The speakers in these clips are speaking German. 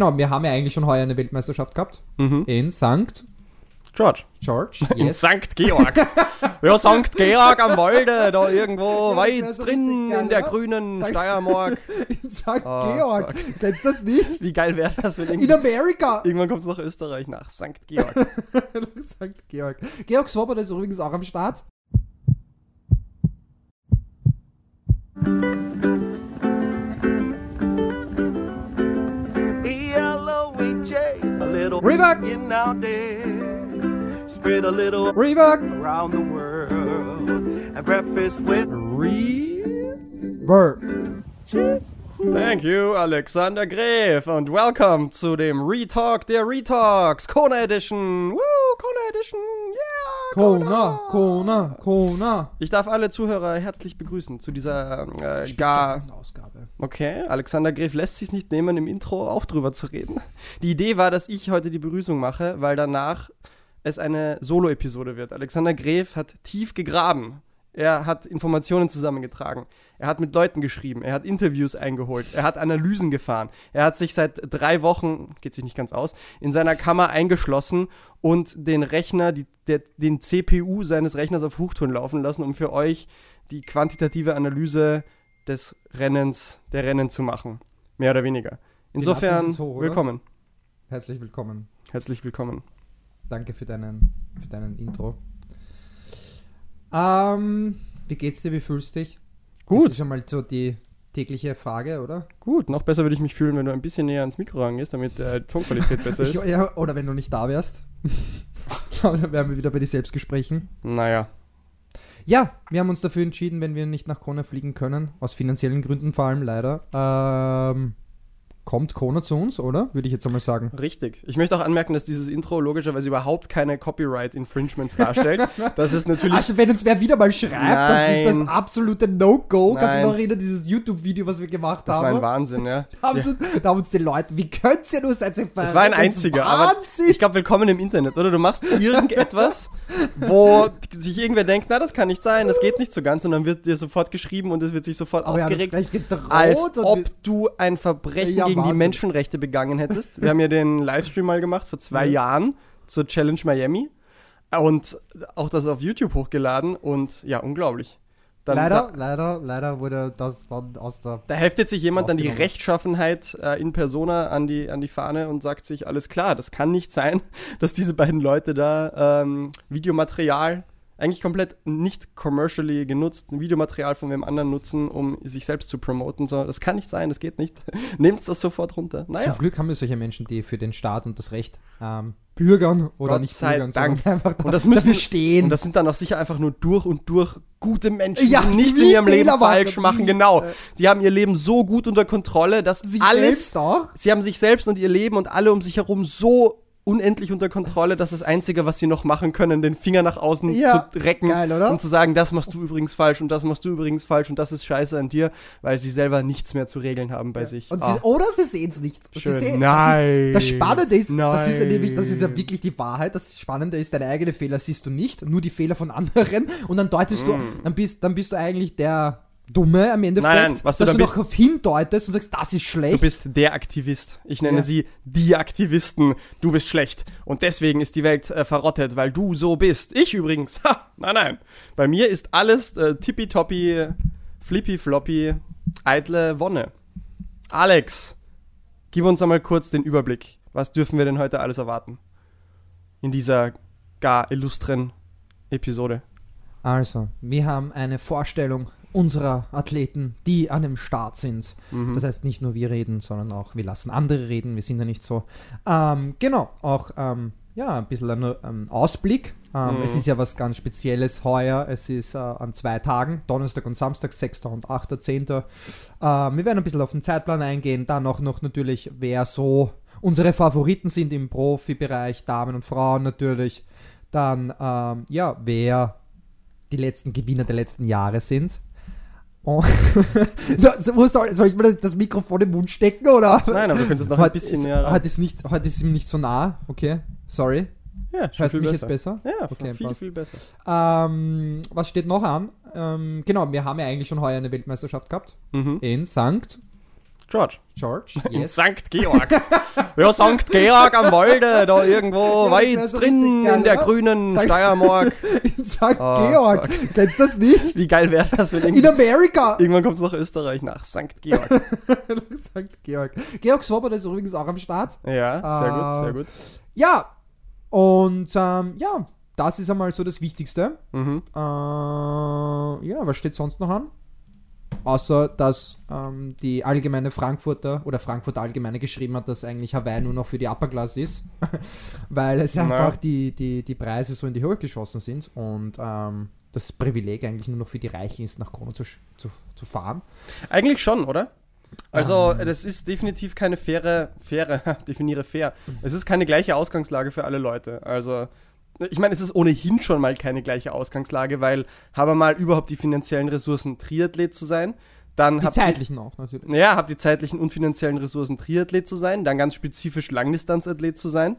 genau, wir haben ja eigentlich schon heuer eine Weltmeisterschaft gehabt. Mhm. In St. George. George. In Yes. St. Georg. ja, St. Georg am Walde, da irgendwo Ja, weit so drin geil, in der oder? grünen St. Steiermark. In St. Oh, Georg. Kennst du das nicht? Wie geil wäre das, wenn In Amerika. irgendwann kommt es nach Österreich, nach St. Georg. St. Georg. Georg Swoboda ist übrigens auch am Start. Little Reebok. in out there. Spread a little Reebok. around the world. And breakfast with Work. Thank you, Alexander Gref, and welcome zu dem Retalk der Retalks, Kona Edition. Woo, Kona Edition, Kona, Kona, Kona. Ich darf alle Zuhörer herzlich begrüßen zu dieser äh, gar. Ausgabe. Okay, Alexander Gref lässt sich nicht nehmen, im Intro auch drüber zu reden. Die Idee war, dass ich heute die Begrüßung mache, weil danach es eine Solo-Episode wird. Alexander Gref hat tief gegraben. Er hat Informationen zusammengetragen. Er hat mit Leuten geschrieben. Er hat Interviews eingeholt. Er hat Analysen gefahren. Er hat sich seit drei Wochen, geht sich nicht ganz aus, in seiner Kammer eingeschlossen und den Rechner, die, der, den CPU seines Rechners auf Hochtouren laufen lassen, um für euch die quantitative Analyse des Rennens, der Rennen zu machen. Mehr oder weniger. Insofern, oder? willkommen. Herzlich willkommen. Herzlich willkommen. Danke für deinen, für deinen Intro. Ähm, wie geht's dir? Wie fühlst du dich? Gut. Das ist schon mal so die tägliche Frage, oder? Gut, noch besser würde ich mich fühlen, wenn du ein bisschen näher ans Mikro rangehst, damit äh, die Tonqualität besser Ich, ist. ja, oder wenn du nicht da wärst. Dann wären wir wieder bei den Selbstgesprächen. Naja, Ja, wir haben uns dafür entschieden, wenn wir nicht nach Kona fliegen können, aus finanziellen Gründen vor allem leider, ähm, kommt Kona zu uns, oder? Würde ich jetzt einmal sagen. richtig. Ich möchte auch anmerken, dass dieses Intro logischerweise überhaupt keine Copyright-Infringements darstellt. Das ist natürlich. Also wenn uns wer wieder mal schreibt, das ist das Nein. absolute No-Go. Kannst du Nein. noch erinnern, dieses YouTube-Video, was wir gemacht das war ein haben? Wahnsinn, ja. Da haben, Ja. sie, da haben uns die Leute, wie könnt ihr nur sein? Das war ein einziger, aber Wahnsinn! ich glaube, willkommen im Internet, oder? Du machst irgendetwas, wo sich irgendwer denkt, na, das kann nicht sein, das geht nicht so ganz, und dann wird dir sofort geschrieben und es wird sich sofort aber haben uns aufgeregt. gleich gedroht. Als ob du ein Verbrechen Ja, gegen die. Menschenrechte begangen hättest. Wir haben ja den Livestream mal gemacht vor zwei Mhm. Jahren zur Challenge Miami und auch das auf YouTube hochgeladen und ja, unglaublich. Dann, leider, Da, leider, leider wurde das dann aus der. da heftet sich jemand dann die. Rechtschaffenheit äh, in Persona an die, an die Fahne und sagt sich, alles klar, das kann nicht sein, dass diese beiden Leute da ähm, Videomaterial, eigentlich komplett nicht commercially genutzt, Videomaterial von wem anderen nutzen, um sich selbst zu promoten. So, das kann nicht sein, das geht nicht. Nehmt das sofort runter. Naja. Zum Glück haben wir solche Menschen, die für den Staat und das Recht ähm, bürgern oder Gott nicht sei bürgern, Dank. einfach da, Und das müssen, stehen. Und das sind dann auch sicher einfach nur durch und durch gute Menschen, Ja, die nichts in ihrem Leben falsch machen. Genau. äh, Sie haben ihr Leben so gut unter Kontrolle, dass sich alles. selbst auch. Sie haben sich selbst und ihr Leben und alle um sich herum so unendlich unter Kontrolle, dass das Einzige, was sie noch machen können, den Finger nach außen Ja, zu recken geil, oder? und zu sagen, das machst du übrigens falsch und das machst du übrigens falsch und das ist scheiße an dir, weil sie selber nichts mehr zu regeln haben bei sich. Und Ah. sie, oder sie sehen es nicht. Sehen- Nein. Das, ist, das Spannende ist, das ist ja Nein. nämlich, das ist ja wirklich die Wahrheit. Das Spannende ist, deine eigenen Fehler siehst du nicht, nur die Fehler von anderen. Und dann deutest du, dann bist, dann bist du eigentlich der Dumme am Endeffekt. Nein, nein, was du dass dann du bist- noch hindeutest und sagst, das ist schlecht. Du bist der Aktivist. Ich nenne Ja. sie die Aktivisten. Du bist schlecht. Und deswegen ist die Welt äh, verrottet, weil du so bist. Ich übrigens. Ha, nein, nein. Bei mir ist alles äh, tippitoppi, flippy-floppy, eitle Wonne. Alex, gib uns einmal kurz den Überblick. Was dürfen wir denn heute alles erwarten? In dieser gar illustren Episode. Also, wir haben eine Vorstellung unserer Athleten, die an dem Start sind. Mhm. Das heißt, nicht nur wir reden, sondern auch wir lassen andere reden. Wir sind ja nicht so. Ähm, genau, auch ähm, ja, ein bisschen ein ähm, Ausblick. Ähm, Mhm. Es ist ja was ganz Spezielles heuer. Es ist äh, an zwei Tagen, Donnerstag und Samstag, 6. und 8. 10. Ähm, wir werden ein bisschen auf den Zeitplan eingehen. Dann auch noch natürlich, wer so unsere Favoriten sind im Profibereich, Damen und Frauen natürlich. Dann, ähm, ja, wer die letzten Gewinner der letzten Jahre sind. Oh. Soll, soll ich mir das Mikrofon im Mund stecken oder? Nein, aber du könntest noch ein bisschen näher ran. Heute ist, nicht, heute ist ihm nicht so nah. Okay, sorry. Ja, schon Hörst du mich jetzt besser? Ja, Okay, viel, passt. viel besser. Ähm, was steht noch an? Ähm, genau, wir haben ja eigentlich schon heuer eine Weltmeisterschaft gehabt. Mhm. In St. George. George, In yes. St. Georg. ja, St. Georg am Walde, da irgendwo Ja, weit so drin geil, in der oder? grünen St. Steiermark. In St. Oh, Georg. Kennst du das nicht? Wie geil wäre das, wenn In Amerika. irgendwann kommt es nach Österreich, nach St. Georg. St. Georg. Georg Swoboda ist übrigens auch am Start. Ja, sehr Ah. gut, sehr gut. Ja. Und ähm, ja, das ist einmal so das Wichtigste. Mhm. Äh, ja, was steht sonst noch an? Außer, dass ähm, die allgemeine Frankfurter oder Frankfurter Allgemeine geschrieben hat, dass eigentlich Hawaii nur noch für die Upper Class ist, weil es Na. einfach die, die, die Preise so in die Höhe geschossen sind und ähm, das Privileg eigentlich nur noch für die Reichen ist, nach Kona zu, zu, zu fahren. Eigentlich schon, oder? Also, Ähm. das ist definitiv keine faire, faire, definiere fair. Es ist keine gleiche Ausgangslage für alle Leute. Also, ich meine, es ist ohnehin schon mal keine gleiche Ausgangslage, weil habe mal überhaupt die finanziellen Ressourcen, Triathlet zu sein. Dann Die zeitlichen auch natürlich. Ja, habt die zeitlichen und finanziellen Ressourcen, Triathlet zu sein. Dann ganz spezifisch Langdistanzathlet zu sein.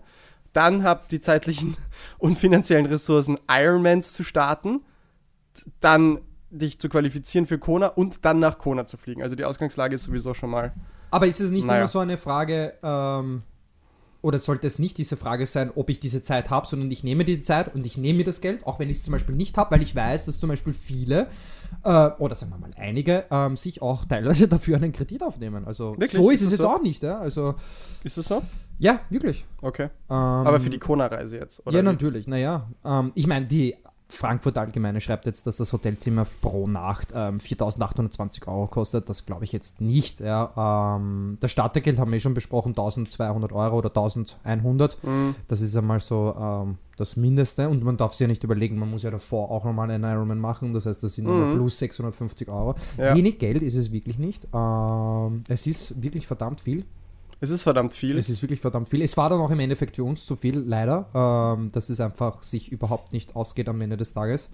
Dann habt die zeitlichen und finanziellen Ressourcen, Ironmans zu starten. Dann dich zu qualifizieren für Kona und dann nach Kona zu fliegen. Also die Ausgangslage ist sowieso schon mal. Aber ist es nicht Naja. immer so eine Frage, ähm, oder sollte es nicht diese Frage sein, ob ich diese Zeit habe, sondern ich nehme die Zeit und ich nehme mir das Geld, auch wenn ich es zum Beispiel nicht habe, weil ich weiß, dass zum Beispiel viele, äh, oder sagen wir mal einige, ähm, sich auch teilweise dafür einen Kredit aufnehmen. Also Wirklich? so ist Ist es jetzt so? auch nicht, ja. Also Ist das so? ja, wirklich. Okay. Ähm, Aber für die Kona-Reise jetzt, oder? ja, natürlich. Naja, ähm, ich meine, die Frankfurt Allgemeine schreibt jetzt, dass das Hotelzimmer pro Nacht ähm, 4.820 Euro kostet. Das glaube ich jetzt nicht. Ja. Ähm, das Startergeld haben wir eh schon besprochen, 1.200 Euro oder 1.100. Mhm. Das ist einmal so ähm, das Mindeste. Und man darf sich ja nicht überlegen, man muss ja davor auch nochmal einen Ironman machen. Das heißt, das sind Mhm. plus 650 Euro. Ja. Wenig Geld ist es wirklich nicht. Ähm, es ist wirklich verdammt viel. Es ist verdammt viel. Es ist wirklich verdammt viel. Es war dann auch im Endeffekt für uns zu viel, leider, ähm, dass es einfach sich überhaupt nicht ausgeht am Ende des Tages.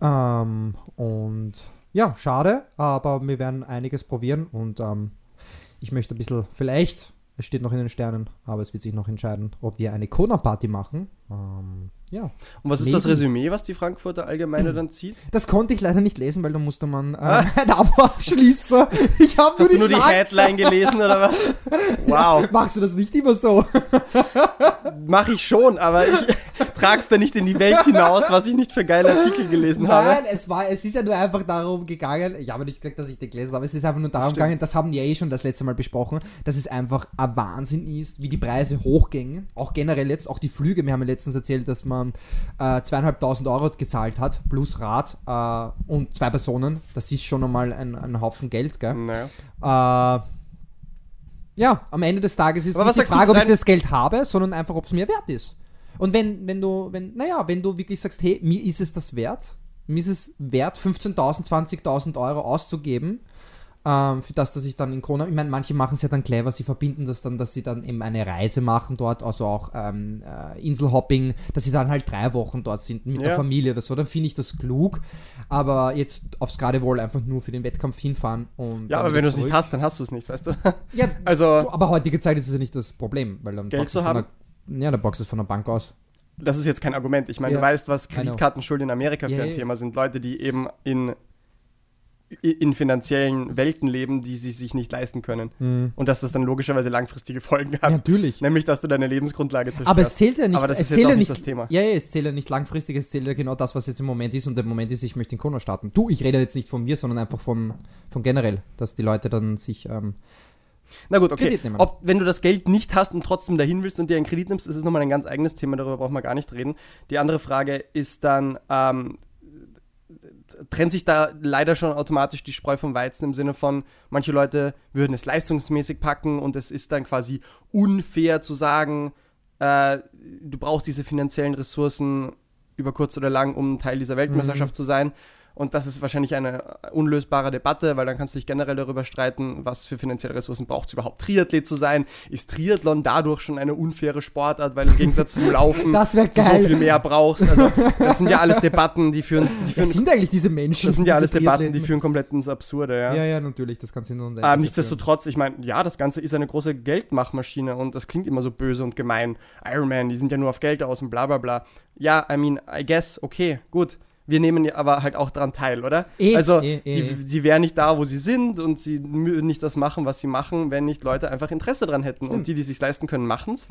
Ähm, und ja, schade, aber wir werden einiges probieren und ähm, ich möchte ein bisschen, vielleicht, es steht noch in den Sternen, aber es wird sich noch entscheiden, ob wir eine Kona-Party machen. Ähm, ja, und was ist das Maybe. Resümee, was die Frankfurter Allgemeine dann zieht? das konnte ich leider nicht lesen, weil da musste man äh, ein Abo abschließen. Ich habe nur Hast du die nur die. Headline gelesen oder was? Wow. Machst du das nicht immer so? Mache ich schon, aber ich trag's da nicht in die Welt hinaus, was ich nicht für geile Artikel gelesen habe. Nein, es, war, es ist ja nur einfach darum gegangen, ich habe nicht gesagt, dass ich den gelesen habe, es ist einfach nur darum gegangen, das haben die ja eh schon das letzte Mal besprochen, dass es einfach ein Wahnsinn ist, wie die Preise hochgingen, auch generell jetzt, auch die Flüge, wir haben ja letztens erzählt, dass man äh, zweieinhalbtausend Euro gezahlt hat, plus Rad äh, und zwei Personen, das ist schon einmal ein, ein Haufen Geld, gell? Naja. Äh, ja, am Ende des Tages ist Aber nicht die sagst du Frage, ob ich das Geld habe, sondern einfach, ob es mir wert ist. Und wenn, wenn du, wenn, naja, wenn du wirklich sagst, hey, mir ist es das wert, mir ist es wert, 15.000, 20.000 Euro auszugeben, ähm, für das, dass ich dann in Kona, ich meine, manche machen es ja dann clever, sie verbinden das dann, dass sie dann eben eine Reise machen dort, also auch ähm, äh, Inselhopping, dass sie dann halt drei Wochen dort sind mit der Ja. Familie oder so, dann finde ich das klug, aber jetzt aufs Geradewohl einfach nur für den Wettkampf hinfahren und Ja, aber wenn du es nicht hast, dann hast du es nicht, weißt du? Ja, Also, du, aber heutige Zeit ist es ja nicht das Problem, weil dann Geld zu haben? Der, ja, dann boxt es von der Bank aus. das ist jetzt kein Argument. Ich meine, Ja. du weißt, was. Kreditkartenschulden in Amerika für Ja, ein. Thema sind. Leute, die eben in, in finanziellen Welten leben, die sie sich nicht leisten können. Und dass das dann logischerweise langfristige Folgen hat. natürlich. Nämlich, dass du deine Lebensgrundlage zerstörst. Aber es zählt ja nicht. Aber das es ist zählt ja nicht das Thema. Ja, ja, es zählt ja nicht langfristig, es zählt ja genau das, was jetzt im Moment ist. Und der Moment ist, ich möchte in Kona starten. Du, ich rede jetzt nicht von mir, sondern einfach von, von generell, dass die Leute dann sich. Ähm, Na gut, okay. Ob, wenn du das Geld nicht hast und trotzdem dahin willst und dir einen Kredit nimmst, ist es nochmal ein ganz eigenes Thema, darüber brauchen wir gar nicht reden. Die andere Frage ist dann, ähm, trennt sich da leider schon automatisch die Spreu vom Weizen im Sinne von, manche Leute würden es leistungsmäßig packen und es ist dann quasi unfair zu sagen, äh, du brauchst diese finanziellen Ressourcen über kurz oder lang, um Teil dieser Weltmeisterschaft zu sein. Und das ist wahrscheinlich eine unlösbare Debatte, weil dann kannst du dich generell darüber streiten, was für finanzielle Ressourcen braucht es überhaupt, Triathlet zu sein. Ist Triathlon dadurch schon eine unfaire Sportart, weil im Gegensatz zum Laufen Das du so viel mehr brauchst. Also das sind ja alles Debatten, die führen, die führen sind eigentlich diese Menschen? das sind ja alles Debatten, die führen komplett ins Absurde, ja. Ja, ja, natürlich, das kannst du nur Ähm, nichtsdestotrotz, ich meine, ja, das Ganze ist eine große Geldmachmaschine und das klingt immer so böse und gemein. Iron Man, die sind ja nur auf Geld aus und bla bla bla. Ja, I mean, I guess, okay, gut. Wir nehmen aber halt auch daran teil, oder? Eh, also, eh, eh, die, sie wären nicht da, wo sie sind und sie würden nicht das machen, was sie machen, wenn nicht Leute einfach Interesse dran hätten. Und Stimmt. die, die sich leisten können, machen es.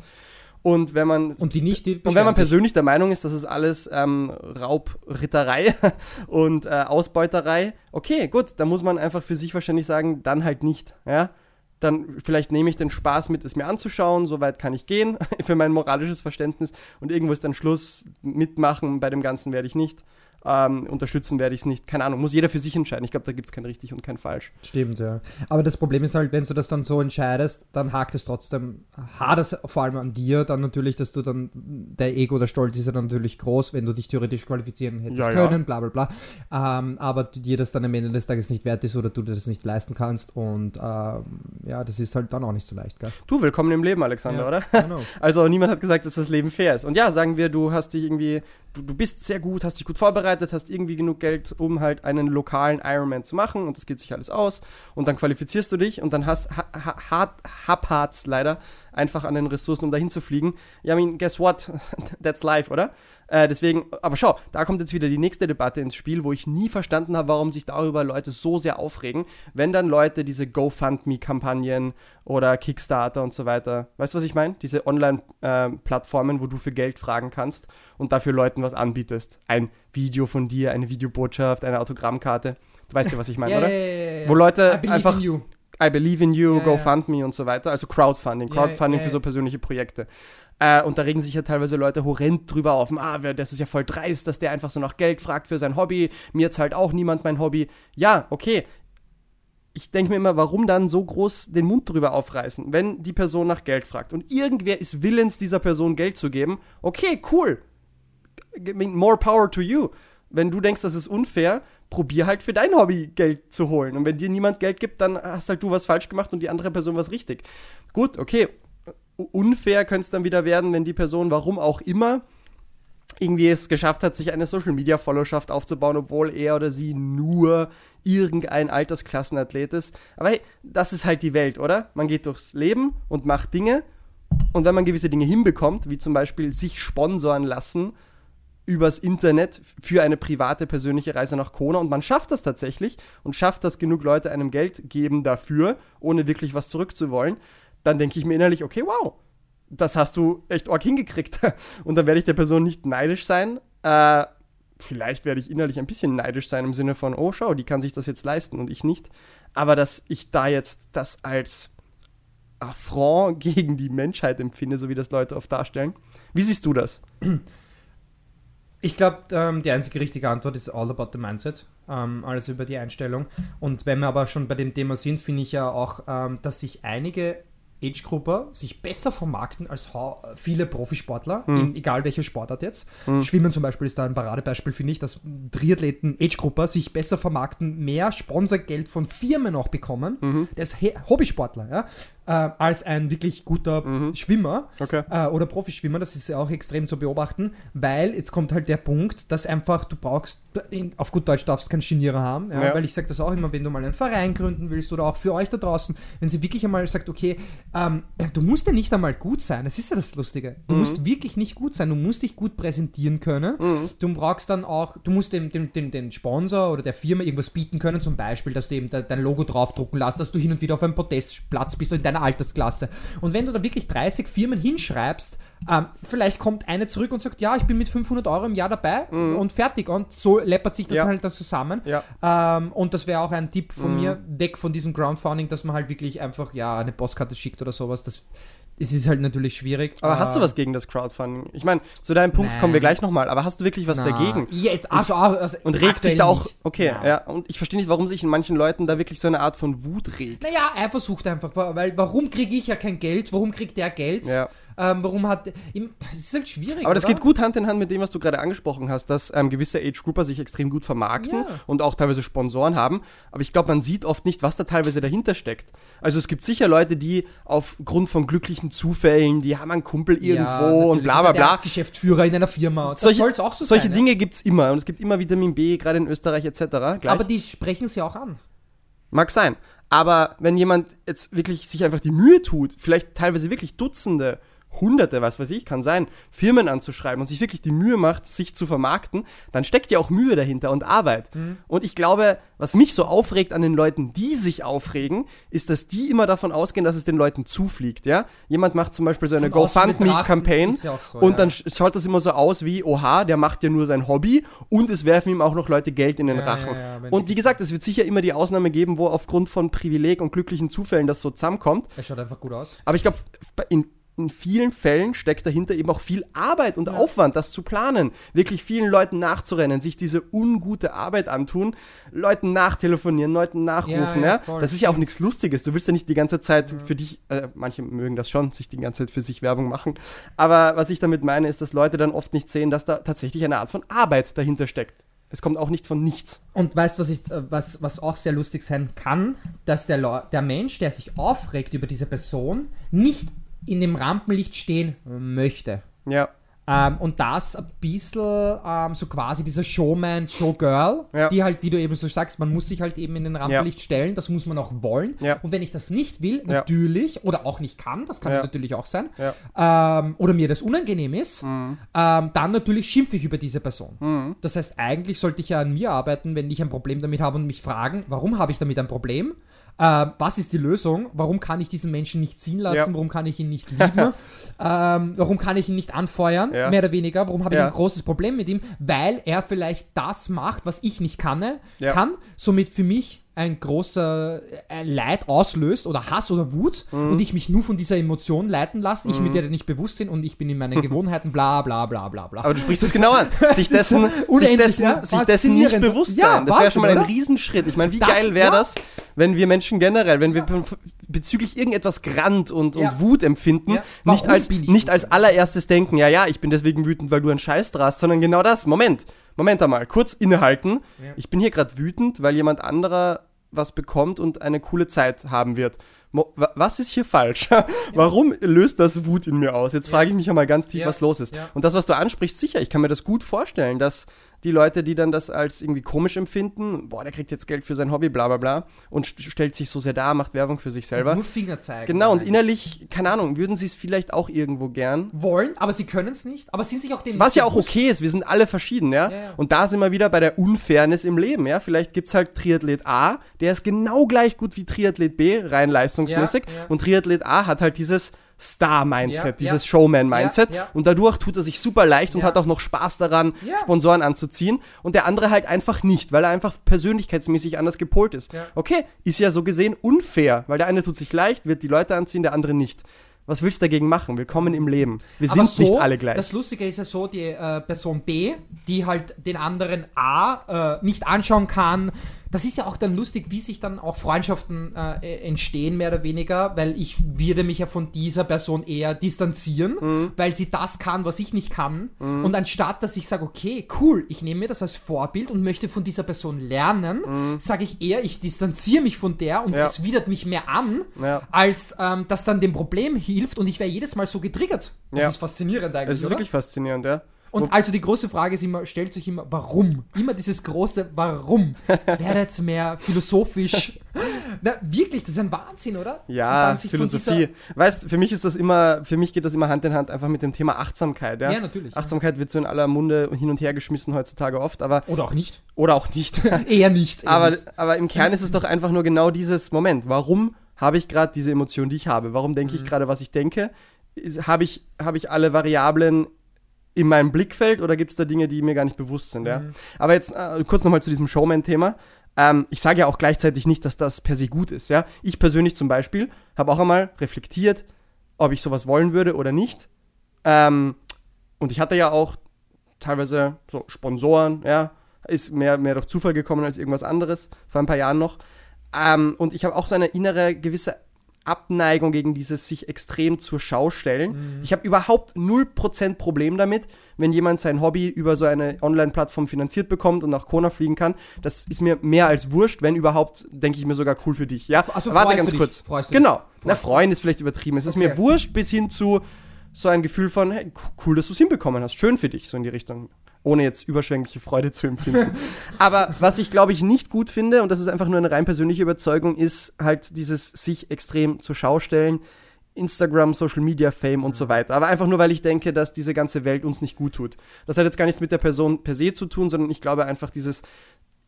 Und wenn man Und die nicht, die und wenn man persönlich der Meinung ist, das ist alles ähm, Raubritterei und äh, Ausbeuterei, okay, gut, dann muss man einfach für sich wahrscheinlich sagen, dann halt nicht, ja. Dann vielleicht nehme ich den Spaß mit, es mir anzuschauen, soweit kann ich gehen für mein moralisches Verständnis und irgendwo ist dann Schluss, mitmachen bei dem Ganzen werde ich nicht, ähm, unterstützen werde ich es nicht, keine Ahnung, muss jeder für sich entscheiden. Ich glaube, da gibt es kein richtig und kein falsch. Stimmt, ja. Aber das Problem ist halt, wenn du das dann so entscheidest, dann hakt es trotzdem, hart es vor allem an dir, dann natürlich, dass du dann, der Ego, der Stolz ist ja dann natürlich groß, wenn du dich theoretisch qualifizieren hättest Ja, ja. können, bla bla bla. Ähm, aber dir das dann am Ende des Tages nicht wert ist oder du das nicht leisten kannst und ähm, ja, das ist halt dann auch nicht so leicht, gell? Du, willkommen im Leben, Alexander, Ja, oder? Genau. Also niemand hat gesagt, dass das Leben fair ist. Und ja, sagen wir, du hast dich irgendwie, du, du bist sehr gut, hast dich gut vorbereitet, hast irgendwie genug Geld, um halt einen lokalen Ironman zu machen und das geht sich alles aus. Und dann qualifizierst du dich und dann hast ha, ha, hart- hapert's leider einfach an den Ressourcen, um dahin zu fliegen. Ja, I mean, guess what? That's life, oder? Äh, deswegen, aber schau, da kommt jetzt wieder die nächste Debatte ins Spiel, wo ich nie verstanden habe, warum sich darüber Leute so sehr aufregen, wenn dann Leute diese GoFundMe-Kampagnen oder Kickstarter und so weiter, weißt du, was ich meine? Diese Online-Plattformen, wo du für Geld fragen kannst und dafür Leuten was anbietest. Ein Video von dir, eine Videobotschaft, eine Autogrammkarte. Du weißt ja, was ich meine, Ja, oder? ja, ja. Wo Leute einfach. I believe in you, Ja, ja. GoFundMe und so weiter, also Crowdfunding, Ja, Crowdfunding ja, für ja. so persönliche Projekte. Äh, und da regen sich ja teilweise Leute horrend drüber auf, ah, das ist ja voll dreist, dass der einfach so nach Geld fragt für sein Hobby, mir zahlt auch niemand mein Hobby. Ja, okay. Ich denke mir immer, warum dann so groß den Mund drüber aufreißen, wenn die Person nach Geld fragt und irgendwer ist willens, dieser Person Geld zu geben. Okay, cool. More power to you. Wenn du denkst, das ist unfair, probier halt für dein Hobby Geld zu holen. Und wenn dir niemand Geld gibt, dann hast halt du was falsch gemacht und die andere Person was richtig. Gut, okay. Unfair könnte es dann wieder werden, wenn die Person, warum auch immer, irgendwie es geschafft hat, sich eine Social Media Followerschaft aufzubauen, obwohl er oder sie nur irgendein Altersklassenathlet ist. Aber hey, das ist halt die Welt, oder? Man geht durchs Leben und macht Dinge. Und wenn man gewisse Dinge hinbekommt, wie zum Beispiel sich sponsoren lassen übers Internet für eine private persönliche Reise nach Kona und man schafft das tatsächlich und schafft, dass genug Leute einem Geld geben dafür, ohne wirklich was zurückzuwollen, dann denke ich mir innerlich, okay, wow, das hast du echt arg hingekriegt. Und dann werde ich der Person nicht neidisch sein. Äh, vielleicht werde ich innerlich ein bisschen neidisch sein im Sinne von, oh, schau, die kann sich das jetzt leisten und ich nicht. Aber dass ich da jetzt das als Affront gegen die Menschheit empfinde, so wie das Leute oft darstellen. Wie siehst du das? Ich glaube, ähm, die einzige richtige Antwort ist all about the mindset. Ähm, alles über die Einstellung. Und wenn wir aber schon bei dem Thema sind, finde ich ja auch, ähm, dass sich einige Age-Grupper sich besser vermarkten als viele Profisportler, in, egal welche Sportart jetzt. Schwimmen zum Beispiel ist da ein Paradebeispiel, finde ich, dass Triathleten Age-Grupper sich besser vermarkten, mehr Sponsorgeld von Firmen auch bekommen, ist He- Hobbysportler, ja, äh, als ein wirklich guter Schwimmer Okay. äh, oder Profischwimmer, das ist ja auch extrem zu beobachten, weil jetzt kommt halt der Punkt, dass einfach du brauchst, in, auf gut Deutsch darfst keinen Genierer haben, ja, Ja. weil ich sage das auch immer, wenn du mal einen Verein gründen willst oder auch für euch da draußen, wenn sie wirklich einmal sagt, okay, ähm, du musst ja nicht einmal gut sein, das ist ja das Lustige, du musst wirklich nicht gut sein, du musst dich gut präsentieren können, du brauchst dann auch, du musst dem, dem, dem, dem Sponsor oder der Firma irgendwas bieten können, zum Beispiel, dass du eben de, dein Logo draufdrucken lässt, dass du hin und wieder auf einem Podestplatz bist oder in deiner Altersklasse. Und wenn du da wirklich 30 Firmen hinschreibst, ähm, vielleicht kommt eine zurück und sagt, ja, ich bin mit 500 Euro im Jahr dabei und fertig. Und so läppert sich das Ja. dann halt dann zusammen. Ja. Ähm, und das wäre auch ein Tipp von mir, weg von diesem Crowdfunding, dass man halt wirklich einfach, ja, eine Postkarte schickt oder sowas. Das, es ist halt natürlich schwierig. Aber hast du Äh, was gegen das Crowdfunding? Ich meine, zu deinem Punkt Nein. kommen wir gleich nochmal, aber hast du wirklich was na, dagegen? Jetzt, also, also Und regt sich da auch, nicht. okay, Ja. ja. und ich verstehe nicht, warum sich in manchen Leuten da wirklich so eine Art von Wut regt. Naja, er versucht einfach, weil warum kriege ich ja kein Geld? Warum kriegt der Geld? Ja. Ähm, warum hat. Es ist halt schwierig. Aber das oder? geht gut Hand in Hand mit dem, was du gerade angesprochen hast, dass ähm, gewisse Age-Grupper sich extrem gut vermarkten Ja. und auch teilweise Sponsoren haben. Aber ich glaube, man sieht oft nicht, was da teilweise dahinter steckt. Also es gibt sicher Leute, die aufgrund von glücklichen Zufällen, die haben einen Kumpel irgendwo Ja, und bla bla Der bla. ist Geschäftsführer in einer Firma. Das Solche, so solche sein. Dinge gibt es immer und es gibt immer Vitamin B, gerade in Österreich etc. ja? Gleich. Aber die sprechen sie auch an. Mag sein. Aber wenn jemand jetzt wirklich sich einfach die Mühe tut, vielleicht teilweise wirklich Dutzende, hunderte, was weiß ich, kann sein, Firmen anzuschreiben und sich wirklich die Mühe macht, sich zu vermarkten, dann steckt ja auch Mühe dahinter und Arbeit. Und ich glaube, was mich so aufregt an den Leuten, die sich aufregen, ist, dass die immer davon ausgehen, dass es den Leuten zufliegt, ja? Jemand macht zum Beispiel so eine GoFundMe-Campaign ist ja so, und ja. dann sch- schaut das immer so aus wie, oha, der macht ja nur sein Hobby und es werfen ihm auch noch Leute Geld in den Ja, Rachen. und wie gesagt, es wird sicher immer die Ausnahme geben, wo aufgrund von Privileg und glücklichen Zufällen das so zusammenkommt. Er schaut einfach gut aus. Aber ich glaube, in, in vielen Fällen steckt dahinter eben auch viel Arbeit und Aufwand, das zu planen. Wirklich vielen Leuten nachzurennen, sich diese ungute Arbeit antun, Leuten nachtelefonieren, Leuten nachrufen. Ja, Ja, ja, voll, das ist ja auch nichts Lustiges. Du willst ja nicht die ganze Zeit für dich, äh, manche mögen das schon, sich die ganze Zeit für sich Werbung machen. Aber was ich damit meine, ist, dass Leute dann oft nicht sehen, dass da tatsächlich eine Art von Arbeit dahinter steckt. Es kommt auch nicht von nichts. Und weißt was, ich, äh, was, was auch sehr lustig sein kann, dass der, der Mensch, der sich aufregt über diese Person, nicht in dem Rampenlicht stehen möchte. Ja. Ähm, und das ein bisschen ähm, so quasi dieser Showman, Showgirl, Ja. die halt, wie du eben so sagst, man muss sich halt eben in den Rampenlicht stellen, das muss man auch wollen. Ja. Und wenn ich das nicht will, Ja. natürlich, oder auch nicht kann, das kann Ja. natürlich auch sein, Ja. ähm, oder mir das unangenehm ist, Mhm. ähm, dann natürlich schimpfe ich über diese Person. Das heißt, eigentlich sollte ich ja an mir arbeiten, wenn ich ein Problem damit habe und mich fragen, warum habe ich damit ein Problem? Ähm, was ist die Lösung? Warum kann ich diesen Menschen nicht ziehen lassen? Ja. Warum kann ich ihn nicht lieben? ähm, warum kann ich ihn nicht anfeuern? Ja. Mehr oder weniger. Warum habe ich ein großes Problem mit ihm? Weil er vielleicht das macht, was ich nicht kann, kann somit für mich ein großer äh, Leid auslöst oder Hass oder Wut Mhm. und ich mich nur von dieser Emotion leiten lasse, ich mir der nicht bewusst bin und ich bin in meinen Gewohnheiten, bla bla bla bla bla. Aber du sprichst es genau an. Sich dessen, sich dessen, ja? sich dessen nicht bewusst Ja, sein. Das wäre schon mal ein oder? Riesenschritt. Ich meine, wie Das- geil wäre ja. das, wenn wir Menschen generell, wenn wir be- bezüglich irgendetwas Grant und, und Wut empfinden, nicht, als, nicht als allererstes denken, ja, ja, ich bin deswegen wütend, weil du einen Scheiß drast, sondern genau das. Moment, Moment einmal, kurz innehalten. Ich bin hier gerade wütend, weil jemand anderer was bekommt und eine coole Zeit haben wird. Mo wa- was ist hier falsch? Warum löst das Wut in mir aus? Jetzt frage ich mich ja mal ganz tief, Ja. was los ist. Ja. Und das, was du ansprichst, sicher, ich kann mir das gut vorstellen, dass die Leute, die dann das als irgendwie komisch empfinden, boah, der kriegt jetzt Geld für sein Hobby, bla bla bla, und st stellt sich so sehr dar, macht Werbung für sich selber. Nur Finger zeigen. Genau, und innerlich, keine Ahnung, würden sie es vielleicht auch irgendwo gern. wollen, aber sie können es nicht, aber sind sich auch dem Was ja auch okay ist, wir sind alle verschieden, ja? Ja, ja. Und da sind wir wieder bei der Unfairness im Leben, ja? Vielleicht gibt's halt Triathlet A, der ist genau gleich gut wie Triathlet B, rein leistungsmäßig. Ja. Und Triathlet A hat halt dieses Star-Mindset, Ja, dieses ja. Showman-Mindset. Ja. Und dadurch tut er sich super leicht und hat auch noch Spaß daran. Sponsoren anzuziehen. Und der andere halt einfach nicht, weil er einfach persönlichkeitsmäßig anders gepolt ist. Okay, ist ja so gesehen unfair, weil der eine tut sich leicht, wird die Leute anziehen, der andere nicht. Was willst du dagegen machen? Willkommen im Leben. Wir Aber sind nicht alle gleich. Das Lustige ist ja so, die äh, Person B, die halt den anderen A äh, nicht anschauen kann, das ist ja auch dann lustig, wie sich dann auch Freundschaften äh, entstehen, mehr oder weniger, weil ich würde mich ja von dieser Person eher distanzieren, Mhm. weil sie das kann, was ich nicht kann. Und anstatt, dass ich sage, okay, cool, ich nehme mir das als Vorbild und möchte von dieser Person lernen, sage ich eher, ich distanziere mich von der und Mhm. Ja. es widert mich mehr an, Ja. als ähm, das dann dem Problem hilft und ich wäre jedes Mal so getriggert. Das Ja. ist faszinierend eigentlich, Es ist oder? wirklich faszinierend, ja. Und also die große Frage ist immer, stellt sich immer, warum? Immer dieses große Warum. Wäre jetzt mehr philosophisch. Na, wirklich, das ist ein Wahnsinn, oder? Ja, Philosophie. Weißt, für mich ist das immer, für mich geht das immer Hand in Hand einfach mit dem Thema Achtsamkeit, ja. Ja, natürlich, ja. Achtsamkeit wird so in aller Munde hin und her geschmissen heutzutage oft, aber, oder auch nicht. oder auch nicht. Eher nicht. Eher aber, nicht. aber im Kern ist es doch einfach nur genau dieses Moment. Warum habe ich gerade diese Emotion, die ich habe? Warum denke Mhm. ich gerade, was ich denke? Habe ich, habe ich alle Variablen in meinem Blickfeld oder gibt es da Dinge, die mir gar nicht bewusst sind, ja? Mhm. Aber jetzt äh, kurz nochmal zu diesem Showman-Thema. Ähm, ich sage ja auch gleichzeitig nicht, dass das per se gut ist, ja? Ich persönlich zum Beispiel habe auch einmal reflektiert, ob ich sowas wollen würde oder nicht. Ähm, und ich hatte ja auch teilweise so Sponsoren, ja, ist mehr, mehr durch Zufall gekommen als irgendwas anderes, vor ein paar Jahren noch. Ähm, und ich habe auch so eine innere gewisse Abneigung gegen dieses sich extrem zur Schau stellen. Ich habe überhaupt 0% Problem damit, wenn jemand sein Hobby über so eine Online-Plattform finanziert bekommt und nach Kona fliegen kann. Das ist mir mehr als wurscht, wenn überhaupt, denke ich mir sogar cool für dich. Ja, Also warte ganz kurz. Freust du genau. Na, Freust du freuen ist vielleicht übertrieben. Es ist Okay. mir wurscht bis hin zu so ein Gefühl von, hey, cool, dass du es hinbekommen hast. Schön für dich, so in die Richtung. Ohne jetzt überschwängliche Freude zu empfinden. Aber was ich, glaube ich, nicht gut finde, und das ist einfach nur eine rein persönliche Überzeugung, ist halt dieses sich extrem zur Schau stellen Instagram, Social Media Fame und so weiter. Aber einfach nur, weil ich denke, dass diese ganze Welt uns nicht gut tut. Das hat jetzt gar nichts mit der Person per se zu tun, sondern ich glaube einfach dieses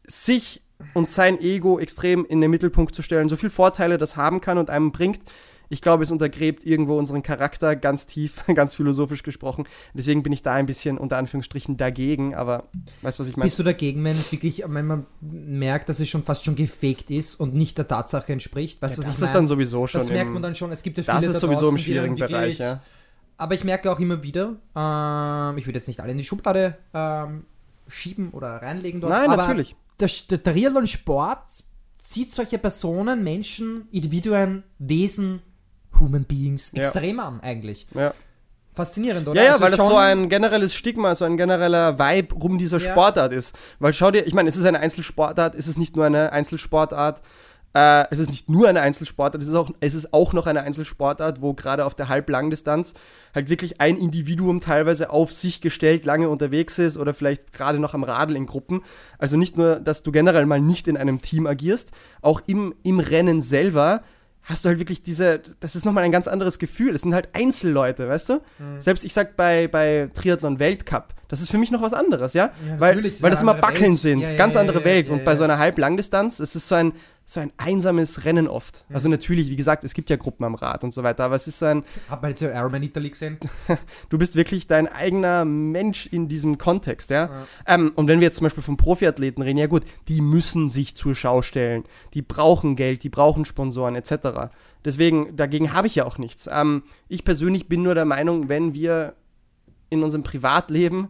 sich und sein Ego extrem in den Mittelpunkt zu stellen, so viel Vorteile das haben kann und einem bringt. Ich glaube, es untergräbt irgendwo unseren Charakter ganz tief, ganz philosophisch gesprochen. Deswegen bin ich da ein bisschen unter Anführungsstrichen dagegen, aber weißt du, was ich meine? Bist du dagegen, wenn es wirklich, wenn man merkt, dass es schon fast schon gefaked ist und nicht der Tatsache entspricht? Weißt du, was das ich ist meine? dann sowieso schon. Das merkt im- man dann schon. Es gibt ja das viele ist da sowieso im draußen, dann schwierigen Bereich, ja. Aber ich merke auch immer wieder, ähm, ich würde jetzt nicht alle in die Schublade ähm, schieben oder reinlegen dort. Nein, aber natürlich. Der, der Triathlon-Sport zieht solche Personen, Menschen, Individuen, Wesen, Human Beings extrem an, eigentlich. Ja. Faszinierend, oder? Ja, ja, Also weil das so ein generelles Stigma, so ein genereller Vibe rum dieser Ja. Sportart ist. Weil schau dir, ich meine, es ist eine Einzelsportart, es ist nicht nur eine Einzelsportart, äh, es ist nicht nur eine Einzelsportart, es ist, auch, es ist auch noch eine Einzelsportart, wo gerade auf der Halblangdistanz halt wirklich ein Individuum teilweise auf sich gestellt lange unterwegs ist oder vielleicht gerade noch am Radl in Gruppen. Also nicht nur, dass du generell mal nicht in einem Team agierst, auch im, im Rennen selber hast du halt wirklich diese, das ist nochmal ein ganz anderes Gefühl. Es sind halt Einzelleute, weißt du? Mhm. Selbst ich sag bei, bei Triathlon Weltcup, das ist für mich noch was anderes, ja? Ja, weil weil das immer Backeln Welt. sind, Ja, ja, ganz andere Welt. Und bei so einer Halblangdistanz, es ist so ein, so ein einsames Rennen oft. Mhm. Also natürlich, wie gesagt, es gibt ja Gruppen am Rad und so weiter, aber es ist so ein, Hab mal jetzt so Ironman Italy gesehen. du bist wirklich dein eigener Mensch in diesem Kontext, ja. Ja. Ähm, und wenn wir jetzt zum Beispiel von Profiathleten reden, ja gut, die müssen sich zur Schau stellen, die brauchen Geld, die brauchen Sponsoren etc. Deswegen, dagegen habe ich ja auch nichts. Ähm, ich persönlich bin nur der Meinung, wenn wir in unserem Privatleben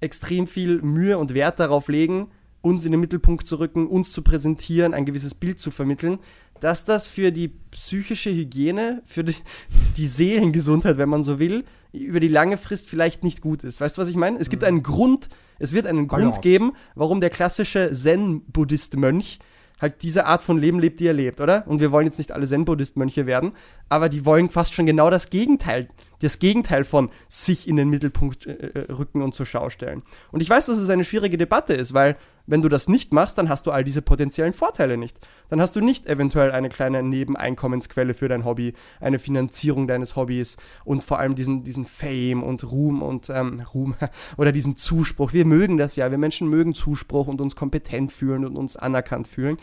extrem viel Mühe und Wert darauf legen, uns in den Mittelpunkt zu rücken, uns zu präsentieren, ein gewisses Bild zu vermitteln, dass das für die psychische Hygiene, für die, die Seelengesundheit, wenn man so will, über die lange Frist vielleicht nicht gut ist. Weißt du, was ich meine? Es gibt einen Grund, es wird einen Balance. Grund geben, warum der klassische Zen-Buddhist-Mönch halt diese Art von Leben lebt, die er lebt, oder? Und wir wollen jetzt nicht alle Zen-Buddhist-Mönche werden, aber die wollen fast schon genau das Gegenteil, das Gegenteil von sich in den Mittelpunkt äh, äh, rücken und zur Schau stellen. Und ich weiß, dass es eine schwierige Debatte ist, weil wenn du das nicht machst, dann hast du all diese potenziellen Vorteile nicht. Dann hast du nicht eventuell eine kleine Nebeneinkommensquelle für dein Hobby, eine Finanzierung deines Hobbys und vor allem diesen, diesen Fame und Ruhm und ähm, Ruhm oder diesen Zuspruch. Wir mögen das ja, wir Menschen mögen Zuspruch und uns kompetent fühlen und uns anerkannt fühlen.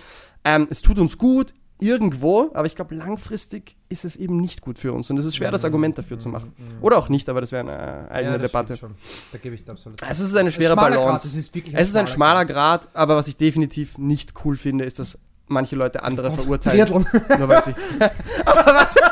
Ähm, es tut uns gut, irgendwo, aber ich glaube, langfristig ist es eben nicht gut für uns und es ist schwer, das Argument dafür zu machen. Oder auch nicht, aber das wäre eine eigene Ja, Debatte. Da gebe ich absolut Es ist eine schwere schmaler Balance. Grad, es ist wirklich Es ist ein schmaler Grad, aber was ich definitiv nicht cool finde, ist, dass manche Leute andere verurteilen. Triathlon. Nur weil sie. aber was?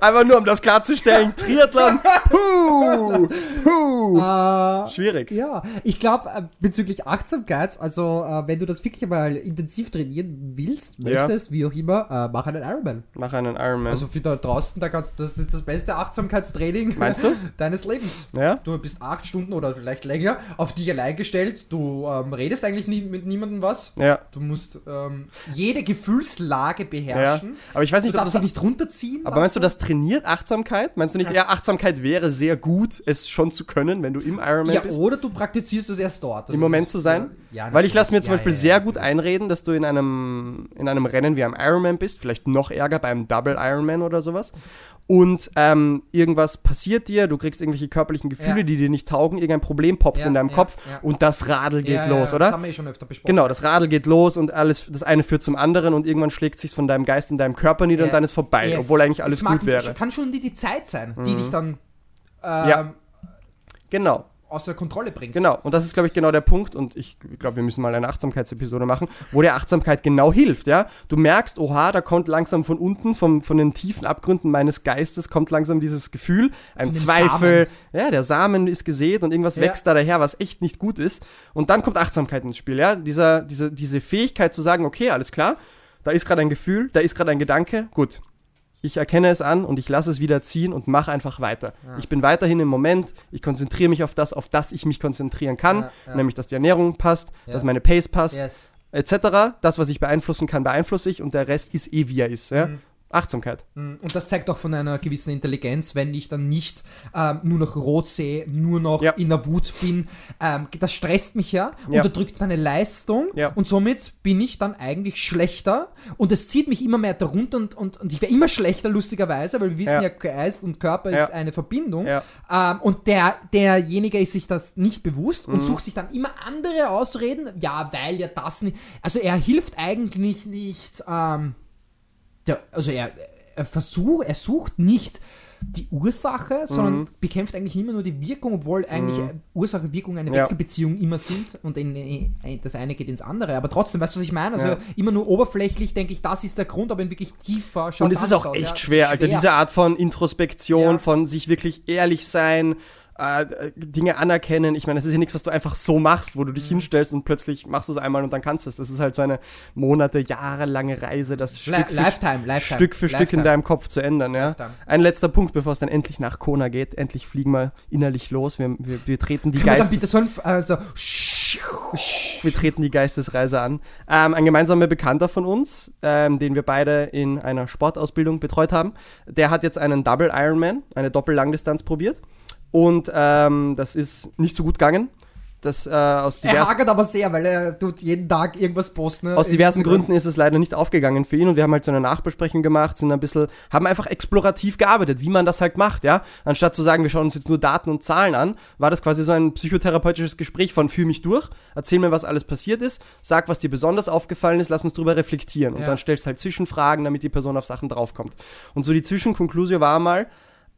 Einfach nur, um das klarzustellen. Triathlon. Puh. Puh. Äh, Schwierig. Ja, ich glaube äh, bezüglich Achtsamkeit, also äh, wenn du das wirklich mal intensiv trainieren willst, Ja. möchtest, wie auch immer, äh, mach einen Ironman. Mach einen Ironman. Also für da draußen, da kannst, das ist das beste Achtsamkeitstraining Meinst du? deines Lebens. ja? Du bist acht Stunden oder vielleicht länger auf dich allein gestellt. Du ähm, redest eigentlich nie, mit niemandem was. Ja. Du musst ähm, jede Gefühlslage Ja. beherrschen. Aber ich weiß Du nicht, ob darfst das. dich nicht runterziehen. Aber meinst du, lassen. das trainiert Achtsamkeit? Meinst du nicht, ja, Achtsamkeit wäre sehr gut, es schon zu können, wenn du im Ironman Ja, bist? oder du praktizierst es erst dort. Also Im Moment zu sein? Ja, Weil ich lasse mir zum ja, Beispiel ja, sehr ja, gut einreden, dass du in einem, in einem Rennen wie einem Ironman bist, vielleicht noch ärger beim Double Ironman oder sowas. Und ähm, irgendwas passiert dir, du kriegst irgendwelche körperlichen Gefühle, Ja. die dir nicht taugen, irgendein Problem poppt Ja, in deinem ja, Kopf ja. und das Radl geht Ja, ja, los, Das oder? haben wir eh schon öfter besprochen. Genau, das Radl geht los und alles, das eine führt zum anderen und irgendwann schlägt sich von deinem Geist in deinem Körper nieder und Ja. dann ist vorbei, Yes. obwohl eigentlich alles Es mag- gut wäre. Kann schon die, die Zeit sein, die dich dann ähm, Ja. Genau. Aus der Kontrolle bringt. Genau, und das ist, glaube ich, genau der Punkt. Und ich glaube, wir müssen mal eine Achtsamkeitsepisode machen, wo der Achtsamkeit genau hilft, ja. Du merkst, oha, da kommt langsam von unten, vom, von den tiefen Abgründen meines Geistes, kommt langsam dieses Gefühl, ein Zweifel, ja, der Samen ist gesät und irgendwas Ja. wächst da daher, was echt nicht gut ist. Und dann kommt Achtsamkeit ins Spiel, ja. Dieser, diese, diese Fähigkeit zu sagen, okay, alles klar, da ist gerade ein Gefühl, da ist gerade ein Gedanke, gut. Ich erkenne es an und ich lasse es wieder ziehen und mache einfach weiter. Ich bin weiterhin im Moment, ich konzentriere mich auf das, auf das ich mich konzentrieren kann, Ja, ja. nämlich dass die Ernährung passt, Ja. dass meine Pace passt, Yes. etc. Das, was ich beeinflussen kann, beeinflusse ich und der Rest ist eh wie er ist. Ja? Mhm. Achtsamkeit. Und das zeigt auch von einer gewissen Intelligenz, wenn ich dann nicht ähm, nur noch rot sehe, nur noch Ja. in der Wut bin. Ähm, das stresst mich ja, Ja. unterdrückt meine Leistung Ja. und somit bin ich dann eigentlich schlechter und es zieht mich immer mehr darunter und, und, und ich werde immer schlechter, lustigerweise, weil wir wissen Ja. Geist und Körper ist eine Verbindung. Ähm, und der, derjenige ist sich das nicht bewusst Mhm. und sucht sich dann immer andere Ausreden, ja, weil ja das nicht. Also er hilft eigentlich nicht. Ähm, der, also er, er versucht, er sucht nicht die Ursache, sondern Mhm. bekämpft eigentlich immer nur die Wirkung, obwohl eigentlich äh, Ursache-Wirkung eine Ja. Wechselbeziehung immer sind und in, in, das eine geht ins andere. Aber trotzdem, weißt du, was ich meine? Also Ja. immer nur oberflächlich denke ich, das ist der Grund, aber in wirklich tiefer schaut Und es ist auch echt schwer, Alter. Diese Art von Introspektion, Ja. von sich wirklich ehrlich sein, äh, Dinge anerkennen. Ich meine, das ist ja nichts, was du einfach so machst, wo du Mhm. dich hinstellst und plötzlich machst du es einmal und dann kannst du es. Das ist halt so eine Monate, jahrelange Reise, das Stück für, Lifetime, Lifetime. Stück, für Stück in deinem Kopf zu ändern. Ja? Lifetime. Ein letzter Punkt, bevor es dann endlich nach Kona geht. Endlich fliegen wir innerlich los. Wir, wir, wir treten die bitte Geistes so ein, also, wir treten die Geistesreise an. Ähm, ein gemeinsamer Bekannter von uns, ähm, den wir beide in einer Sportausbildung betreut haben, der hat jetzt einen Double Ironman, eine Doppellangdistanz probiert. Und ähm, das ist nicht so gut gegangen. Das äh, aus er diversen hagert aber sehr, weil er tut jeden Tag irgendwas posten. ne? aus diversen Instagram. Gründen ist es leider nicht aufgegangen für ihn und wir haben halt so eine Nachbesprechung gemacht, sind ein bisschen, haben einfach explorativ gearbeitet, wie man das halt macht, ja. Anstatt zu sagen, wir schauen uns jetzt nur Daten und Zahlen an, war das quasi so ein psychotherapeutisches Gespräch von fühl mich durch, erzähl mir, was alles passiert ist, sag, was dir besonders aufgefallen ist, lass uns drüber reflektieren und Ja. dann stellst halt Zwischenfragen, damit die Person auf Sachen draufkommt. Und so die Zwischenkonklusion war mal,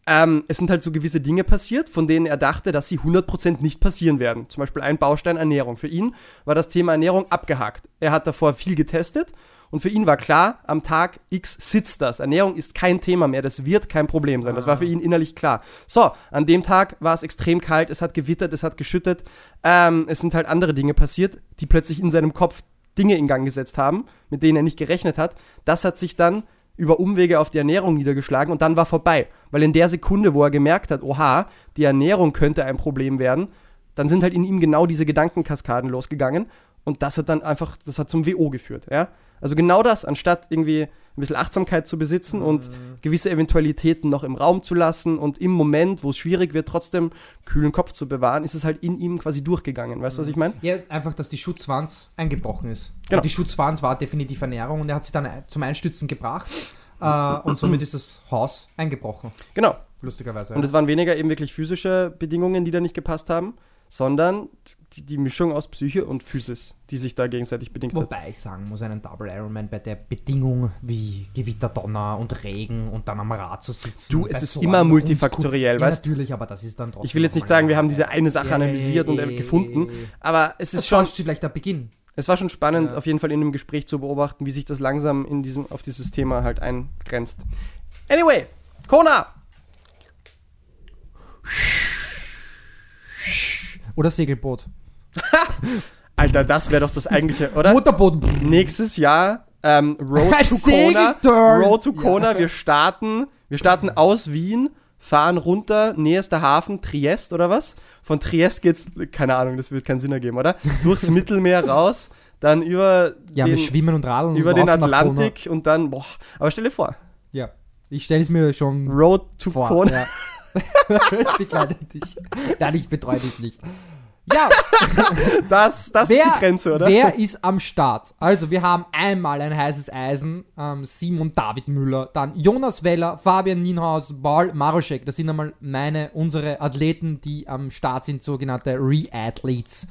ähm, es sind halt so gewisse Dinge passiert, von denen er dachte, dass sie 100% nicht passieren werden. Zum Beispiel ein Baustein Ernährung. Für ihn war das Thema Ernährung abgehakt. Er hat davor viel getestet und für ihn war klar, am Tag X sitzt das. Ernährung ist kein Thema mehr, das wird kein Problem sein. Das war für ihn innerlich klar. So, an dem Tag war es extrem kalt, es hat gewittert, es hat geschüttet. Ähm, es sind halt andere Dinge passiert, die plötzlich in seinem Kopf Dinge in Gang gesetzt haben, mit denen er nicht gerechnet hat. Das hat sich dann über Umwege auf die Ernährung niedergeschlagen und dann war vorbei. Weil in der Sekunde, wo er gemerkt hat, oha, die Ernährung könnte ein Problem werden, dann sind halt in ihm genau diese Gedankenkaskaden losgegangen und das hat dann einfach, das hat zum WO geführt, ja. Also genau das, anstatt irgendwie ein bisschen Achtsamkeit zu besitzen und gewisse Eventualitäten noch im Raum zu lassen und im Moment, wo es schwierig wird, trotzdem kühlen Kopf zu bewahren, ist es halt in ihm quasi durchgegangen. Weißt du, was ich meine? Ja, einfach, dass die Schutzwand eingebrochen ist. Genau. Und die Schutzwand war definitiv Ernährung und er hat sie dann ein- zum Einstützen gebracht. Äh, und somit ist das Haus eingebrochen. Genau. Lustigerweise. Und es waren weniger eben wirklich physische Bedingungen, die da nicht gepasst haben, sondern die, die Mischung aus Psyche und Physis, die sich da gegenseitig bedingt hat. Wobei ich sagen muss, einen Double Ironman bei der Bedingung wie Gewitter, Donner und Regen und dann am Rad zu sitzen. Du, es ist so immer multifaktoriell, ja, weißt natürlich, aber das ist dann trotzdem. Ich will jetzt nicht sagen, wir haben diese eine Sache analysiert und äh, gefunden, aber es ist schon, vielleicht der Beginn. es war schon spannend, Ja. auf jeden Fall in dem Gespräch zu beobachten, wie sich das langsam in diesem, auf dieses Thema halt eingrenzt. Anyway, Kona! Oder Segelboot. Alter, das wäre doch das eigentliche, oder? Motorboot. Nächstes Jahr ähm, Road to Kona. Road to Ja. Kona. Wir starten, wir starten aus Wien, fahren runter, nächster Hafen Triest oder was? Von Triest geht's, keine Ahnung, das wird keinen Sinn ergeben, oder? Durchs Mittelmeer raus, dann über Ja, den, wir schwimmen und radeln. über und den Atlantik und dann, boah, aber stell dir vor. Ja. Ich stelle es mir schon Road to vor. Kona. Ja. ich begleite dich. Nein, ich betreue dich nicht. Ja, Das, das ist die Grenze, oder? Wer ist am Start? Also, wir haben einmal ein heißes Eisen, ähm, Simon David Müller, dann Jonas Weller, Fabian Nienhaus, Paul Maroschek. Das sind einmal meine, unsere Athleten, die am Start sind, sogenannte Re-Athletes.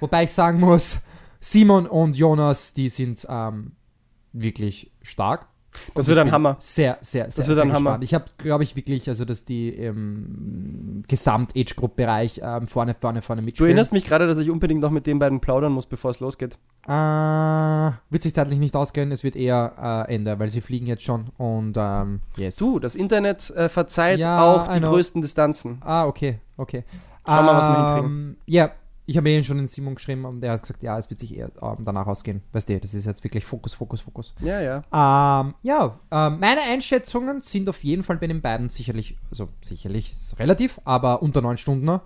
Wobei ich sagen muss, Simon und Jonas, die sind ähm, wirklich stark. Das wird ein Hammer. Sehr, sehr, sehr, wird sehr ein Hammer. Ich habe, glaube ich, wirklich, also dass die im Gesamt-Age-Group-Bereich ähm, vorne, vorne, vorne Du mitspielen. erinnerst mich gerade, dass ich unbedingt noch mit den beiden plaudern muss, bevor es losgeht. Äh, wird sich zeitlich nicht ausgehen, es wird eher äh, Ende, weil sie fliegen jetzt schon und ähm, yes. Du, das Internet äh, verzeiht Ja, auch die größten Distanzen. Ah, okay, okay. Schauen wir mal, was wir hinkriegen. Ähm, Ja, ich habe eh schon den Simon geschrieben und der hat gesagt, ja, es wird sich eher ähm, danach ausgehen. Weißt du, das ist jetzt wirklich Fokus, Fokus, Fokus. Ja, ja. Ähm, ja, ähm, meine Einschätzungen sind auf jeden Fall bei den beiden sicherlich, also sicherlich ist relativ, aber unter 9 Stunden.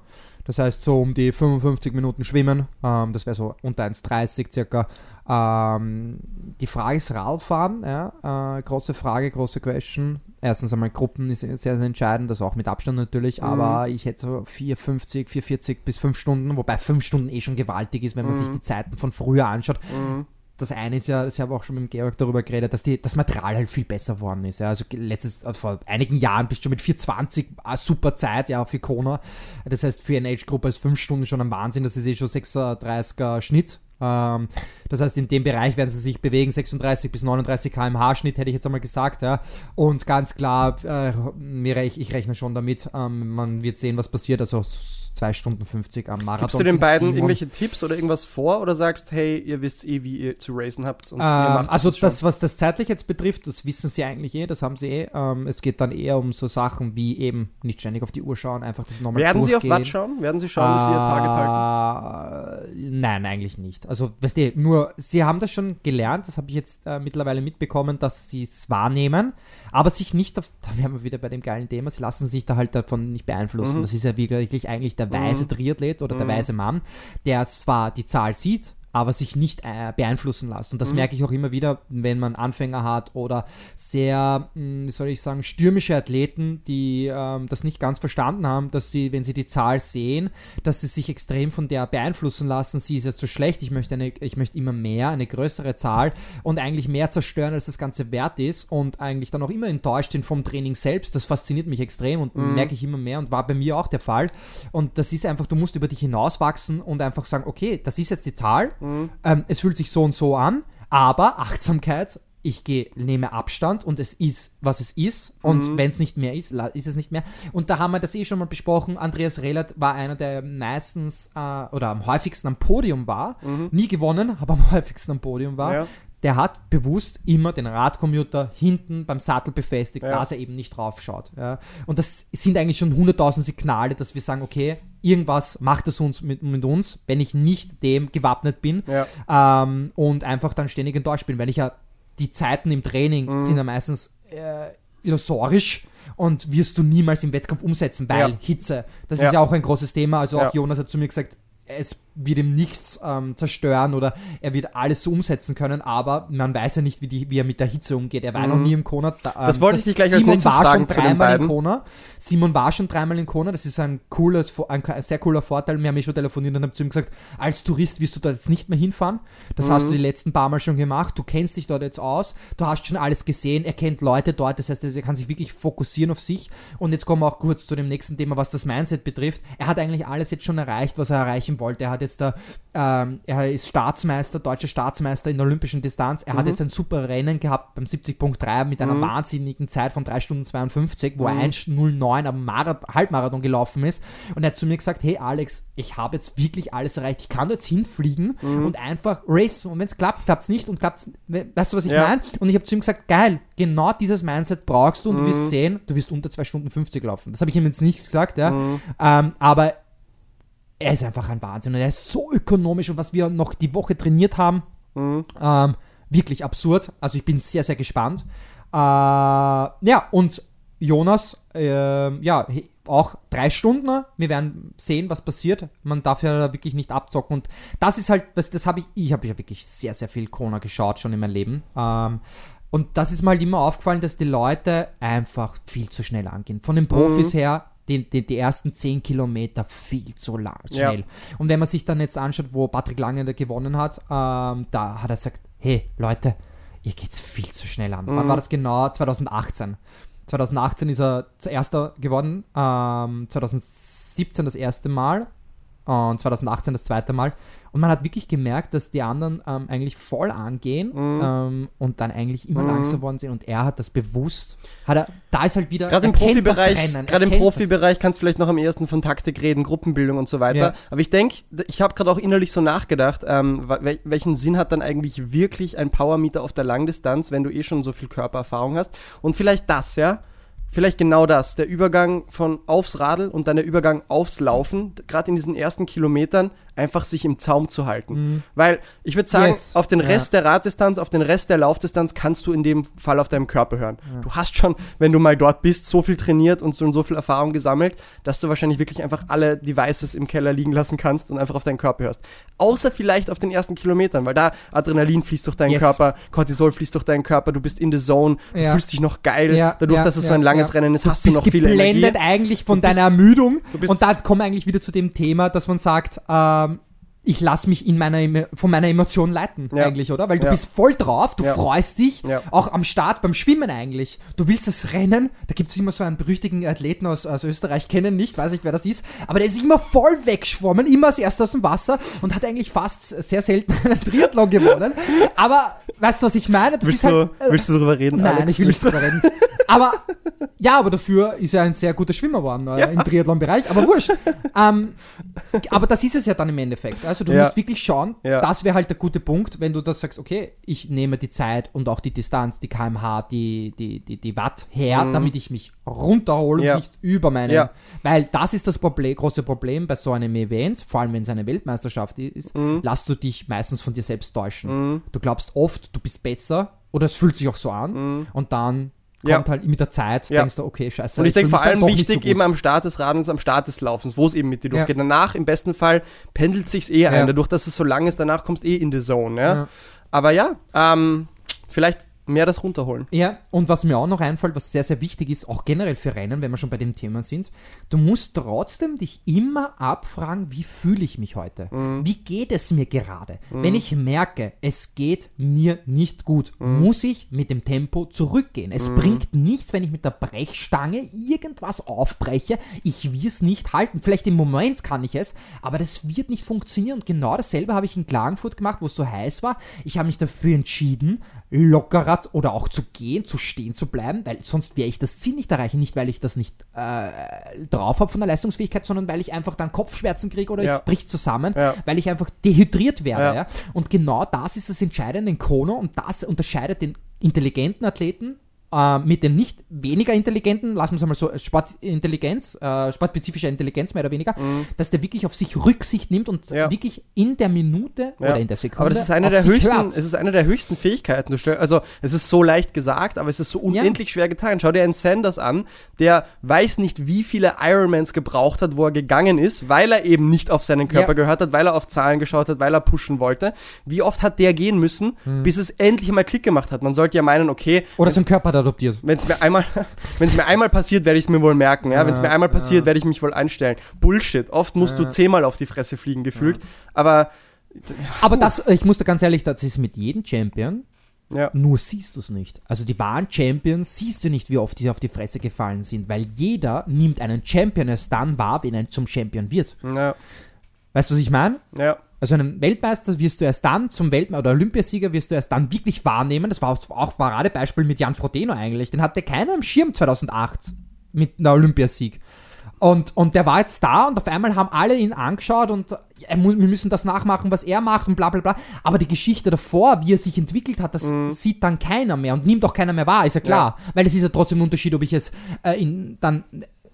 Das heißt so um die 55 Minuten schwimmen, ähm, das wäre so unter 1,30 circa. Ähm, die Frage ist Radfahren, ja, äh, große Frage, große Question. Erstens einmal Gruppen ist sehr, sehr entscheidend, das auch mit Abstand natürlich, Mhm. aber ich hätte so 4,50, 4,40 bis 5 Stunden, wobei 5 Stunden eh schon gewaltig ist, wenn man Mhm. sich die Zeiten von früher anschaut. Das eine ist ja, das habe ich auch schon mit dem Georg darüber geredet, dass die, das Material halt viel besser geworden ist. Ja. Also letztes, also vor einigen Jahren bist du mit 4,20 eine super Zeit, ja, für Kona. Das heißt, für eine Age-Gruppe ist 5 Stunden schon ein Wahnsinn, das ist eh schon 36er Schnitt. Ähm, das heißt, in dem Bereich werden sie sich bewegen, 36 bis 39 km/h Schnitt, hätte ich jetzt einmal gesagt. Ja. Und ganz klar, äh, rech, ich rechne schon damit, ähm, man wird sehen, was passiert. Also 2 Stunden 50 am Marathon. Gibst du den beiden Simon. irgendwelche Tipps oder irgendwas vor oder sagst, hey, ihr wisst eh, wie ihr zu racen habt Ähm, also schon? das, was das zeitlich jetzt betrifft, das wissen sie eigentlich eh, das haben sie eh. Ähm, es geht dann eher um so Sachen wie eben nicht ständig auf die Uhr schauen, einfach das nochmal Werden sie auf durchgehen. Watt schauen? Werden sie schauen, dass sie ihr Target halten? Äh, Nein, eigentlich nicht. Also, weißt du, nur, sie haben das schon gelernt, das habe ich jetzt äh, mittlerweile mitbekommen, dass sie es wahrnehmen, aber sich nicht, da wären wir wieder bei dem geilen Thema, sie lassen sich da halt davon nicht beeinflussen. Mhm. Das ist ja wirklich eigentlich der weise Triathlet oder der Mhm. weise Mann, der zwar die Zahl sieht, aber sich nicht äh, beeinflussen lässt. Und das Mhm. merke ich auch immer wieder, wenn man Anfänger hat oder sehr, mh, wie soll ich sagen, stürmische Athleten, die ähm, das nicht ganz verstanden haben, dass sie, wenn sie die Zahl sehen, dass sie sich extrem von der beeinflussen lassen. Sie ist jetzt so schlecht, ich möchte, eine, ich möchte immer mehr, eine größere Zahl und eigentlich mehr zerstören, als das Ganze wert ist und eigentlich dann auch immer enttäuscht sind vom Training selbst. Das fasziniert mich extrem und Mhm. merke ich immer mehr und war bei mir auch der Fall. Und das ist einfach, du musst über dich hinauswachsen und einfach sagen, okay, das ist jetzt die Zahl, Mhm. ähm, es fühlt sich so und so an, aber Achtsamkeit, ich gehe, nehme Abstand und es ist, was es ist. Und Mhm. wenn es nicht mehr ist, ist es nicht mehr. Und da haben wir das eh schon mal besprochen. Andreas Rehlert war einer, der meistens äh, oder am häufigsten am Podium war. Nie gewonnen, aber am häufigsten am Podium war. Mhm. Ja. Der hat bewusst immer den Radcommuter hinten beim Sattel befestigt, Ja. dass er eben nicht drauf schaut. Ja. Und das sind eigentlich schon 100.000 Signale, dass wir sagen, okay, irgendwas macht es uns mit, mit uns, wenn ich nicht dem gewappnet bin Ja. ähm, und einfach dann ständig enttäuscht bin, weil ich ja die Zeiten im Training Mhm. sind ja meistens äh, illusorisch und wirst du niemals im Wettkampf umsetzen, weil Ja. Hitze, das Ja. ist ja auch ein großes Thema. Also auch Jonas hat zu mir gesagt, es wird ihm nichts ähm, zerstören oder er wird alles so umsetzen können, aber man weiß ja nicht, wie, die, wie er mit der Hitze umgeht. Er war noch nie im Kona. Da, ähm, Mhm. Das wollte ich dich gleich als Simon nächstes war schon dreimal in. Kona. Simon war schon dreimal in Kona. Das ist ein cooles, ein, ein sehr cooler Vorteil. Wir haben eh schon telefoniert und haben zu ihm gesagt, als Tourist wirst du da jetzt nicht mehr hinfahren. Das hast Mhm. du die letzten paar Mal schon gemacht. Du kennst dich dort jetzt aus. Du hast schon alles gesehen. Er kennt Leute dort. Das heißt, er kann sich wirklich fokussieren auf sich. Und jetzt kommen wir auch kurz zu dem nächsten Thema, was das Mindset betrifft. Er hat eigentlich alles jetzt schon erreicht, was er erreichen wollte. Er hat jetzt da, ähm, er ist Staatsmeister, deutscher Staatsmeister in der olympischen Distanz. Er hat Mhm. jetzt ein super Rennen gehabt beim 70.3 mit einer wahnsinnigen Zeit von 3 Stunden 52, wo er Mhm. 1.09 am Marath Halbmarathon gelaufen ist. Und er hat zu mir gesagt, hey Alex, ich habe jetzt wirklich alles erreicht. Ich kann jetzt hinfliegen Mhm. und einfach racen. Und wenn es klappt, klappt es nicht und klappt Weißt du, was ich Ja. meine? Und ich habe zu ihm gesagt, geil, genau dieses Mindset brauchst du und du Mhm. wirst sehen, du wirst unter 2 Stunden 50 laufen. Das habe ich ihm jetzt nicht gesagt, ja. Mhm. Ähm, aber er ist einfach ein Wahnsinn und er ist so ökonomisch und was wir noch die Woche trainiert haben, Mhm. ähm, wirklich absurd. Also ich bin sehr, sehr gespannt. Äh, ja, und Jonas, ähm, ja, auch drei Stunden. Wir werden sehen, was passiert. Man darf ja wirklich nicht abzocken. Und das ist halt, das, das habe ich, ich habe ja wirklich sehr, sehr viel Kona geschaut schon in meinem Leben. Ähm, und das ist mir halt immer aufgefallen, dass die Leute einfach viel zu schnell angehen. Von den Profis her, die, die, die ersten 10 Kilometer viel zu lang, Ja. schnell. Und wenn man sich dann jetzt anschaut, wo Patrick Lange da gewonnen hat, ähm, da hat er gesagt, hey Leute, ihr geht's viel zu schnell an. Wann war das genau? 2018. 2018 ist er zuerster geworden, ähm, 2017 das erste Mal und 2018 das zweite Mal. Und man hat wirklich gemerkt, dass die anderen ähm, eigentlich voll angehen ähm, und dann eigentlich immer langsamer worden sind. Und er hat das bewusst, hat er, da ist halt wieder, Gerade im er Profibereich, er gerade im Profibereich kannst du vielleicht noch am ehesten von Taktik reden, Gruppenbildung und so weiter. Ja. Aber ich denke, ich habe gerade auch innerlich so nachgedacht, ähm, wel welchen Sinn hat dann eigentlich wirklich ein Powermeter auf der Langdistanz, wenn du eh schon so viel Körpererfahrung hast? Und vielleicht das, ja. Vielleicht genau das, der Übergang von aufs Radl und dann der Übergang aufs Laufen, gerade in diesen ersten Kilometern, einfach sich im Zaum zu halten. Weil ich würde sagen, Mhm. Yes. auf den Ja. Rest der Raddistanz, auf den Rest der Laufdistanz kannst du in dem Fall auf deinem Körper hören. Du hast schon, wenn du mal dort bist, so viel trainiert und so, so viel Erfahrung gesammelt, dass du wahrscheinlich wirklich einfach alle Devices im Keller liegen lassen kannst und einfach auf deinen Körper hörst. Außer vielleicht auf den ersten Kilometern, weil da Adrenalin fließt durch deinen Yes. Körper, Cortisol fließt durch deinen Körper, du bist in the zone, du Ja. fühlst dich noch geil. Ja, Dadurch, ja, dass es so ja, ein langes ja. Rennen ist, Du hast du bist noch viel geblendet Energie. eigentlich von Du deiner Ermüdung. du und da kommen wir eigentlich wieder zu dem Thema, dass man sagt, ähm, ich lasse mich in meiner, von meiner Emotion leiten, Ja. eigentlich, oder? Weil du Ja. bist voll drauf, du Ja. freust dich, auch am Start beim Schwimmen eigentlich. Du willst das Rennen, da gibt es immer so einen berüchtigen Athleten aus, aus Österreich, kennen nicht, weiß nicht, wer das ist, aber der ist immer voll weggeschwommen, immer als erster aus dem Wasser und hat eigentlich fast sehr selten einen Triathlon gewonnen. Aber weißt du, was ich meine? Das Willst, ist du, halt, äh, willst du darüber reden, Nein, Alex? ich will nicht drüber reden. Aber ja, aber dafür ist er ein sehr guter Schwimmer geworden äh, im Triathlon-Bereich. Aber wurscht. ähm, aber das ist es ja dann im Endeffekt. Also du Ja. musst wirklich schauen, Ja. das wäre halt der gute Punkt, wenn du das sagst, okay, ich nehme die Zeit und auch die Distanz, die kmh, die, die, die, die Watt her, damit ich mich runterhole Mhm. Ja. und nicht über meine. Ja. Weil das ist das Problem, große Problem bei so einem Event, vor allem wenn es eine Weltmeisterschaft ist, Mhm. lass du dich meistens von dir selbst täuschen. Du glaubst oft, du bist besser oder es fühlt sich auch so an und dann Mhm. Ja. kommt halt mit der Zeit, Ja. denkst du, okay, scheiße. Und ich denke fühl vor allem wichtig so eben am Start des Radens, am Start des Laufens, wo es eben mit dir Ja. durchgeht. Danach, im besten Fall, pendelt sich's eh Ja. ein. Dadurch, dass es so lang ist, danach kommst eh in die Zone. Ja? Ja. Aber ja, ähm, vielleicht mehr das runterholen. Ja, und was mir auch noch einfällt, was sehr, sehr wichtig ist, auch generell für Rennen, wenn wir schon bei dem Thema sind, du musst trotzdem dich immer abfragen, wie fühle ich mich heute? Mhm. Wie geht es mir gerade? Wenn ich merke, es geht mir nicht gut, Mhm. muss ich mit dem Tempo zurückgehen. Es bringt nichts, wenn ich mit der Brechstange irgendwas aufbreche. Ich will es nicht halten. Vielleicht im Moment kann ich es, aber das wird nicht funktionieren. Und genau dasselbe habe ich in Klagenfurt gemacht, wo es so heiß war. Ich habe mich dafür entschieden, lockerer oder auch zu gehen, zu stehen zu bleiben, weil sonst wäre ich das Ziel nicht erreichen. Nicht, weil ich das nicht äh, drauf habe von der Leistungsfähigkeit, sondern weil ich einfach dann Kopfschmerzen kriege oder Ja. ich brich zusammen, Ja. weil ich einfach dehydriert werde. Ja. Und genau das ist das Entscheidende in Kono und das unterscheidet den intelligenten Athleten äh, mit dem nicht weniger intelligenten, lassen wir es einmal so, Sportintelligenz, äh, sportspezifische Intelligenz mehr oder weniger, dass der wirklich auf sich Rücksicht nimmt und Mhm. Ja. wirklich in der Minute Ja. oder in der Sekunde Aber das ist eine der höchsten, hört. es ist eine der höchsten Fähigkeiten. Also es ist so leicht gesagt, aber es ist so unendlich schwer getan. Schau dir einen Sanders an, der weiß nicht, wie viele Ironmans gebraucht hat, wo er gegangen ist, weil er eben nicht auf seinen Körper Ja. gehört hat, weil er auf Zahlen geschaut hat, weil er pushen wollte. Wie oft hat der gehen müssen, bis es endlich mal Klick gemacht hat? Man sollte ja meinen, okay. Oder sein Körper adoptiert. wenn es mir einmal, wenn es mir einmal passiert, werde ich es mir wohl merken. Ja? Wenn es mir einmal passiert, werde ich mich wohl einstellen. Bullshit. Oft musst du zehnmal auf die Fresse fliegen gefühlt. Aber Aber das, ich muss da ganz ehrlich, das ist mit jedem Champion, ja, nur siehst du es nicht. Also die wahren Champions siehst du nicht, wie oft die auf die Fresse gefallen sind, weil jeder nimmt einen Champion erst dann wahr, wenn er zum Champion wird. ja, Weißt du, was ich meine? ja. Also einen Weltmeister wirst du erst dann zum Weltmeister oder Olympiasieger wirst du erst dann wirklich wahrnehmen. Das war auch Paradebeispiel mit Jan Frodeno eigentlich. Den hatte keiner im Schirm 2008 mit einer Olympiasieg. Und, und der war jetzt da und auf einmal haben alle ihn angeschaut und er mu wir müssen das nachmachen, was er macht und bla bla bla. Aber die Geschichte davor, wie er sich entwickelt hat, das sieht dann keiner mehr und nimmt auch keiner mehr wahr, ist ja klar. Weil es ist ja trotzdem ein Unterschied, ob ich es äh, in, dann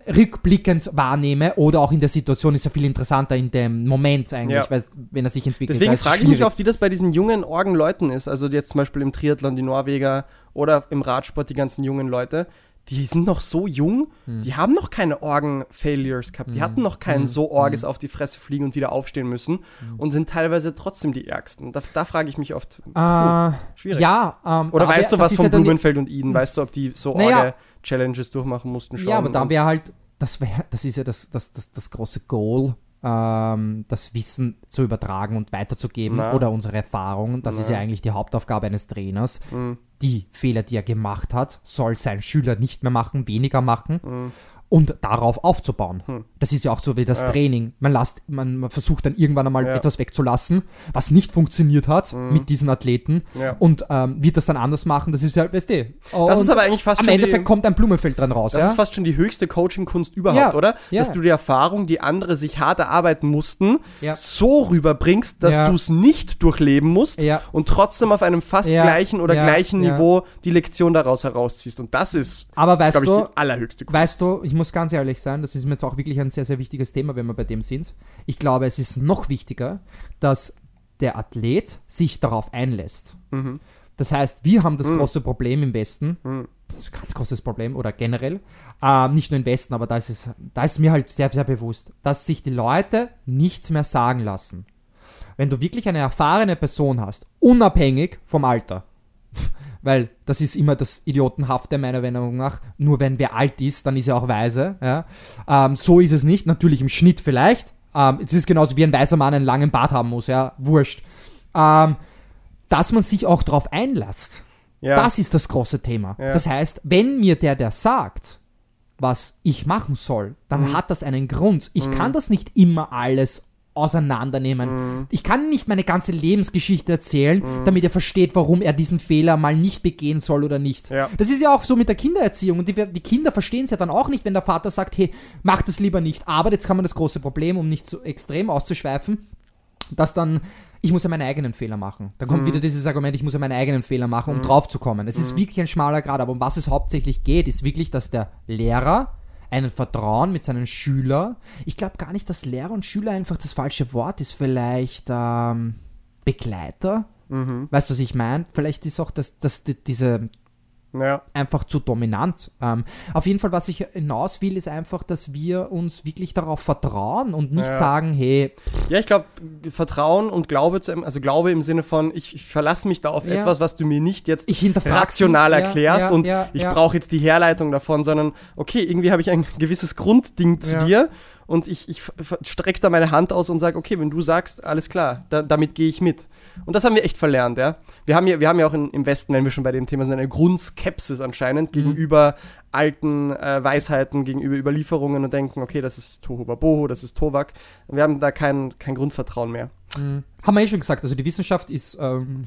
rückblickend wahrnehme oder auch in der Situation ist ja viel interessanter in dem Moment eigentlich, Ja. weil, wenn er sich entwickelt. Deswegen frage ich mich oft, wie das bei diesen jungen Orgenleuten ist. Also jetzt zum Beispiel im Triathlon die Norweger oder im Radsport die ganzen jungen Leute. Die sind noch so jung, Hm. die haben noch keine Orgen-Failures gehabt. Die hatten noch keinen so Orges auf die Fresse fliegen und wieder aufstehen müssen Hm. und sind teilweise trotzdem die Ärgsten. Da, da frage ich mich oft, Äh, schwierig. ja, ähm, Oder weißt wär- du was von ja Blumenfeld und Eden? Weißt du, ob die so Naja. Orge-Challenges durchmachen mussten schon? Ja, aber da wäre halt, das wäre, das ist ja das, das, das, das große Goal, ähm, das Wissen zu übertragen und weiterzugeben Na. oder unsere Erfahrungen. Das ist ja eigentlich die Hauptaufgabe eines Trainers. Mhm. Die Fehler, die er gemacht hat, soll sein Schüler nicht mehr machen, weniger machen. Mhm. Und darauf aufzubauen. Hm. Das ist ja auch so wie das Ja. Training. Man, lasst, man, man versucht dann irgendwann einmal Ja. etwas wegzulassen, was nicht funktioniert hat Mhm. mit diesen Athleten Ja. und ähm, wird das dann anders machen. Das ist ja, weißt du. Das ist aber eigentlich fast am schon Endeffekt die, kommt ein Blumenfeld dran raus. das ist fast schon die höchste Coaching-Kunst überhaupt, oder? Dass du die Erfahrung, die andere sich hart erarbeiten mussten, so rüberbringst, dass du es nicht durchleben musst und trotzdem auf einem fast gleichen oder gleichen. Niveau die Lektion daraus herausziehst. Und das ist, glaube ich, die allerhöchste Kunst. Weißt du, ich muss ganz ehrlich sein, das ist mir jetzt auch wirklich ein sehr, sehr wichtiges Thema, wenn wir bei dem sind. Ich glaube, es ist noch wichtiger, dass der Athlet sich darauf einlässt. Mhm. Das heißt, wir haben das Mhm. große Problem im Westen, Mhm. das ist ein ganz großes Problem oder generell, ähm, nicht nur im Westen, aber da ist, es, da ist mir halt sehr, sehr bewusst, dass sich die Leute nichts mehr sagen lassen. Wenn du wirklich eine erfahrene Person hast, unabhängig vom Alter, weil das ist immer das Idiotenhafte meiner Meinung nach. Nur wenn wer alt ist, dann ist er auch weise. Ja? Ähm, so ist es nicht. Natürlich im Schnitt vielleicht. Ähm, es ist genauso wie ein weiser Mann einen langen Bart haben muss. Ja, wurscht. Ähm, dass man sich auch darauf einlässt. Ja. Das ist das große Thema. Ja. Das heißt, wenn mir der, der sagt, was ich machen soll, dann Mhm. hat das einen Grund. Ich kann das nicht immer alles auseinandernehmen. Mhm. Ich kann nicht meine ganze Lebensgeschichte erzählen, damit er versteht, warum er diesen Fehler mal nicht begehen soll oder nicht. Ja. Das ist ja auch so mit der Kindererziehung. Und die, die Kinder verstehen es ja dann auch nicht, wenn der Vater sagt, hey, mach das lieber nicht. Aber jetzt kann man das große Problem, um nicht so extrem auszuschweifen, dass dann, ich muss ja meine eigenen Fehler machen. Dann kommt wieder dieses Argument, ich muss ja meine eigenen Fehler machen, um drauf zu kommen. Es ist wirklich ein schmaler Grad, aber um was es hauptsächlich geht, ist wirklich, dass der Lehrer einen Vertrauen mit seinen Schülern, ich glaube gar nicht, dass Lehrer und Schüler einfach das falsche Wort ist, vielleicht ähm, Begleiter. Mhm. Weißt du, was ich meine? Vielleicht ist auch das, das, die, diese Ja. einfach zu dominant. Ähm, auf jeden Fall, was ich hinaus will, ist einfach, dass wir uns wirklich darauf vertrauen und nicht Ja. sagen, hey, Ja, ich glaube, Vertrauen und Glaube, zu, also Glaube im Sinne von, ich, ich verlasse mich da auf Ja. etwas, was du mir nicht jetzt rational erklärst und ich brauche jetzt die Herleitung davon, sondern okay, irgendwie habe ich ein gewisses Grundding zu dir und ich, ich strecke da meine Hand aus und sage, okay, wenn du sagst, alles klar, da, damit gehe ich mit. Und das haben wir echt verlernt, ja. Wir haben ja, wir haben ja auch in, im Westen, wenn wir schon bei dem Thema sind, eine Grundskepsis anscheinend Mhm. gegenüber alten äh, Weisheiten, gegenüber Überlieferungen und denken, okay, das ist Tohu Wabohu, das ist Tovak. Wir haben da kein, kein Grundvertrauen mehr. Mhm. Haben wir eh schon gesagt, also die Wissenschaft ist ähm,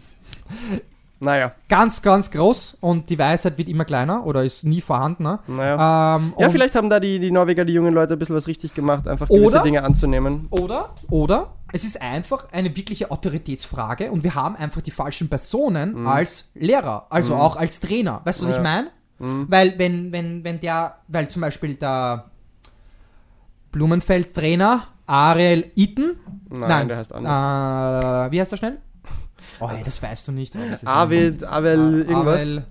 Naja, ganz, ganz groß und die Weisheit wird immer kleiner oder ist nie vorhandener. naja. Ähm, Ja, vielleicht haben da die, die Norweger, die jungen Leute ein bisschen was richtig gemacht, einfach gewisse Oder- Dinge anzunehmen. Oder, oder es ist einfach eine wirkliche Autoritätsfrage und wir haben einfach die falschen Personen als Lehrer, also auch als Trainer. Weißt du, was Ja. ich meine? Mhm. Weil wenn, wenn, wenn der, weil zum Beispiel der Blumenfeld-Trainer Ariel Eaton, Nein, der heißt anders. Äh, wie heißt der schnell? Oh, hey, das weißt du nicht. Oh, ist Arvid, Avel, ein- irgendwas. Avel-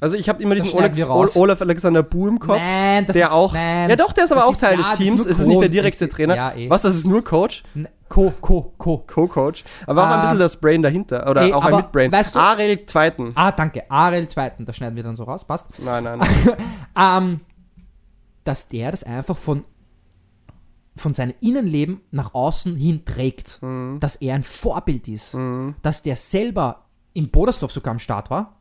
Also ich habe immer diesen Olex, Olaf Alexander Bu im Kopf. Nein, das der ist, auch. Nein, ja doch, der ist aber auch Teil ja, des das Teams. Es ist nicht der direkte Das- Trainer. Ja, eh. Was, das ist nur Coach? N- Co, Co, Co. Co-Coach. Aber auch ein Ah. bisschen das Brain dahinter. Oder Ey, auch ein Mitbrain. weißt du- Ariel Zweiten. Ah, danke. Ariel Zweiten, das schneiden wir dann so raus, passt. Nein, nein. nein. Ähm, dass der das einfach von, von seinem Innenleben nach außen hin trägt. Mhm. Dass er ein Vorbild ist. Mhm. Dass der selber in Bodersdorf sogar am Start war.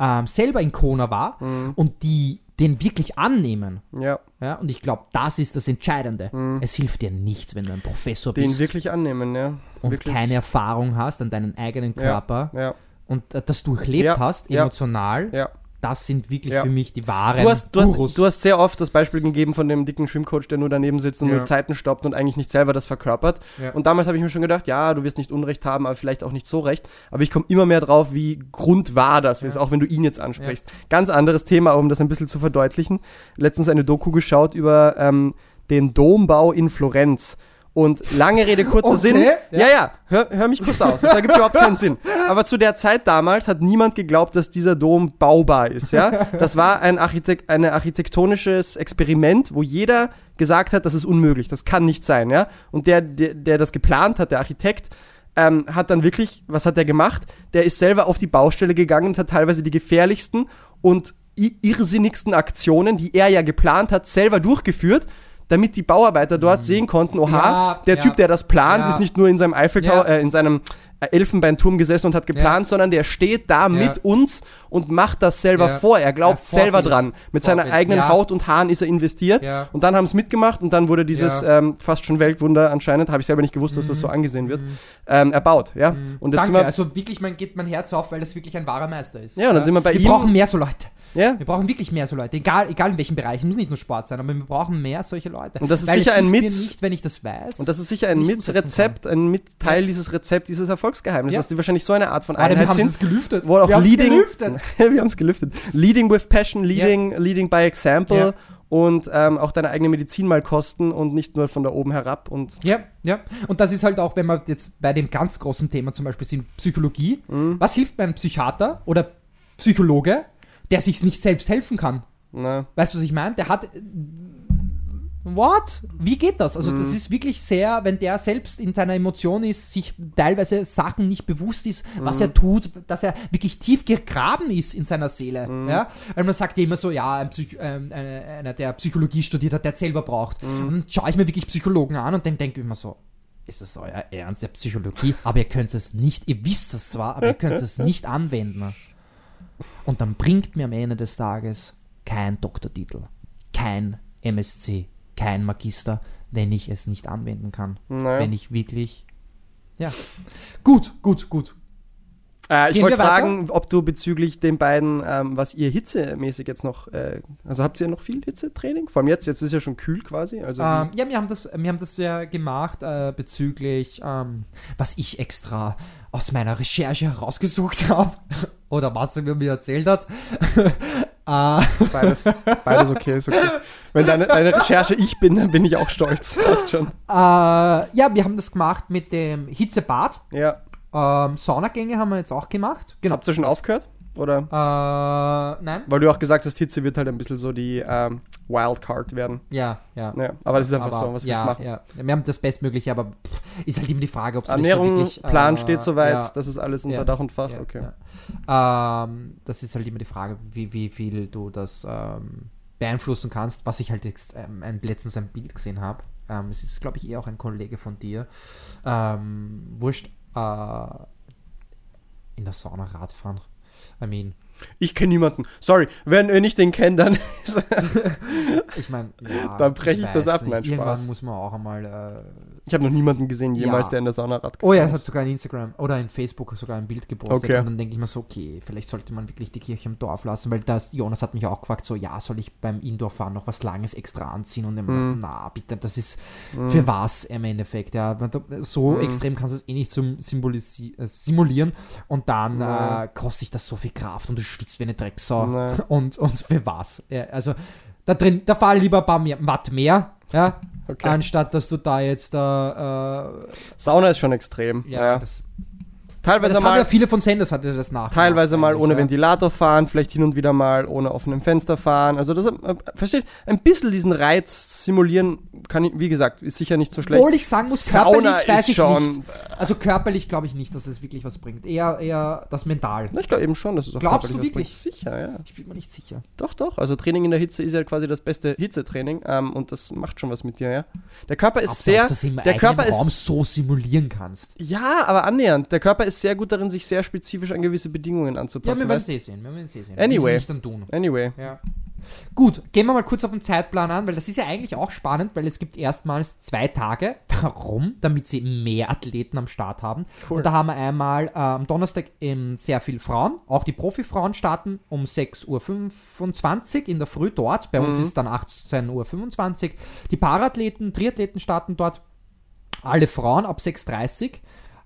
Ähm, selber in Kona war. Mhm. Und die den wirklich annehmen. Ja, Ja, und ich glaube, das ist das Entscheidende. Mhm. Es hilft dir nichts, wenn du ein Professor den bist wirklich annehmen, ja. und wirklich. keine Erfahrung hast an deinen eigenen Ja. Körper Ja, und äh, das durchlebt Ja, hast, ja. emotional. ja. Das sind wirklich Ja. für mich die wahren Du hast, du, hast, du hast sehr oft das Beispiel gegeben von dem dicken Schwimmcoach, der nur daneben sitzt und Ja. nur Zeiten stoppt und eigentlich nicht selber das verkörpert. Ja. Und damals habe ich mir schon gedacht, ja, du wirst nicht Unrecht haben, aber vielleicht auch nicht so recht. Aber ich komme immer mehr drauf, wie grundwahr das ist, auch wenn du ihn jetzt ansprichst. Ganz anderes Thema, um das ein bisschen zu verdeutlichen. Letztens eine Doku geschaut über ähm, den Dombau in Florenz. Und lange Rede, kurzer Okay, Sinn. ja. Ja, ja, hör, hör mich kurz aus. Das ergibt überhaupt keinen Sinn. Aber zu der Zeit damals hat niemand geglaubt, dass dieser Dom baubar ist, ja. Das war ein Architekt, eine architektonisches Experiment, wo jeder gesagt hat, das ist unmöglich, das kann nicht sein, ja. Und der, der, der das geplant hat, der Architekt, ähm, hat dann wirklich, was hat der gemacht? Der ist selber auf die Baustelle gegangen und hat teilweise die gefährlichsten und irrsinnigsten Aktionen, die er ja geplant hat, selber durchgeführt, damit die Bauarbeiter dort sehen konnten, oha, Mhm. Der. Typ, der das plant, ist nicht nur in seinem Ja. äh, in seinem Elfenbeinturm gesessen und hat geplant, sondern der steht da mit uns und macht das selber Ja. vor. Er glaubt Ja, selber dran. Mit seiner Vorbild. eigenen Ja. Haut und Haaren ist er investiert. Ja. Und dann haben es mitgemacht und dann wurde dieses Ja. ähm, fast schon Weltwunder anscheinend, habe ich selber nicht gewusst, dass das so angesehen wird, ähm, erbaut. Ja? Und jetzt Danke, sind wir, also wirklich, man geht mein Herz auf, weil das wirklich ein wahrer Meister ist. Ja, und dann sind wir bei wir ihm- brauchen mehr so Leute. ja, Wir brauchen wirklich mehr so Leute, egal, egal in welchem Bereich. Es muss nicht nur Sport sein, aber wir brauchen mehr solche Leute. Und das ist Weil sicher ein Mit- nicht, wenn ich das weiß. Und das ist sicher ein Mitrezept, ein Mitteil Ja. dieses Rezept, dieses Erfolgsgeheimnis, Ja. dass die wahrscheinlich so eine Art von Ah, wir Einheit haben sind. es gelüftet. Wo auch wir leading, gelüftet. wir haben es gelüftet. Leading with passion, leading, leading by example Ja. und ähm, auch deine eigene Medizin mal kosten und nicht nur von da oben herab. Und Ja, ja. Und das ist halt auch, wenn wir jetzt bei dem ganz großen Thema zum Beispiel sind, Psychologie. Mhm. Was hilft beim Psychiater oder Psychologe, der sich nicht selbst helfen kann? na, Weißt du, was ich meine? Der hat. What? Wie geht das? Also, Mhm. das ist wirklich sehr, wenn der selbst in seiner Emotion ist, sich teilweise Sachen nicht bewusst ist, was Mhm. er tut, dass er wirklich tief gegraben ist in seiner Seele. Mhm. Ja? Weil man sagt ja immer so, ja, ein Psych ähm, eine- einer, der Psychologie studiert hat, der es selber braucht. Mhm. Und dann schaue ich mir wirklich Psychologen an und dann denke ich mir so, ist das euer Ernst der Psychologie? Aber ihr könnt es nicht, ihr wisst es zwar, aber ihr könnt es nicht anwenden. Und dann bringt mir am Ende des Tages kein Doktortitel, kein MSc, kein Magister, wenn ich es nicht anwenden kann. Naja. Wenn ich wirklich. Ja. Gut, gut, gut. Äh, ich wollte fragen, ob du bezüglich den beiden, ähm, was ihr hitzemäßig jetzt noch, äh, also habt ihr noch viel Hitzetraining? Vor allem jetzt, jetzt ist ja schon kühl quasi. Also Ähm, ja, wir haben das, wir haben das ja gemacht äh, bezüglich, ähm, was ich extra aus meiner Recherche herausgesucht habe. Oder was er mir erzählt hat. Äh, beides, beides okay, ist okay. Wenn deine, deine Recherche ich bin, dann bin ich auch stolz. Passt schon. äh, ja, wir haben das gemacht mit dem Hitzebad. Ja. Ähm, Saunagänge haben wir jetzt auch gemacht. Genau. Habt ihr schon aufgehört? Oder? Äh, nein. Weil du auch gesagt hast, Hitze wird halt ein bisschen so die ähm, Wildcard werden. Ja, ja. Ja, aber das ist einfach Aber so, was wir ja, machen. ja. Wir haben das Bestmögliche, aber pff, ist halt immer die Frage, ob es Ernährung, wirklich, Plan äh, steht soweit, ja, das ist alles unter Dach und Fach. okay. Ähm, das ist halt immer die Frage, wie, wie viel du das ähm, beeinflussen kannst. Was ich halt jetzt ähm, ein, letztens ein Bild gesehen habe. Ähm, es ist, glaube ich, eher auch ein Kollege von dir. Ähm, wurscht. Äh, in der Sauna Radfahren. I mean, Ich kenne niemanden. Sorry, wenn ihr nicht den kennt, dann ich meine, ja, Dann brech ich das weiß ab, mein nicht. Irgendwann Spaß. muss man auch einmal äh, Ich habe noch niemanden gesehen jemals, Ja. der in der Sauna Rad Oh ja, es hat sogar in Instagram oder in Facebook sogar ein Bild gepostet. Okay. Und dann denke ich mir so, okay, vielleicht sollte man wirklich die Kirche im Dorf lassen, weil das, Jonas hat mich auch gefragt, so, ja, soll ich beim Indoor-Fahren noch was Langes extra anziehen? Und er Mhm. dachte, na, bitte, das ist für was im Endeffekt? Ja, so Mhm. extrem kannst du es eh nicht zum äh, simulieren und dann Ja. äh, kostet dich das so viel Kraft und du schwitzt wie eine Drecksau. Ja. Und, und für was? Ja, also, da drin, da fahr lieber ein paar mehr, Watt mehr, ja, Okay. anstatt dass du da jetzt da, äh, Sauna ist schon extrem. ja, Ja, das Teilweise das haben mal, ja viele von Senders hatte das nach. teilweise mal ohne ja. Ventilator fahren, vielleicht hin und wieder mal ohne offenem Fenster fahren. Also das, äh, versteht, ein bisschen diesen Reiz simulieren kann, ich, wie gesagt, ist sicher nicht so schlecht. Obwohl ich sagen muss, Sauna körperlich weiß ist ich schon- nicht. Also körperlich glaube ich nicht, dass es wirklich was bringt. Eher, eher das Mental. Ich glaube eben schon, dass es auch Glaubst du wirklich? Sicher, ja. Ich bin mir nicht sicher. Doch, doch. Also Training in der Hitze ist ja quasi das beste Hitzetraining ähm, und das macht schon was mit dir, ja. Der Körper ist Ob du sehr, auch das im der Körper Raum ist, so simulieren kannst. ja, aber annähernd. Der Körper ist sehr gut darin, sich sehr spezifisch an gewisse Bedingungen Ja, anzupassen. wir werden es eh sehen. Wir werden es eh sehen. Anyway. Dann tun. Anyway, Ja. Gut, gehen wir mal kurz auf den Zeitplan an, weil das ist ja eigentlich auch spannend, weil es gibt erstmals zwei Tage. Warum? Damit sie mehr Athleten am Start haben. Cool. Und da haben wir einmal äh, am Donnerstag ähm, sehr viel Frauen. Auch die Profifrauen starten um 6.25 Uhr in der Früh dort. Bei uns ist es dann 18.25 Uhr. Die Parathleten, Triathleten starten dort. Alle Frauen ab 6.30 Uhr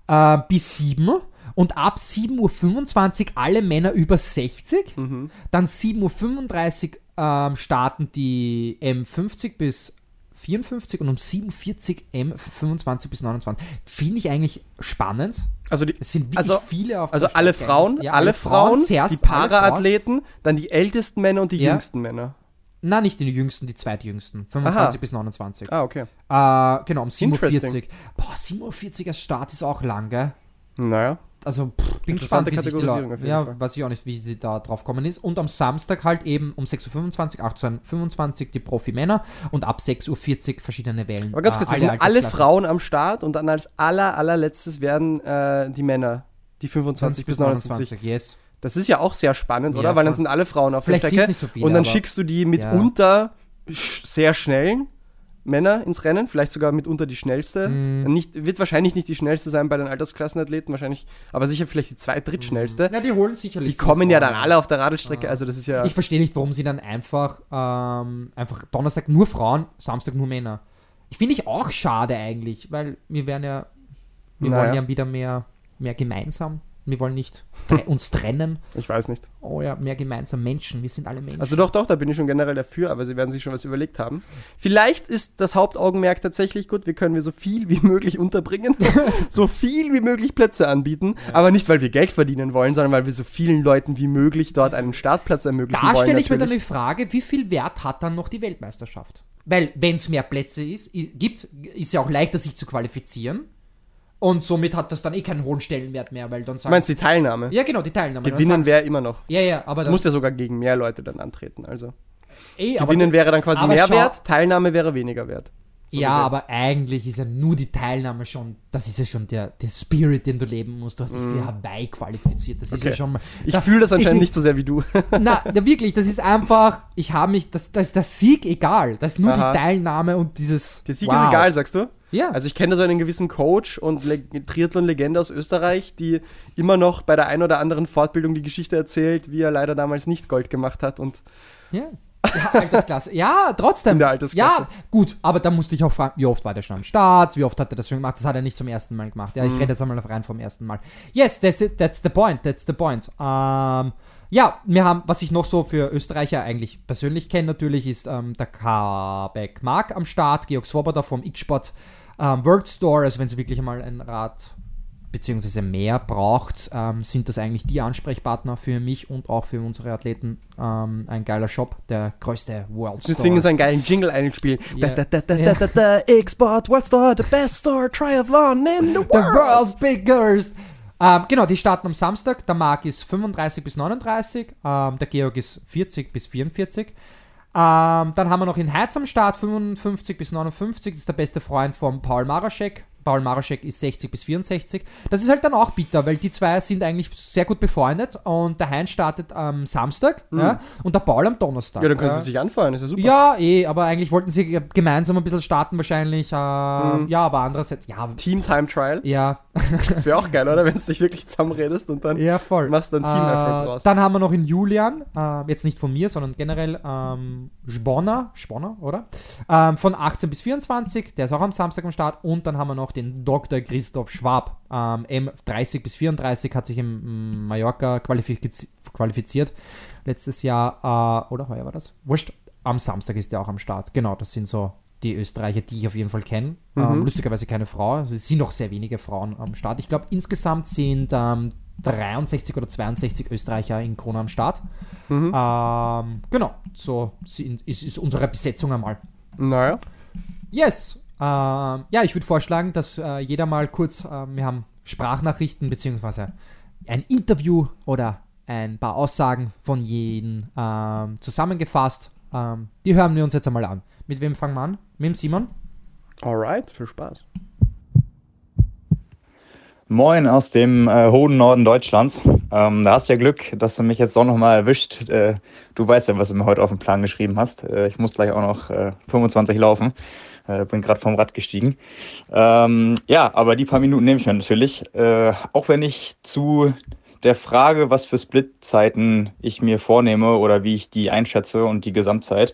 äh, bis 7 Uhr. Und ab 7.25 Uhr alle Männer über 60. Dann 7.35 Uhr ähm, starten die M50 bis 54 und um 7.40 Uhr M25 bis 29. Finde ich eigentlich spannend. also die, Es sind wirklich Also- viele auf also der alle Frauen. Ja, alle Frauen, zuerst, die alle Frauen. Paraathleten, dann die ältesten Männer und die Ja. jüngsten Männer. Nein, nicht die jüngsten, die zweitjüngsten. 25 Aha. bis 29. Ah, okay. Äh, genau, um 7.40 Uhr. Interesting. Boah, 7.40 Uhr als Start ist auch lang, gell? Naja. also pff, bin gespannt, wie sich die Leute, ja, Fall. weiß ich auch nicht, wie sie da drauf kommen ist. Und am Samstag halt eben um 6.25 Uhr, 18.25 Uhr die Profi-Männer und ab 6.40 Uhr verschiedene Wellen. Aber ganz kurz, äh, es sind alle. Frauen am Start und dann als aller, allerletztes werden äh, die Männer, die 25 bis 29. yes. Das ist ja auch sehr spannend, Ja, oder? Weil dann sind alle Frauen auf Vielleicht der Strecke nicht so viele, und dann schickst du die mitunter sch- sehr schnellen Männer ins Rennen, vielleicht sogar mitunter die schnellste. Mhm. Nicht, wird wahrscheinlich nicht die schnellste sein bei den Altersklassenathleten, wahrscheinlich, aber sicher vielleicht die zweit-, drittschnellste. Ja, die holen sicherlich. Die kommen ja dann alle auf der Radelstrecke, also das ist ja. Ich verstehe nicht, warum sie dann einfach, ähm, einfach Donnerstag nur Frauen, Samstag nur Männer. Ich finde ich auch schade eigentlich, weil wir werden ja, wir Naja. wollen ja wieder mehr, mehr gemeinsam. Wir wollen nicht tre uns trennen. Ich weiß nicht. Oh ja, mehr gemeinsam Menschen. Wir sind alle Menschen. Also doch, doch, da bin ich schon generell dafür, aber sie werden sich schon was überlegt haben. Vielleicht ist das Hauptaugenmerk tatsächlich gut, wie können wir so viel wie möglich unterbringen, so viel wie möglich Plätze anbieten, aber nicht, weil wir Geld verdienen wollen, sondern weil wir so vielen Leuten wie möglich dort einen Startplatz ermöglichen da wollen. stelle ich mir dann die Frage, wie viel Wert hat dann noch die Weltmeisterschaft? Weil, wenn es mehr Plätze ist, i- gibt, ist ja auch leichter, sich zu qualifizieren. Und somit hat das dann eh keinen hohen Stellenwert mehr, weil dann Du sagen meinst die Teilnahme? Ja, genau, die Teilnahme. Gewinnen wäre immer noch. Ja, ja, aber Du musst ja sogar gegen mehr Leute dann antreten. Also eh, aber Gewinnen wäre dann quasi aber mehr schau- wert, Teilnahme wäre weniger wert. So ja, aber eigentlich ist ja nur die Teilnahme schon, das ist ja schon der, der Spirit, den du leben musst. Du hast dich für Hawaii qualifiziert. Das ist Mhm. Okay. ja schon mal. Ich fühle das anscheinend ist- nicht so sehr wie du. Na, ja, wirklich, das ist einfach, ich habe mich, das, das ist der Sieg egal. Das ist nur Aha. die Teilnahme und dieses. Der Sieg wow. ist egal, sagst du? Ja. Also ich kenne da so einen gewissen Coach und Le Triathlon-Legende aus Österreich, die immer noch bei der ein oder anderen Fortbildung die Geschichte erzählt, wie er leider damals nicht Gold gemacht hat und Ja. Ja, Altersklasse. Ja, trotzdem. In der Altersklasse. Ja, gut, aber da musste ich auch fragen, wie oft war der schon am Start, wie oft hat er das schon gemacht? Das hat er nicht zum ersten Mal gemacht. Mhm. Ja, ich rede jetzt einmal rein vom ersten Mal. Yes, that's, it, that's the point, that's the point. Ähm, ja, wir haben, was ich noch so für Österreicher eigentlich persönlich kenne, natürlich ist ähm, der Kabek Mark am Start, Georg Swoboda vom X-Sport ähm, World Store, also wenn Sie wirklich einmal ein Rad beziehungsweise mehr braucht, ähm, sind das eigentlich die Ansprechpartner für mich und auch für unsere Athleten. Ähm, ein geiler Shop, der größte World Store. deswegen so einen geilen Jingle einspielen. Ja. Da, da, da, da, da, da, X-Sport World Store, the best store triathlon in the The world. world's biggest! Ähm, genau, die starten am Samstag. Der Marc ist 35 bis 39, ähm, der Georg ist 40 bis 44. Ähm, dann haben wir noch in Heiz am Start 55 bis 59, das ist der beste Freund von Paul Maraschek. Paul Maraschek ist 60 bis 64. Das ist halt dann auch bitter, weil die zwei sind eigentlich sehr gut befreundet und der Heinz startet am Samstag ja, und der Paul am Donnerstag. Ja, dann können ja. sie sich anfeuern, ist ja super. Ja, eh, aber eigentlich wollten sie ge- gemeinsam ein bisschen starten wahrscheinlich. Ähm, Ja, aber andererseits, ja, Team Time Trial, ja, das wäre auch geil, oder? Wenn du dich wirklich zusammenredest und dann ja, voll. machst du einen Team-Effort Äh, draus. Dann haben wir noch in Julian, äh, jetzt nicht von mir, sondern generell ähm, Sponna, Sponna, oder? Ähm, von 18 bis 24, der ist auch am Samstag am Start. Und dann haben wir noch den Dr. Christoph Schwab, ähm, M30 bis 34, hat sich im Mallorca qualifiz qualifiziert. Letztes Jahr, äh, oder heuer war das? Wurscht. Am Samstag ist der auch am Start. Genau, das sind so die Österreicher, die ich auf jeden Fall kenne. Ähm, lustigerweise keine Frau. Also es sind noch sehr wenige Frauen am Start. Ich glaube, insgesamt sind ähm, 63 oder 62 Österreicher in Krone am Start. Ähm, genau, so sind, ist, ist unsere Besetzung einmal. Naja. Yes. Ähm, ja, ich würde vorschlagen, dass äh, jeder mal kurz, ähm, wir haben Sprachnachrichten beziehungsweise ein Interview oder ein paar Aussagen von jedem ähm, zusammengefasst. Ähm, die hören wir uns jetzt einmal an. Mit wem fangen wir an? Mit dem Simon? Alright, viel Spaß. Moin aus dem äh, hohen Norden Deutschlands. Ähm, da hast du ja Glück, dass du mich jetzt doch nochmal erwischt. Äh, du weißt ja, was du mir heute auf den Plan geschrieben hast. Äh, ich muss gleich auch noch äh, 25 laufen. Äh, bin gerade vom Rad gestiegen. Ähm, ja, aber die paar Minuten nehme ich mir natürlich. Äh, auch wenn ich zu der Frage, was für Splitzeiten ich mir vornehme oder wie ich die einschätze und die Gesamtzeit,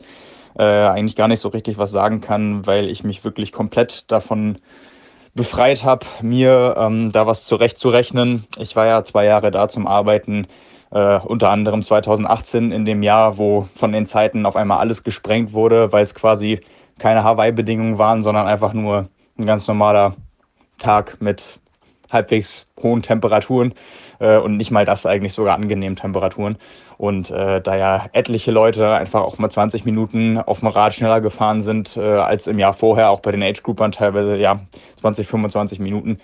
äh, eigentlich gar nicht so richtig was sagen kann, weil ich mich wirklich komplett davon befreit habe, mir ähm, da was zurechtzurechnen. Ich war ja zwei Jahre da zum Arbeiten, äh, unter anderem 2018 in dem Jahr, wo von den Zeiten auf einmal alles gesprengt wurde, weil es quasi keine Hawaii-Bedingungen waren, sondern einfach nur ein ganz normaler Tag mit halbwegs hohen Temperaturen äh, und nicht mal das eigentlich sogar angenehmen Temperaturen. Und äh, da ja etliche Leute einfach auch mal 20 Minuten auf dem Rad schneller gefahren sind äh, als im Jahr vorher, auch bei den Age-Groupern teilweise ja 20, 25 Minuten.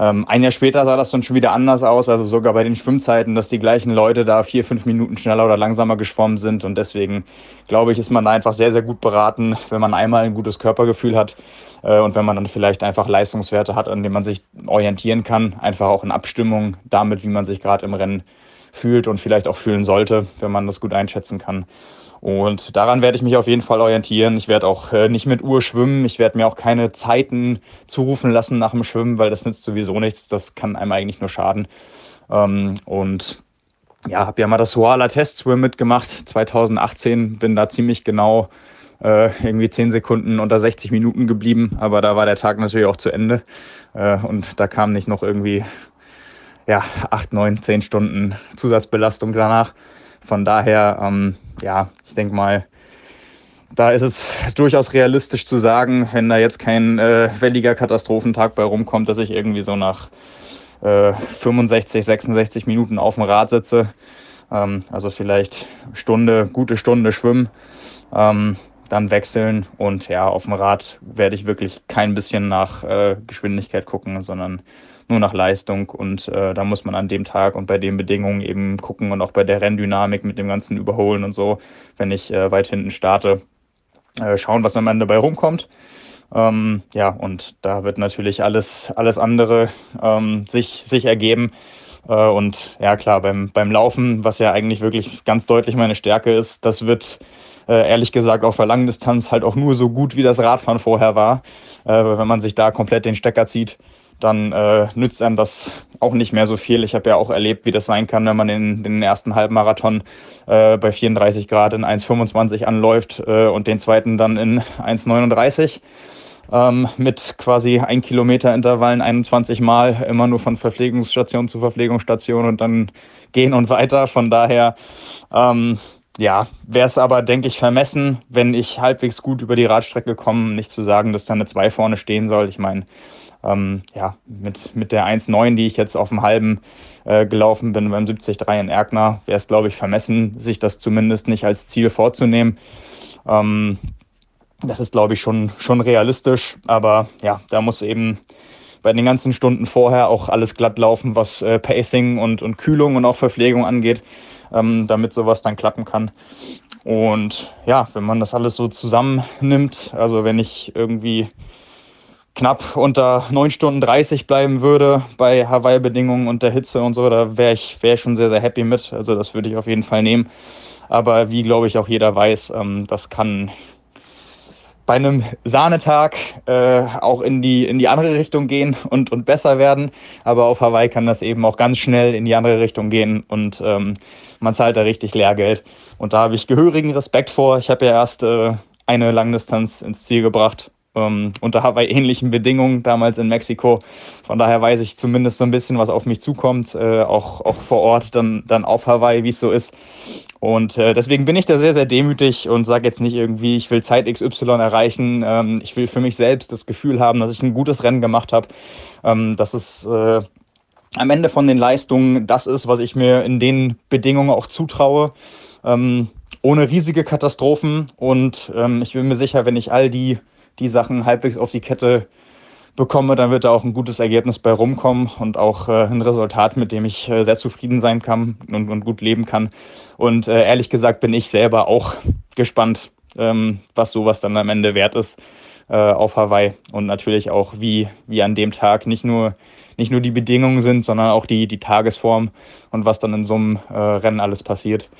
Ähm, ein Jahr später sah das dann schon wieder anders aus, also sogar bei den Schwimmzeiten, dass die gleichen Leute da vier, fünf Minuten schneller oder langsamer geschwommen sind. Und deswegen glaube ich, ist man da einfach sehr, sehr gut beraten, wenn man einmal ein gutes Körpergefühl hat äh, und wenn man dann vielleicht einfach Leistungswerte hat, an denen man sich orientieren kann, einfach auch in Abstimmung damit, wie man sich gerade im Rennen fühlt und vielleicht auch fühlen sollte, wenn man das gut einschätzen kann. Und daran werde ich mich auf jeden Fall orientieren. Ich werde auch äh, nicht mit Uhr schwimmen. Ich werde mir auch keine Zeiten zurufen lassen nach dem Schwimmen, weil das nützt sowieso nichts. Das kann einem eigentlich nur schaden. Ähm, und ja, habe ja mal das Huala Test Swim mitgemacht 2018. Bin da ziemlich genau äh, irgendwie 10 Sekunden unter 60 Minuten geblieben. Aber da war der Tag natürlich auch zu Ende. Äh, und da kam nicht noch irgendwie ja, 8, 9, 10 Stunden Zusatzbelastung danach. Von daher, ähm, ja, ich denke mal, da ist es durchaus realistisch zu sagen, wenn da jetzt kein äh, welliger Katastrophentag bei rumkommt, dass ich irgendwie so nach äh, 65, 66 Minuten auf dem Rad sitze. Ähm, also vielleicht Stunde, gute Stunde schwimmen, ähm, dann wechseln und ja, auf dem Rad werde ich wirklich kein bisschen nach äh, Geschwindigkeit gucken, sondern nur nach Leistung und äh, da muss man an dem Tag und bei den Bedingungen eben gucken und auch bei der Renndynamik mit dem ganzen Überholen und so, wenn ich äh, weit hinten starte, äh, schauen, was am Ende bei rumkommt. Ähm, ja, und da wird natürlich alles, alles andere ähm, sich, sich ergeben. Äh, und ja, klar, beim, beim Laufen, was ja eigentlich wirklich ganz deutlich meine Stärke ist, das wird äh, ehrlich gesagt auf der langen Distanz halt auch nur so gut, wie das Radfahren vorher war. Äh, wenn man sich da komplett den Stecker zieht, dann äh, nützt einem das auch nicht mehr so viel. Ich habe ja auch erlebt, wie das sein kann, wenn man in den ersten Halbmarathon äh, bei 34 Grad in 1,25 anläuft äh, und den zweiten dann in 1,39 ähm, mit quasi ein Kilometer Intervallen 21 Mal immer nur von Verpflegungsstation zu Verpflegungsstation und dann gehen und weiter. Von daher ähm, ja, wäre es aber, denke ich, vermessen, wenn ich halbwegs gut über die Radstrecke komme, nicht zu sagen, dass da eine 2 vorne stehen soll. Ich meine, ähm, ja, mit, mit der 1,9, die ich jetzt auf dem halben äh, gelaufen bin beim 73 in Erkner, wäre es, glaube ich, vermessen, sich das zumindest nicht als Ziel vorzunehmen. Ähm, das ist, glaube ich, schon, schon realistisch, aber ja, da muss eben bei den ganzen Stunden vorher auch alles glatt laufen, was äh, Pacing und, und Kühlung und auch Verpflegung angeht, ähm, damit sowas dann klappen kann. Und ja, wenn man das alles so zusammennimmt, also wenn ich irgendwie knapp unter 9 Stunden 30 bleiben würde bei Hawaii-Bedingungen und der Hitze und so, da wäre ich, wär ich schon sehr, sehr happy mit. Also das würde ich auf jeden Fall nehmen. Aber wie, glaube ich, auch jeder weiß, ähm, das kann bei einem Sahnetag äh, auch in die, in die andere Richtung gehen und, und besser werden. Aber auf Hawaii kann das eben auch ganz schnell in die andere Richtung gehen und ähm, man zahlt da richtig Lehrgeld. Und da habe ich gehörigen Respekt vor. Ich habe ja erst äh, eine Langdistanz ins Ziel gebracht ähm, unter Hawaii-ähnlichen Bedingungen damals in Mexiko. Von daher weiß ich zumindest so ein bisschen, was auf mich zukommt, äh, auch, auch vor Ort dann, dann auf Hawaii, wie es so ist. Und äh, deswegen bin ich da sehr, sehr demütig und sage jetzt nicht irgendwie, ich will Zeit XY erreichen. Ähm, ich will für mich selbst das Gefühl haben, dass ich ein gutes Rennen gemacht habe, ähm, dass es äh, am Ende von den Leistungen das ist, was ich mir in den Bedingungen auch zutraue. Ähm, ohne riesige Katastrophen. Und ähm, ich bin mir sicher, wenn ich all die die Sachen halbwegs auf die Kette bekomme, dann wird da auch ein gutes Ergebnis bei rumkommen und auch äh, ein Resultat, mit dem ich äh, sehr zufrieden sein kann und, und gut leben kann. Und äh, ehrlich gesagt bin ich selber auch gespannt, ähm, was sowas dann am Ende wert ist äh, auf Hawaii und natürlich auch, wie, wie an dem Tag nicht nur, nicht nur die Bedingungen sind, sondern auch die, die Tagesform und was dann in so einem äh, Rennen alles passiert.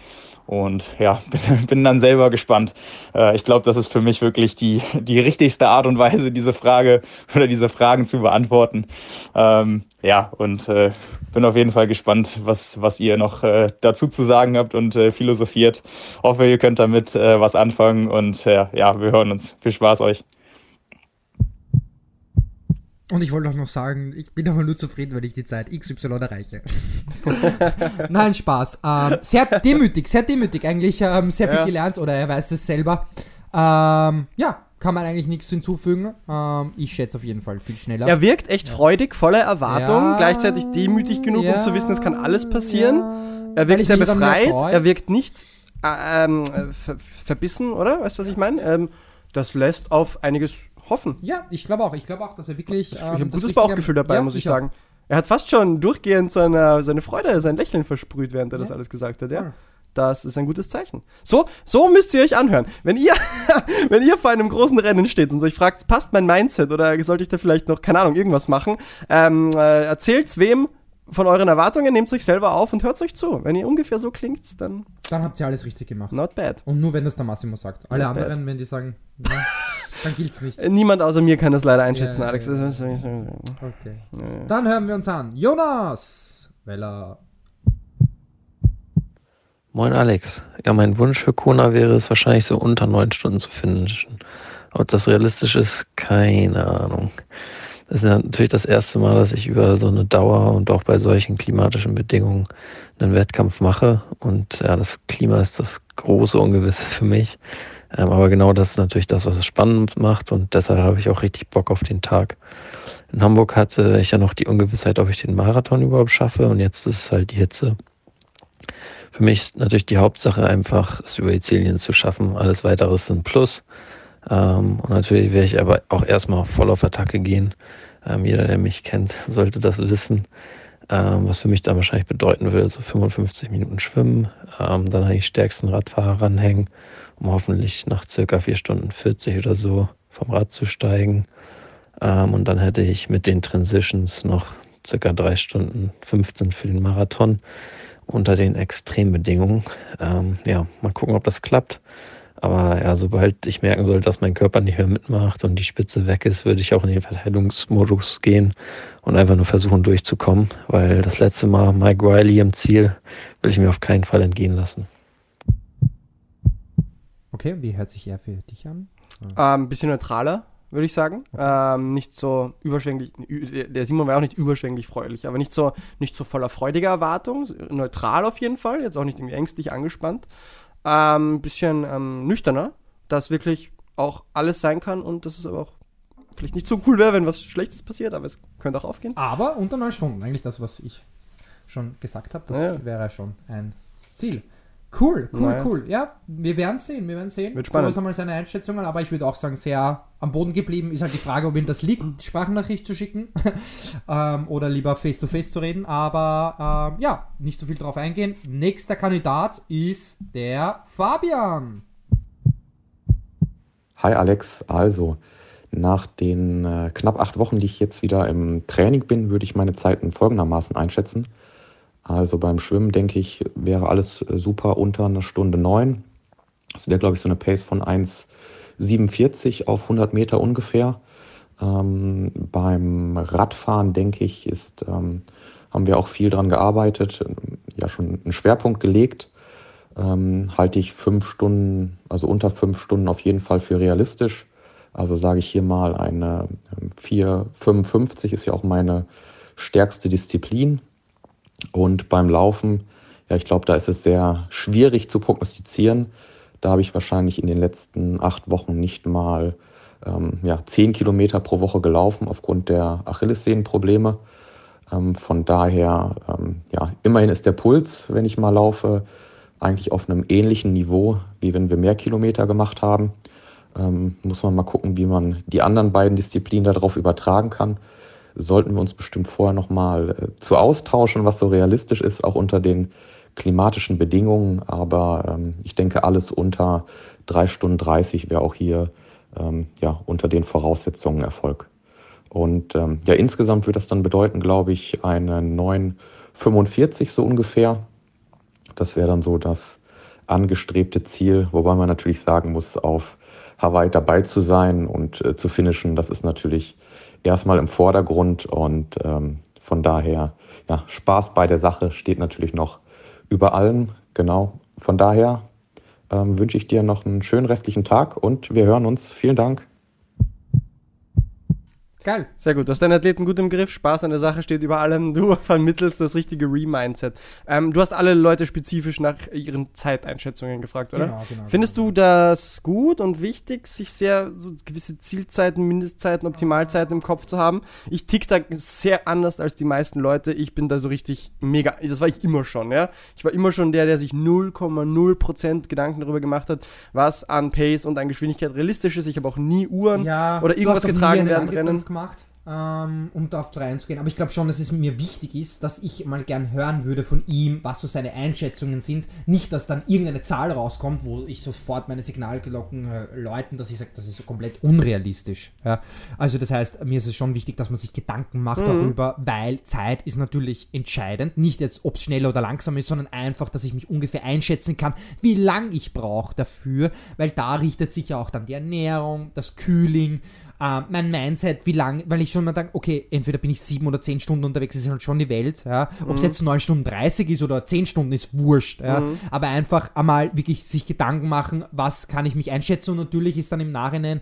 Und ja, bin, bin dann selber gespannt. Äh, ich glaube, das ist für mich wirklich die, die richtigste Art und Weise, diese Frage oder diese Fragen zu beantworten. Ähm, ja, und äh, bin auf jeden Fall gespannt, was, was ihr noch äh, dazu zu sagen habt und äh, philosophiert. Hoffe, ihr könnt damit äh, was anfangen und äh, ja, wir hören uns. Viel Spaß euch. Und ich wollte auch noch sagen, ich bin aber nur zufrieden, wenn ich die Zeit XY erreiche. Nein, Spaß. Ähm, sehr demütig, sehr demütig eigentlich. Ähm, sehr viel Ja. gelernt oder er weiß es selber. Ähm, ja, kann man eigentlich nichts hinzufügen. Ähm, ich schätze auf jeden Fall viel schneller. Er wirkt echt freudig, voller Erwartung, Ja, gleichzeitig demütig genug, um zu wissen, es kann alles passieren. Ja, Er wirkt sehr befreit, er wirkt nicht äh, ähm, äh, ver verbissen, oder? Weißt du, was ich meine? Ähm, das lässt auf einiges hoffen. Ja, ich glaube auch. Ich glaube auch, dass er wirklich. Ich ähm, habe ein das gutes Bauchgefühl dabei, Ja, muss ich auch. sagen. Er hat fast schon durchgehend seine, seine Freude, sein Lächeln versprüht, während er das Ja. alles gesagt hat, ja. Das ist ein gutes Zeichen. So, so müsst ihr euch anhören. Wenn ihr, wenn ihr vor einem großen Rennen steht und euch fragt, passt mein Mindset oder sollte ich da vielleicht noch, keine Ahnung, irgendwas machen, ähm, äh, erzählt's wem von euren Erwartungen, nehmt euch selber auf und hört euch zu. Wenn ihr ungefähr so klingt, dann Dann habt ihr alles richtig gemacht. not bad. Und nur wenn das der Massimo sagt. Alle Not bad. anderen, wenn die sagen, na, dann gilt's nicht. Niemand außer mir kann das leider einschätzen, Ja, ja, Alex. ja. Ist- Okay. Ja. Dann hören wir uns an. Jonas! Weil er. Moin Alex. Ja, mein Wunsch für Kona wäre es wahrscheinlich so unter neun Stunden zu finishen. Ob das realistisch ist, keine Ahnung. Das ist ja natürlich das erste Mal, dass ich über so eine Dauer und auch bei solchen klimatischen Bedingungen einen Wettkampf mache. Und ja, das Klima ist das große Ungewisse für mich. Ähm, aber genau das ist natürlich das, was es spannend macht. Und deshalb habe ich auch richtig Bock auf den Tag. In Hamburg hatte ich ja noch die Ungewissheit, ob ich den Marathon überhaupt schaffe. Und jetzt ist es halt die Hitze. Für mich ist natürlich die Hauptsache einfach, es über Sizilien zu schaffen. Alles weitere ist ein Plus. Ähm, und natürlich werde ich aber auch erstmal voll auf Attacke gehen. Ähm, jeder, der mich kennt, sollte das wissen. Was für mich dann wahrscheinlich bedeuten würde, so 55 Minuten schwimmen, dann an die stärksten Radfahrer ranhängen, um hoffentlich nach circa 4 Stunden 40 oder so vom Rad zu steigen. Ähm, und dann hätte ich mit den Transitions noch circa 3 Stunden 15 für den Marathon unter den Extrembedingungen. Ähm, ja, mal gucken, ob das klappt. Aber ja, sobald ich merken soll, dass mein Körper nicht mehr mitmacht und die Spitze weg ist, würde ich auch in den Verteidigungsmodus gehen und einfach nur versuchen durchzukommen, weil das letzte Mal Mike Riley im Ziel will ich mir auf keinen Fall entgehen lassen. Okay, wie hört sich er für dich an? Ähm, ein bisschen neutraler, würde ich sagen. Ähm, nicht so überschwänglich, der Simon war auch nicht überschwänglich freudig, aber nicht so, nicht so voller freudiger Erwartung. Neutral auf jeden Fall, jetzt auch nicht irgendwie ängstlich angespannt. Ähm, ein bisschen ähm, nüchterner, dass wirklich auch alles sein kann und dass es aber auch vielleicht nicht so cool wäre, wenn was Schlechtes passiert, aber es könnte auch aufgehen. Aber unter neun Stunden, eigentlich das, was ich schon gesagt habe, das Ja. wäre schon ein Ziel. Cool, cool, Naja. cool. Ja, wir werden sehen, wir werden sehen. So ist einmal seine Einschätzungen, aber ich würde auch sagen, sehr am Boden geblieben. Ist halt die Frage, ob ihm das liegt, die Sprachnachricht zu schicken ähm, oder lieber face-to-face zu reden. Aber ähm, ja, nicht so viel drauf eingehen. Nächster Kandidat ist der Fabian. Hi Alex, also nach den äh, knapp acht Wochen, die ich jetzt wieder im Training bin, würde ich meine Zeiten folgendermaßen einschätzen. Also beim Schwimmen denke ich, wäre alles äh, super unter einer Stunde neun. Das wäre, glaube ich, so eine Pace von 1,47 auf 100 Meter ungefähr. Ähm, beim Radfahren, denke ich, ist, ähm, haben wir auch viel dran gearbeitet, ähm, ja schon einen Schwerpunkt gelegt ähm, halte ich fünf Stunden, also unter fünf Stunden auf jeden Fall für realistisch. Also sage ich hier mal eine ähm, 4,55 ist ja auch meine stärkste Disziplin. Und beim Laufen, ja, ich glaube, da ist es sehr schwierig zu prognostizieren. Da habe ich wahrscheinlich in den letzten acht Wochen nicht mal ähm, ja, zehn Kilometer pro Woche gelaufen aufgrund der Achillessehnenprobleme. Ähm, von daher, ähm, ja, immerhin ist der Puls, wenn ich mal laufe, eigentlich auf einem ähnlichen Niveau, wie wenn wir mehr Kilometer gemacht haben. Ähm, muss man mal gucken, wie man die anderen beiden Disziplinen darauf übertragen kann. Sollten wir uns bestimmt vorher nochmal äh, zu austauschen, was so realistisch ist, auch unter den klimatischen Bedingungen. Aber ähm, ich denke, alles unter 3 Stunden 30 wäre auch hier ähm, ja, unter den Voraussetzungen Erfolg. Und ähm, ja, insgesamt wird das dann bedeuten, glaube ich, eine 9,45 so ungefähr. Das wäre dann so das angestrebte Ziel, wobei man natürlich sagen muss, auf Hawaii dabei zu sein und äh, zu finishen, das ist natürlich erstmal im Vordergrund und ähm, von daher, ja, Spaß bei der Sache steht natürlich noch über allem, genau. Von daher ähm, wünsche ich dir noch einen schönen restlichen Tag und wir hören uns. Vielen Dank. Geil. Sehr gut. Du hast deinen Athleten gut im Griff. Spaß an der Sache steht über allem. Du vermittelst das richtige Re-Mindset. Ähm, du hast alle Leute spezifisch nach ihren Zeiteinschätzungen gefragt, oder? Genau, genau, Findest genau. du das gut und wichtig, sich sehr so gewisse Zielzeiten, Mindestzeiten, Optimalzeiten im Kopf zu haben? Ich tick da sehr anders als die meisten Leute. Ich bin da so richtig mega. Das war ich immer schon, ja. Ich war immer schon der, der sich 0,0% Gedanken darüber gemacht hat, was an Pace und an Geschwindigkeit realistisch ist. Ich habe auch nie Uhren Ja, oder irgendwas getragen während Langdistanz Rennen. Gemacht, ähm, um darauf reinzugehen. Aber ich glaube schon, dass es mir wichtig ist, dass ich mal gern hören würde von ihm, was so seine Einschätzungen sind. Nicht, dass dann irgendeine Zahl rauskommt, wo ich sofort meine Signalglocken äh, läuten, dass ich sage, das ist so komplett unrealistisch. Ja? Also das heißt, mir ist es schon wichtig, dass man sich Gedanken macht darüber, weil Zeit ist natürlich entscheidend. Nicht jetzt, ob es schneller oder langsam ist, sondern einfach, dass ich mich ungefähr einschätzen kann, wie lang ich brauche dafür, weil da richtet sich ja auch dann die Ernährung, das Kühling, äh, mein Mindset, wie lang, weil ich schon mal denke, okay, entweder bin ich sieben oder zehn Stunden unterwegs, ist halt schon die Welt, ja. Ob es jetzt neun Stunden 30 ist oder zehn Stunden, ist wurscht, ja. Aber einfach einmal wirklich sich Gedanken machen, was kann ich mich einschätzen und natürlich ist dann im Nachhinein,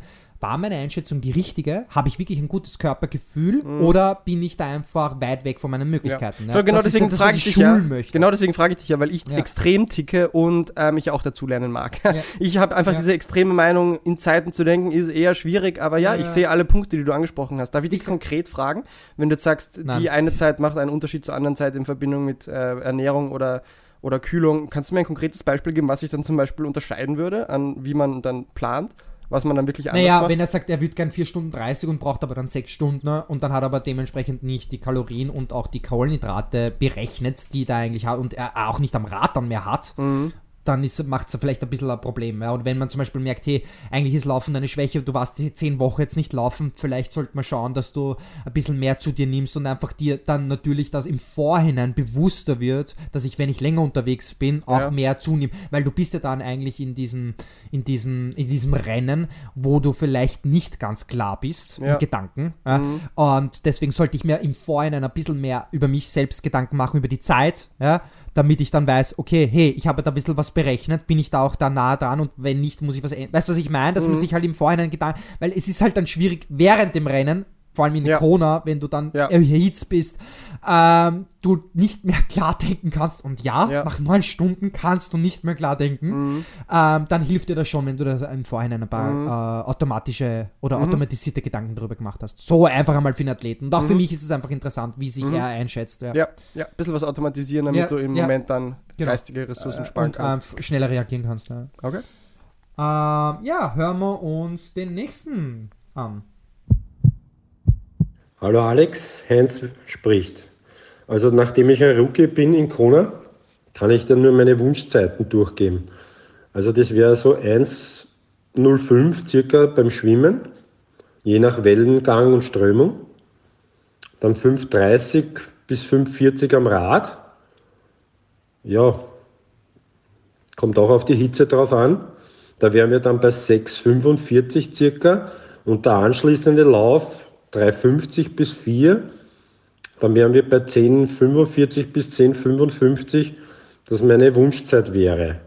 war meine Einschätzung die richtige? Habe ich wirklich ein gutes Körpergefühl oder bin ich da einfach weit weg von meinen Möglichkeiten? Ja. genau Das ist deswegen das, frage ich dich ja. möchte. Genau deswegen frage ich dich ja, weil ich Ja. extrem ticke und ähm, ich auch dazu lernen mag. Ja. Ich habe einfach Ja. diese extreme Meinung, in Zeiten zu denken, ist eher schwierig, aber ja, Ja, ich ja. sehe alle Punkte, die du angesprochen hast. Darf ich dich Ich- konkret fragen, wenn du jetzt sagst, Nein. die eine Zeit macht einen Unterschied zur anderen Zeit in Verbindung mit äh, Ernährung oder oder Kühlung. Kannst du mir ein konkretes Beispiel geben, was sich dann zum Beispiel unterscheiden würde, an wie man dann plant, was man dann wirklich anders Naja, macht? wenn er sagt, er würde gern 4 Stunden 30 und braucht aber dann 6 Stunden und dann hat er aber dementsprechend nicht die Kalorien und auch die Kohlenhydrate berechnet, die er eigentlich hat und er auch nicht am Rad dann mehr hat, Mhm. Dann macht es vielleicht ein bisschen ein Problem. Ja. Und wenn man zum Beispiel merkt, hey, eigentlich ist Laufen deine Schwäche, du warst die 10 Wochen jetzt nicht laufen, vielleicht sollte man schauen, dass du ein bisschen mehr zu dir nimmst und einfach dir dann natürlich das im Vorhinein bewusster wird, dass ich, wenn ich länger unterwegs bin, auch Ja. mehr zunehme. Weil du bist ja dann eigentlich in diesem, in diesem, in diesem Rennen, wo du vielleicht nicht ganz klar bist Ja. im Gedanken. Ja? Und deswegen sollte ich mir im Vorhinein ein bisschen mehr über mich selbst Gedanken machen, über die Zeit, ja? Damit ich dann weiß, okay, hey, ich habe da ein bisschen was berechnet, bin ich da auch da nah dran und wenn nicht, muss ich was ändern. Weißt du, was ich meine? Dass man sich halt im Vorhinein Gedanken, weil es ist halt dann schwierig während dem Rennen, vor allem in Ja. Kona, wenn du dann Ja. erhitzt bist, ähm, du nicht mehr klar denken kannst. Und ja, Ja. nach neun Stunden kannst du nicht mehr klar denken. Ähm, dann hilft dir das schon, wenn du das im Vorhinein ein paar Mhm. äh, automatische oder automatisierte Gedanken darüber gemacht hast. So einfach einmal für den Athleten. Und auch für mich ist es einfach interessant, wie sich er einschätzt. Ja. Mhm. ja, ein bisschen was automatisieren, damit du im. Moment dann Genau. geistige Ressourcen sparen Und kannst. ähm, schneller reagieren kannst. Okay. Ähm, ja, hören wir uns den nächsten an. Hallo Alex, Heinz spricht. Also nachdem ich ein Rookie bin in Kona, kann ich dann nur meine Wunschzeiten durchgeben. Also das wäre so 1,05 circa beim Schwimmen, je nach Wellengang und Strömung. Dann 5,30 bis 5,40 am Rad. Ja, kommt auch auf die Hitze drauf an. Da wären wir dann bei 6,45 circa und der anschließende Lauf 3,50 bis 4. Dann wären wir bei 10,45 bis 10,55, das meine Wunschzeit wäre.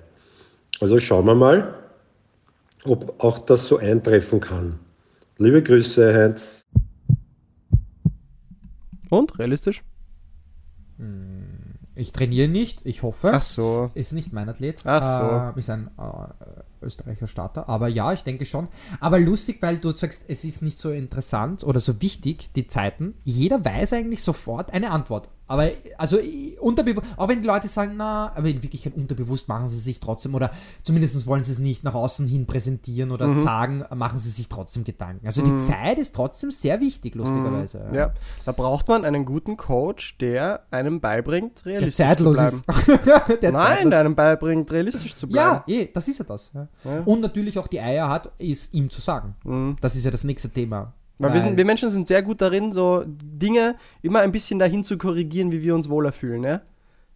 Also schauen wir mal, ob auch das so eintreffen kann. Liebe Grüße, Heinz. Und? Realistisch? Ich trainiere nicht, ich hoffe. Ach so. Ist nicht mein Athlet. Ach Äh, ist ein äh, Österreicher Starter. Aber ja, ich denke schon. Aber lustig, weil du sagst, es ist nicht so interessant oder so wichtig, die Zeiten. Jeder weiß eigentlich sofort eine Antwort. Aber also unterbewusst, auch wenn die Leute sagen, na, aber in Wirklichkeit unterbewusst machen sie sich trotzdem oder zumindest wollen sie es nicht nach außen hin präsentieren oder Mhm. sagen, machen sie sich trotzdem Gedanken. Also die Zeit ist trotzdem sehr wichtig, lustigerweise. Mhm. Ja, da braucht man einen guten Coach, der einem beibringt, Der realistisch zeitlos zu bleiben. ist. Der Nein, zeitlos der einem beibringt, realistisch zu bleiben. Ja, eh, das ist ja das. Ja. Ja. Und natürlich auch die Eier hat, ist ihm zu sagen. Mhm. Das ist ja das nächste Thema. Weil wir, sind, wir Menschen sind sehr gut darin, so Dinge immer ein bisschen dahin zu korrigieren, wie wir uns wohler fühlen. Ja?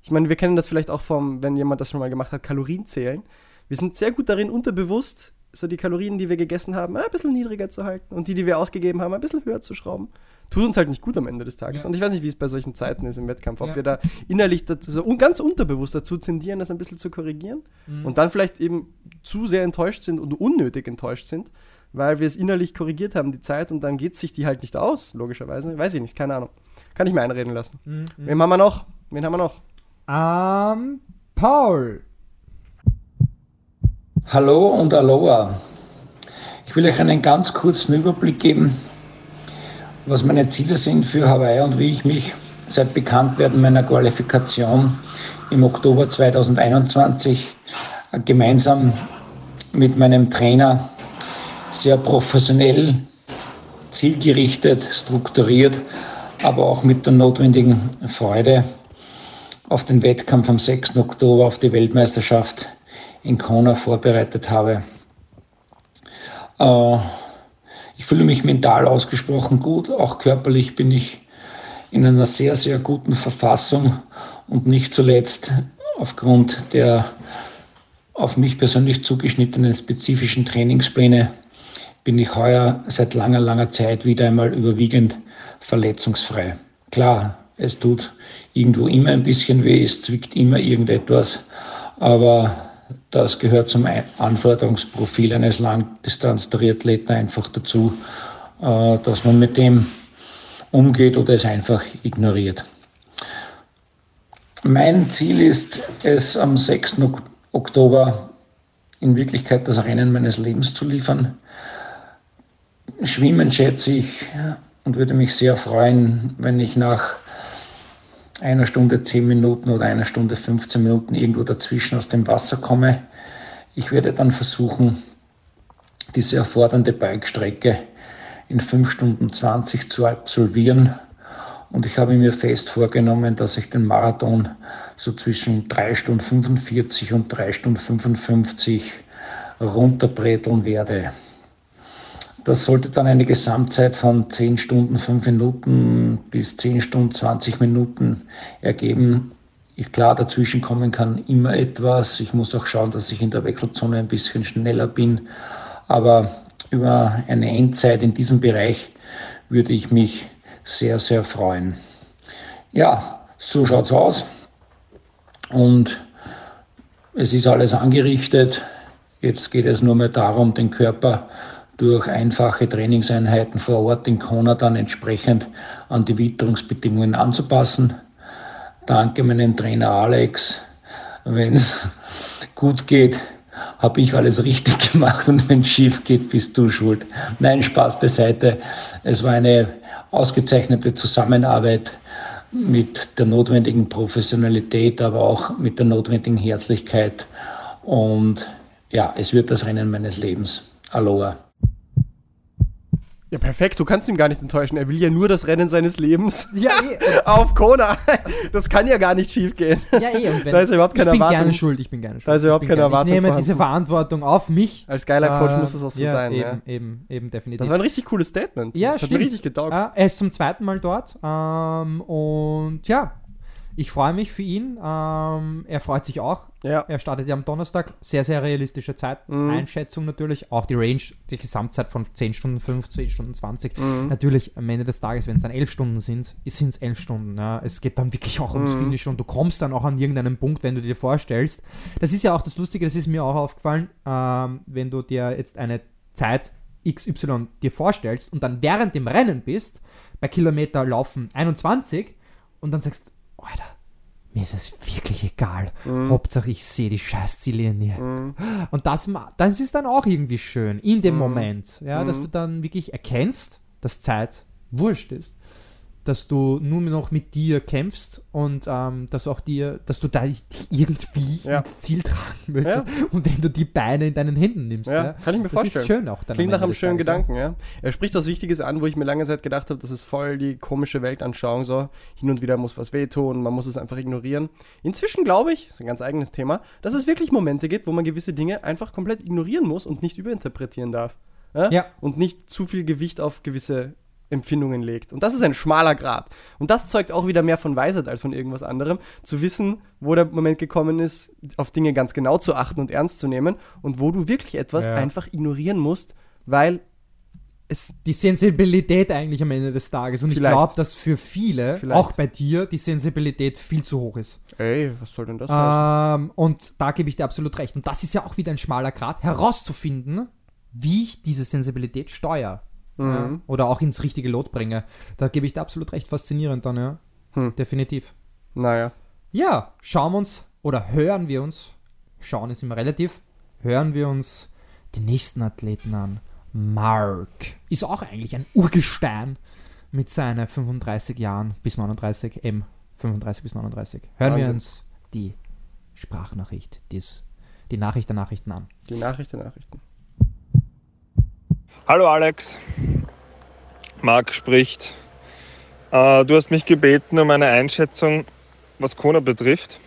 Ich meine, wir kennen das vielleicht auch vom, wenn jemand das schon mal gemacht hat, Kalorien zählen. Wir sind sehr gut darin, unterbewusst so die Kalorien, die wir gegessen haben, ein bisschen niedriger zu halten und die, die wir ausgegeben haben, ein bisschen höher zu schrauben. Tut uns halt nicht gut am Ende des Tages. Ja. Und ich weiß nicht, wie es bei solchen Zeiten ist im Wettkampf, ob Ja. wir da innerlich dazu, so ganz unterbewusst dazu tendieren, das ein bisschen zu korrigieren Mhm. und dann vielleicht eben zu sehr enttäuscht sind und unnötig enttäuscht sind, weil wir es innerlich korrigiert haben, die Zeit, und dann geht sich die halt nicht aus, logischerweise. Weiß ich nicht, keine Ahnung. Kann ich mir einreden lassen. Mhm. Wen haben wir noch? Wen haben wir noch? Ähm, Paul. Hallo und Aloha. Ich will euch einen ganz kurzen Überblick geben, was meine Ziele sind für Hawaii und wie ich mich seit Bekanntwerden meiner Qualifikation im Oktober 2021 gemeinsam mit meinem Trainer sehr professionell, zielgerichtet, strukturiert, aber auch mit der notwendigen Freude auf den Wettkampf am 6. Oktober, auf die Weltmeisterschaft in Kona vorbereitet habe. Äh, ich fühle mich mental ausgesprochen gut, auch körperlich bin ich in einer sehr, sehr guten Verfassung und nicht zuletzt aufgrund der auf mich persönlich zugeschnittenen spezifischen Trainingspläne bin ich heuer seit langer, langer Zeit wieder einmal überwiegend verletzungsfrei. Klar, es tut irgendwo immer ein bisschen weh, es zwickt immer irgendetwas, aber das gehört zum Anforderungsprofil eines Langdistanz-Triathleten einfach dazu, äh, dass man mit dem umgeht oder es einfach ignoriert. Mein Ziel ist es, am 6. Oktober in Wirklichkeit das Rennen meines Lebens zu liefern. Schwimmen schätze ich und würde mich sehr freuen, wenn ich nach einer Stunde 10 Minuten oder einer Stunde 15 Minuten irgendwo dazwischen aus dem Wasser komme. Ich werde dann versuchen, diese erfordernde Bikestrecke in 5 Stunden 20 zu absolvieren. Und ich habe mir fest vorgenommen, dass ich den Marathon so zwischen 3 Stunden 45 und 3 Stunden 55 runterbreteln werde. Das sollte dann eine Gesamtzeit von 10 Stunden 5 Minuten bis 10 Stunden 20 Minuten ergeben. Ich, klar, dazwischen kommen kann immer etwas. Ich muss auch schauen, dass ich in der Wechselzone ein bisschen schneller bin. Aber über eine Endzeit in diesem Bereich würde ich mich sehr, sehr freuen. Ja, so schaut es aus. Und es ist alles angerichtet. Jetzt geht es nur mehr darum, den Körper durch einfache Trainingseinheiten vor Ort in Kona dann entsprechend an die Witterungsbedingungen anzupassen. Danke meinem Trainer Alex. Wenn es gut geht, habe ich alles richtig gemacht und wenn es schief geht, bist du schuld. Nein, Spaß beiseite. Es war eine ausgezeichnete Zusammenarbeit mit der notwendigen Professionalität, aber auch mit der notwendigen Herzlichkeit. Und ja, es wird das Rennen meines Lebens. Aloha. Ja, perfekt, du kannst ihn gar nicht enttäuschen. Er will ja nur das Rennen seines Lebens Ja, eh. auf Kona. Das kann ja gar nicht schief gehen. Ja, eh. Und wenn, Da ist ja überhaupt keine ich bin Erwartung. gerne schuld, ich bin gerne schuld. Da ist überhaupt keine Erwartung Ich nehme vorhanden. diese Verantwortung auf mich. Als geiler Coach Äh, muss es auch so ja, sein. Eben, ja. eben, eben, definitiv. Das war ein richtig cooles Statement. Ja, das hat stimmt. mir richtig getaugt. Ah, er ist zum zweiten Mal dort. Ähm, und ja, ich freue mich für ihn. Ähm, er freut sich auch. Ja. Er startet ja am Donnerstag. Sehr, sehr realistische Zeit. Mhm. Einschätzung natürlich. Auch die Range, die Gesamtzeit von 10 Stunden 5, 10 Stunden 20. Mhm. Natürlich am Ende des Tages, wenn es dann 11 Stunden sind, sind es 11 Stunden. Ja. Es geht dann wirklich auch ums Mhm. Finish und du kommst dann auch an irgendeinen Punkt, wenn du dir vorstellst. Das ist ja auch das Lustige, das ist mir auch aufgefallen, ähm, wenn du dir jetzt eine Zeit XY dir vorstellst und dann während dem Rennen bist, bei Kilometer laufen 21 und dann sagst, Alter, mir ist es wirklich egal. Hauptsache ich sehe die scheiß Ziellinie. Und das, das ist dann auch irgendwie schön in dem Moment, ja, dass du dann wirklich erkennst, dass Zeit wurscht ist. Dass du nur noch mit dir kämpfst und ähm, dass auch dir, dass du da dich irgendwie Ja. ins Ziel tragen möchtest. Und wenn du die Beine in deinen Händen nimmst, Ja, ja, kann ich mir das vorstellen. ist schön auch dann. Klingt nach einem schönen Gedanken, ja. Er spricht was Wichtiges an, wo ich mir lange Zeit gedacht habe, das ist voll die komische Weltanschauung, so hin und wieder muss was wehtun, man muss es einfach ignorieren. Inzwischen glaube ich, das ist ein ganz eigenes Thema, dass es wirklich Momente gibt, wo man gewisse Dinge einfach komplett ignorieren muss und nicht überinterpretieren darf. Ja. Und nicht zu viel Gewicht auf gewisse Empfindungen legt. Und das ist ein schmaler Grad. Und das zeugt auch wieder mehr von Weisheit als von irgendwas anderem, zu wissen, wo der Moment gekommen ist, auf Dinge ganz genau zu achten und ernst zu nehmen und wo du wirklich etwas Ja. einfach ignorieren musst, weil es die Sensibilität eigentlich am Ende des Tages. Und Vielleicht. ich glaube, dass für viele, Vielleicht. auch bei dir, die Sensibilität viel zu hoch ist. Ey, was soll denn das heißen? Ähm, und da gebe ich dir absolut recht. Und das ist ja auch wieder ein schmaler Grad, herauszufinden, wie ich diese Sensibilität steuere. Ja, Mhm. oder auch ins richtige Lot bringe. Da gebe ich dir absolut recht faszinierend dann, ja. Hm. Definitiv. Naja. Ja, schauen wir uns oder hören wir uns, schauen ist immer relativ, hören wir uns den nächsten Athleten an. Mark ist auch eigentlich ein Urgestein mit seinen 35 Jahren bis 39, M 35 bis 39. Hören wir Wahnsinn. uns die Sprachnachricht, dies, die Nachricht der Nachrichten an. Die Nachricht der Nachrichten. Hallo Alex, Marc spricht. Äh, du hast mich gebeten um eine Einschätzung, was Kona betrifft.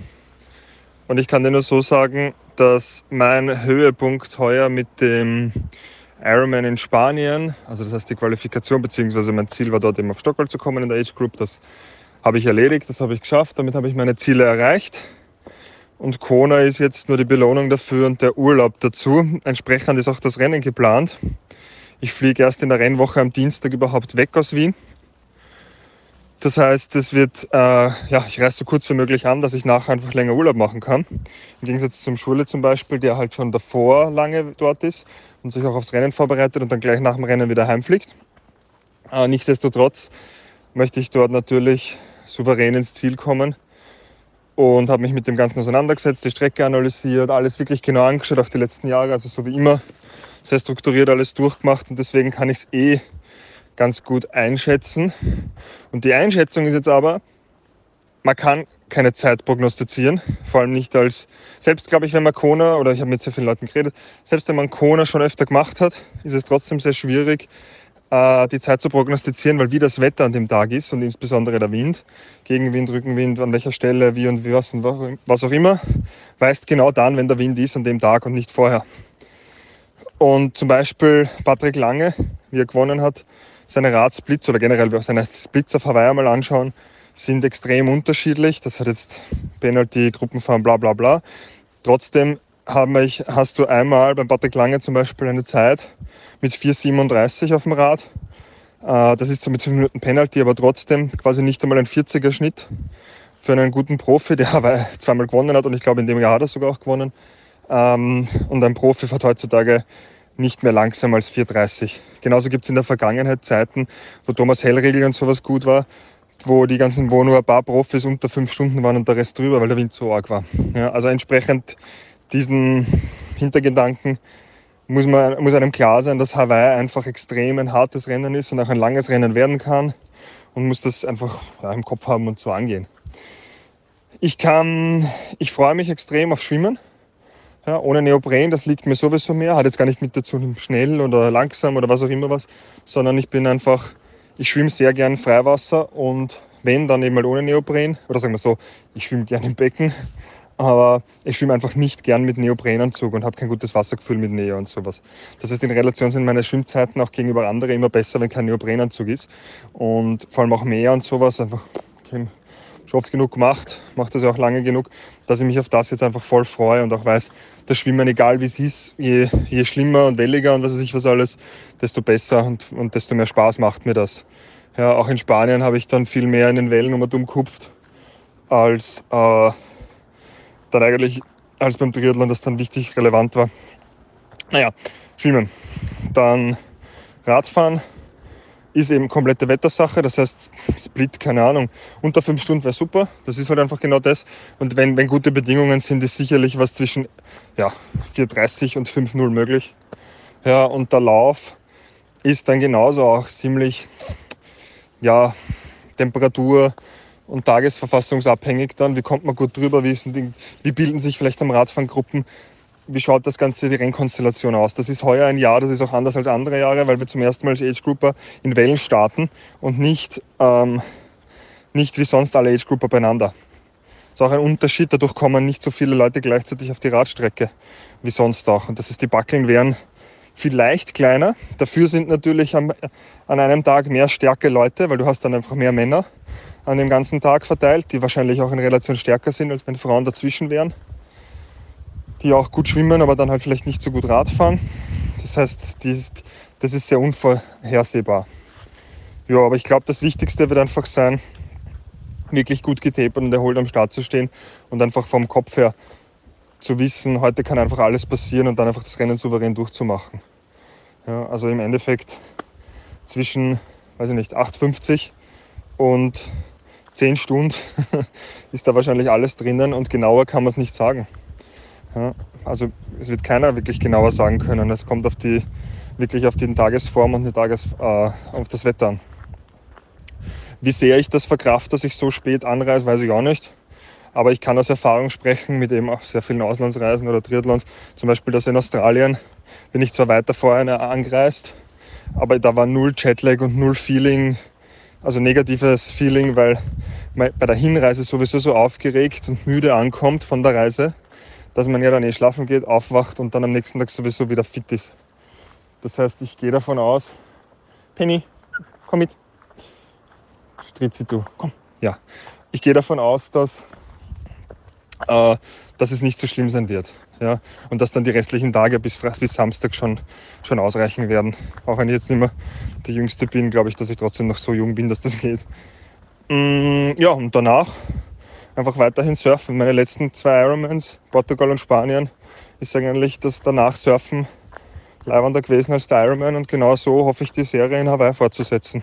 Und ich kann dir nur so sagen, dass mein Höhepunkt heuer mit dem Ironman in Spanien, also das heißt die Qualifikation, beziehungsweise mein Ziel war dort eben auf Stockholm zu kommen in der Age Group, das habe ich erledigt, das habe ich geschafft, damit habe ich meine Ziele erreicht. Und Kona ist jetzt nur die Belohnung dafür und der Urlaub dazu. Entsprechend ist auch das Rennen geplant. Ich fliege erst in der Rennwoche am Dienstag überhaupt weg aus Wien. Das heißt, es wird, äh, ja, ich reise so kurz wie möglich an, dass ich nachher einfach länger Urlaub machen kann. Im Gegensatz zum Schule zum Beispiel, der halt schon davor lange dort ist und sich auch aufs Rennen vorbereitet und dann gleich nach dem Rennen wieder heimfliegt. Äh, nichtsdestotrotz möchte ich dort natürlich souverän ins Ziel kommen und habe mich mit dem Ganzen auseinandergesetzt, die Strecke analysiert, alles wirklich genau angeschaut, auch die letzten Jahre, also so wie immer, sehr strukturiert alles durchgemacht und deswegen kann ich es eh ganz gut einschätzen. Und die Einschätzung ist jetzt aber, man kann keine Zeit prognostizieren, vor allem nicht als, selbst glaube ich, wenn man Kona, oder ich habe mit sehr vielen Leuten geredet, selbst wenn man Kona schon öfter gemacht hat, ist es trotzdem sehr schwierig, äh, die Zeit zu prognostizieren, weil wie das Wetter an dem Tag ist und insbesondere der Wind, Gegenwind, Rückenwind, an welcher Stelle, wie und wie was und was auch immer, weißt genau dann, wenn der Wind ist, an dem Tag und nicht vorher. Und zum Beispiel Patrick Lange, wie er gewonnen hat, seine Radsplits oder generell auch seine Splits auf Hawaii mal anschauen, sind extrem unterschiedlich. Das hat jetzt Penalty, Gruppenfahren, bla bla bla. Trotzdem haben ich, hast du einmal beim Patrick Lange zum Beispiel eine Zeit mit 4,37 auf dem Rad. Äh, Das ist so mit 5 Minuten Penalty, aber trotzdem quasi nicht einmal ein 40er Schnitt für einen guten Profi, der Hawaii zweimal gewonnen hat und ich glaube in dem Jahr hat er sogar auch gewonnen. Ähm, Und ein Profi fährt heutzutage nicht mehr langsam als 4,30. Genauso gibt es in der Vergangenheit Zeiten, wo Thomas Hellriegel und sowas gut war, wo die ganzen, wo nur ein paar Profis unter fünf Stunden waren und der Rest drüber, weil der Wind so arg war. Ja, also entsprechend diesen Hintergedanken muss, man, muss einem klar sein, dass Hawaii einfach extrem ein hartes Rennen ist und auch ein langes Rennen werden kann und muss das einfach ja, im Kopf haben und so angehen. Ich kann, ich freue mich extrem auf Schwimmen. Ja, ohne Neopren, das liegt mir sowieso mehr. Hat jetzt gar nicht mit dazu schnell oder langsam oder was auch immer was, sondern ich bin einfach, ich schwimme sehr gern Freiwasser und wenn, dann eben mal ohne Neopren. Oder sagen wir so, ich schwimme gern im Becken, aber ich schwimme einfach nicht gern mit Neoprenanzug und habe kein gutes Wassergefühl mit Neo und sowas. Das heißt, in Relation sind meine Schwimmzeiten auch gegenüber anderen immer besser, wenn kein Neoprenanzug ist. Und vor allem auch Meer und sowas, einfach schon oft genug gemacht, mache das ja auch lange genug, dass ich mich auf das jetzt einfach voll freue und auch weiß, das Schwimmen, egal wie es ist, je, je schlimmer und welliger und was weiß ich was alles, desto besser und, und desto mehr Spaß macht mir das. Ja, auch in Spanien habe ich dann viel mehr in den Wellen um dumm gekupft, als äh, dann eigentlich als beim Triathlon das dann wichtig relevant war. Naja, Schwimmen. Dann Radfahren ist eben komplette Wettersache. Das heißt, Split, keine Ahnung, unter fünf Stunden wäre super. Das ist halt einfach genau das. Und wenn, wenn gute Bedingungen sind, ist sicherlich was zwischen ja, 4,30 und 5,0 möglich. Ja, und der Lauf ist dann genauso auch ziemlich ja, Temperatur und tagesverfassungsabhängig dann. Wie kommt man gut drüber? Wie, sind die, wie bilden sich vielleicht am Radfahren Gruppen? Wie schaut das Ganze, die Rennkonstellation aus? Das ist heuer ein Jahr, das ist auch anders als andere Jahre, weil wir zum ersten Mal als Age Grouper in Wellen starten und nicht, ähm, nicht wie sonst alle Age Grouper beieinander. Das ist auch ein Unterschied, dadurch kommen nicht so viele Leute gleichzeitig auf die Radstrecke wie sonst auch. Und das ist, die Backeln wären vielleicht kleiner. Dafür sind natürlich am, an einem Tag mehr starke Leute, weil du hast dann einfach mehr Männer an dem ganzen Tag verteilt, die wahrscheinlich auch in Relation stärker sind, als wenn Frauen dazwischen wären, die auch gut schwimmen, aber dann halt vielleicht nicht so gut Rad fahren. Das heißt, ist, das ist sehr unvorhersehbar. Ja, aber ich glaube, das Wichtigste wird einfach sein, wirklich gut getapert und erholt am Start zu stehen und einfach vom Kopf her zu wissen, heute kann einfach alles passieren und dann einfach das Rennen souverän durchzumachen. Ja, also im Endeffekt zwischen, weiß ich nicht, 8,50 und 10 Stunden ist da wahrscheinlich alles drinnen und genauer kann man es nicht sagen. Ja, also es wird keiner wirklich genauer sagen können. Es kommt auf die, wirklich auf die Tagesform und die Tages, äh, auf das Wetter an. Wie sehr ich das verkraft, dass ich so spät anreise, weiß ich auch nicht. Aber ich kann aus Erfahrung sprechen mit eben auch sehr vielen Auslandsreisen oder Triathlons. Zum Beispiel, dass in Australien bin ich zwar weiter vorher angereist, aber da war null Jetlag und null Feeling, also negatives Feeling, weil man bei der Hinreise sowieso so aufgeregt und müde ankommt von der Reise, dass man ja dann eh schlafen geht, aufwacht und dann am nächsten Tag sowieso wieder fit ist. Das heißt, ich gehe davon aus, Penny, komm mit. Stritzi, du, komm. Ja, ich gehe davon aus, dass, äh, dass es nicht so schlimm sein wird. Ja, und dass dann die restlichen Tage bis, bis Samstag schon, schon ausreichen werden. Auch wenn ich jetzt nicht mehr der Jüngste bin, glaube ich, dass ich trotzdem noch so jung bin, dass das geht. Mm, ja, und danach einfach weiterhin surfen. Meine letzten zwei Ironmans, Portugal und Spanien, ist eigentlich das danach Surfen leibender gewesen als der Ironman und genau so hoffe ich die Serie in Hawaii fortzusetzen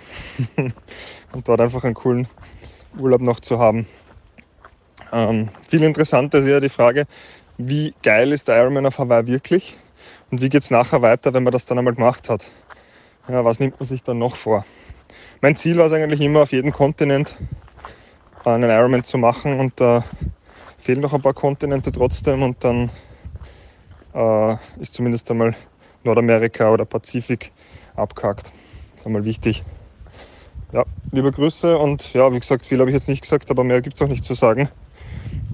und dort einfach einen coolen Urlaub noch zu haben. Ähm, viel interessanter ist ja die Frage, wie geil ist der Ironman auf Hawaii wirklich und wie geht es nachher weiter, wenn man das dann einmal gemacht hat. Ja, was nimmt man sich dann noch vor? Mein Ziel war es eigentlich immer, auf jedem Kontinent einen Ironman zu machen und da fehlen noch ein paar Kontinente trotzdem und dann äh, ist zumindest einmal Nordamerika oder Pazifik abgehakt. Das ist einmal wichtig. Ja, liebe Grüße und ja, wie gesagt, viel habe ich jetzt nicht gesagt, aber mehr gibt es auch nicht zu sagen.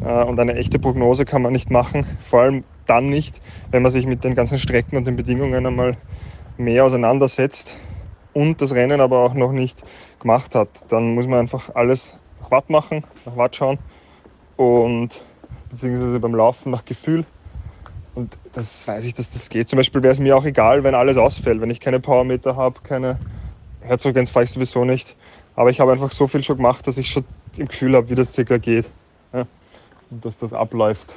Äh, Und eine echte Prognose kann man nicht machen, vor allem dann nicht, wenn man sich mit den ganzen Strecken und den Bedingungen einmal mehr auseinandersetzt und das Rennen aber auch noch nicht gemacht hat. Dann muss man einfach alles Watt machen, nach Watt schauen und beziehungsweise beim Laufen nach Gefühl. Und das weiß ich, dass das geht. Zum Beispiel wäre es mir auch egal, wenn alles ausfällt, wenn ich keine Powermeter habe, keine Herzogrenz fahre ich sowieso nicht. Aber ich habe einfach so viel schon gemacht, dass ich schon im Gefühl habe, wie das circa geht. Ja? Und dass das abläuft.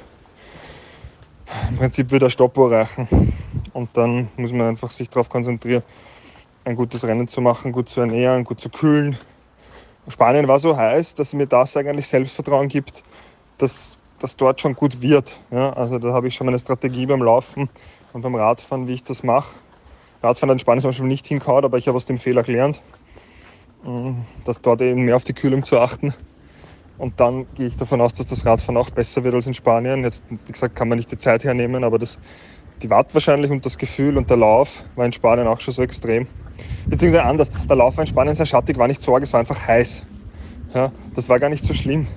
Im Prinzip wird der Stoppuhr reichen. Und dann muss man einfach sich darauf konzentrieren, ein gutes Rennen zu machen, gut zu ernähren, gut zu kühlen. Spanien war so heiß, dass mir das eigentlich Selbstvertrauen gibt, dass das dort schon gut wird. Ja, also da habe ich schon meine Strategie beim Laufen und beim Radfahren, wie ich das mache. Radfahren hat in Spanien zum Beispiel nicht hingehauen, aber ich habe aus dem Fehler gelernt, mh, dass dort eben mehr auf die Kühlung zu achten. Und dann gehe ich davon aus, dass das Radfahren auch besser wird als in Spanien. Jetzt, wie gesagt, kann man nicht die Zeit hernehmen, aber das, die Watt wahrscheinlich und das Gefühl und der Lauf war in Spanien auch schon so extrem. Beziehungsweise anders, der Lauf war in Spanien sehr schattig, war nicht so arg, es war einfach heiß. Ja, das war gar nicht so schlimm.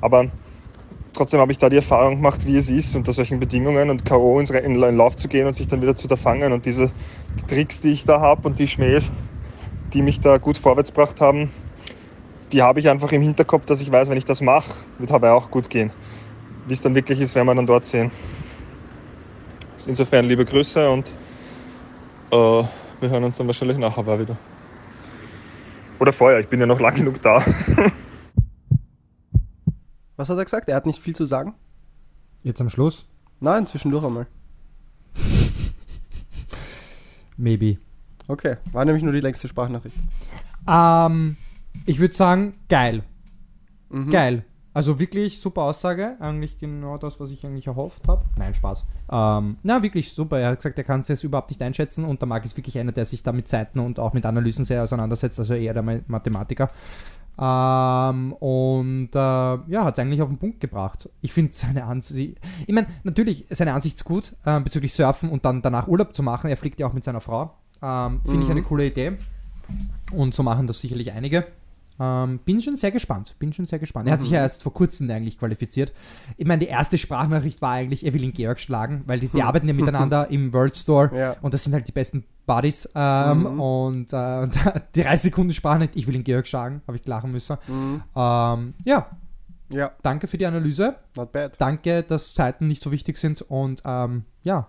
Aber trotzdem habe ich da die Erfahrung gemacht, wie es ist, unter solchen Bedingungen und K.O. in den Lauf zu gehen und sich dann wieder zu fangen. Und diese die Tricks, die ich da habe und die Schmähs, die mich da gut vorwärts gebracht haben, die habe ich einfach im Hinterkopf, dass ich weiß, wenn ich das mache, wird Hawaii auch gut gehen. Wie es dann wirklich ist, werden wir dann dort sehen. Insofern liebe Grüße und äh, wir hören uns dann wahrscheinlich nach Hawaii wieder. Oder vorher, ich bin ja noch lang genug da. Was hat er gesagt? Er hat nicht viel zu sagen? Jetzt am Schluss? Nein, zwischendurch einmal. Maybe. Okay, war nämlich nur die längste Sprachnachricht. Ähm, ich würde sagen, geil. Mhm. Geil. Also wirklich super Aussage. Eigentlich genau das, was ich eigentlich erhofft habe. Nein, Spaß. Ähm, na, wirklich super. Er hat gesagt, er kann es jetzt überhaupt nicht einschätzen und der Marc ist wirklich einer, der sich da mit Zeiten und auch mit Analysen sehr auseinandersetzt, also eher der Ma- Mathematiker. Ähm, und äh, ja, hat es eigentlich auf den Punkt gebracht. Ich finde seine Ansicht, ich meine, natürlich, seine Ansicht ist gut ähm, bezüglich Surfen und dann danach Urlaub zu machen. Er fliegt ja auch mit seiner Frau. Ähm, finde ich Mhm. eine coole Idee. Und so machen das sicherlich einige. Ähm, bin schon sehr gespannt. Bin schon sehr gespannt. Er hat sich ja erst vor kurzem eigentlich qualifiziert. Ich meine, die erste Sprachnachricht war eigentlich, er will ihn Georg schlagen, weil die, die arbeiten ja miteinander im World Store Ja. und das sind halt die besten Buddies. Ähm, Mhm. Und äh, die 30 Sekunden Sprachnachricht, ich will ihn Georg schlagen, habe ich lachen müssen. Mhm. Ähm, ja, Ja, danke für die Analyse. not bad. Danke, dass Zeiten nicht so wichtig sind und ähm, ja,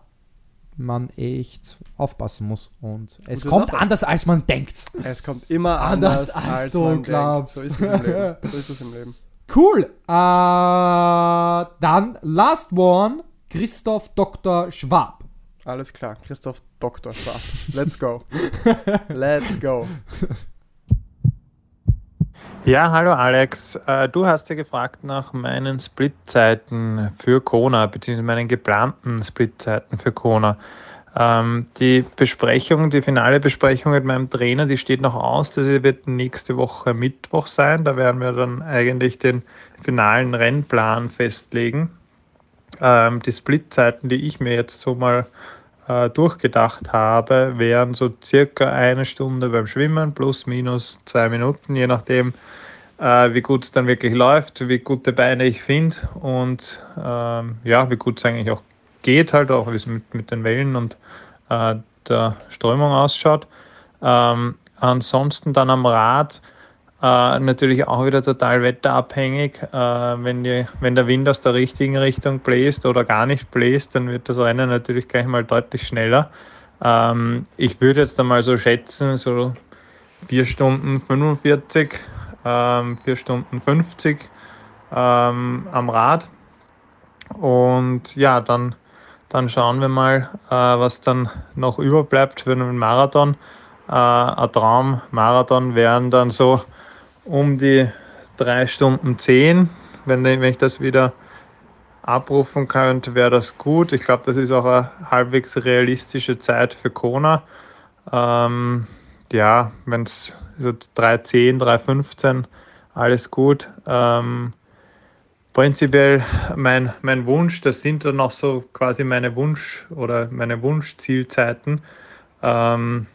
man echt aufpassen muss. Und es Gute kommt anders, als man denkt. Es kommt immer Anders, anders, als als, du man glaubst. denkt. So ist es im Leben. So ist es im Leben. Cool. Äh, dann Last One, Christoph Dr. Schwab. Alles klar, Christoph Doktor Schwab. Let's go. Let's go. Ja, hallo Alex. Äh, Du hast ja gefragt nach meinen Splitzeiten für Kona, beziehungsweise meinen geplanten Splitzeiten für Kona. Ähm, Die Besprechung, die finale Besprechung mit meinem Trainer, die steht noch aus. Das wird nächste Woche Mittwoch sein. Da werden wir dann eigentlich den finalen Rennplan festlegen. Ähm, Die Splitzeiten, die ich mir jetzt so mal äh, durchgedacht habe, wären so circa eine Stunde beim Schwimmen plus minus zwei Minuten, je nachdem, äh, wie gut es dann wirklich läuft, wie gute Beine ich finde und ähm, ja, wie gut es eigentlich auch geht, halt auch wie es mit, mit den Wellen und äh, der Strömung ausschaut. Ähm, ansonsten dann am Rad äh, natürlich auch wieder total wetterabhängig. Äh, wenn, die, wenn der Wind aus der richtigen Richtung bläst oder gar nicht bläst, dann wird das Rennen natürlich gleich mal deutlich schneller. Ähm, ich würde jetzt einmal so schätzen, so 4 Stunden 45, ähm, 4 Stunden 50 ähm, am Rad. Und ja, dann, dann schauen wir mal, äh, was dann noch überbleibt für einen Marathon. Äh, ein Traum-Marathon wären dann so um die 3 Stunden 10. Wenn, wenn ich das wieder abrufen könnte, wäre das gut. Ich glaube, das ist auch eine halbwegs realistische Zeit für Kona. Ähm, ja, wenn es so 3.10, 3.15, alles gut. Ähm, prinzipiell mein, mein Wunsch, das sind dann auch so quasi meine Wunsch- oder meine Wunschzielzeiten. Ähm,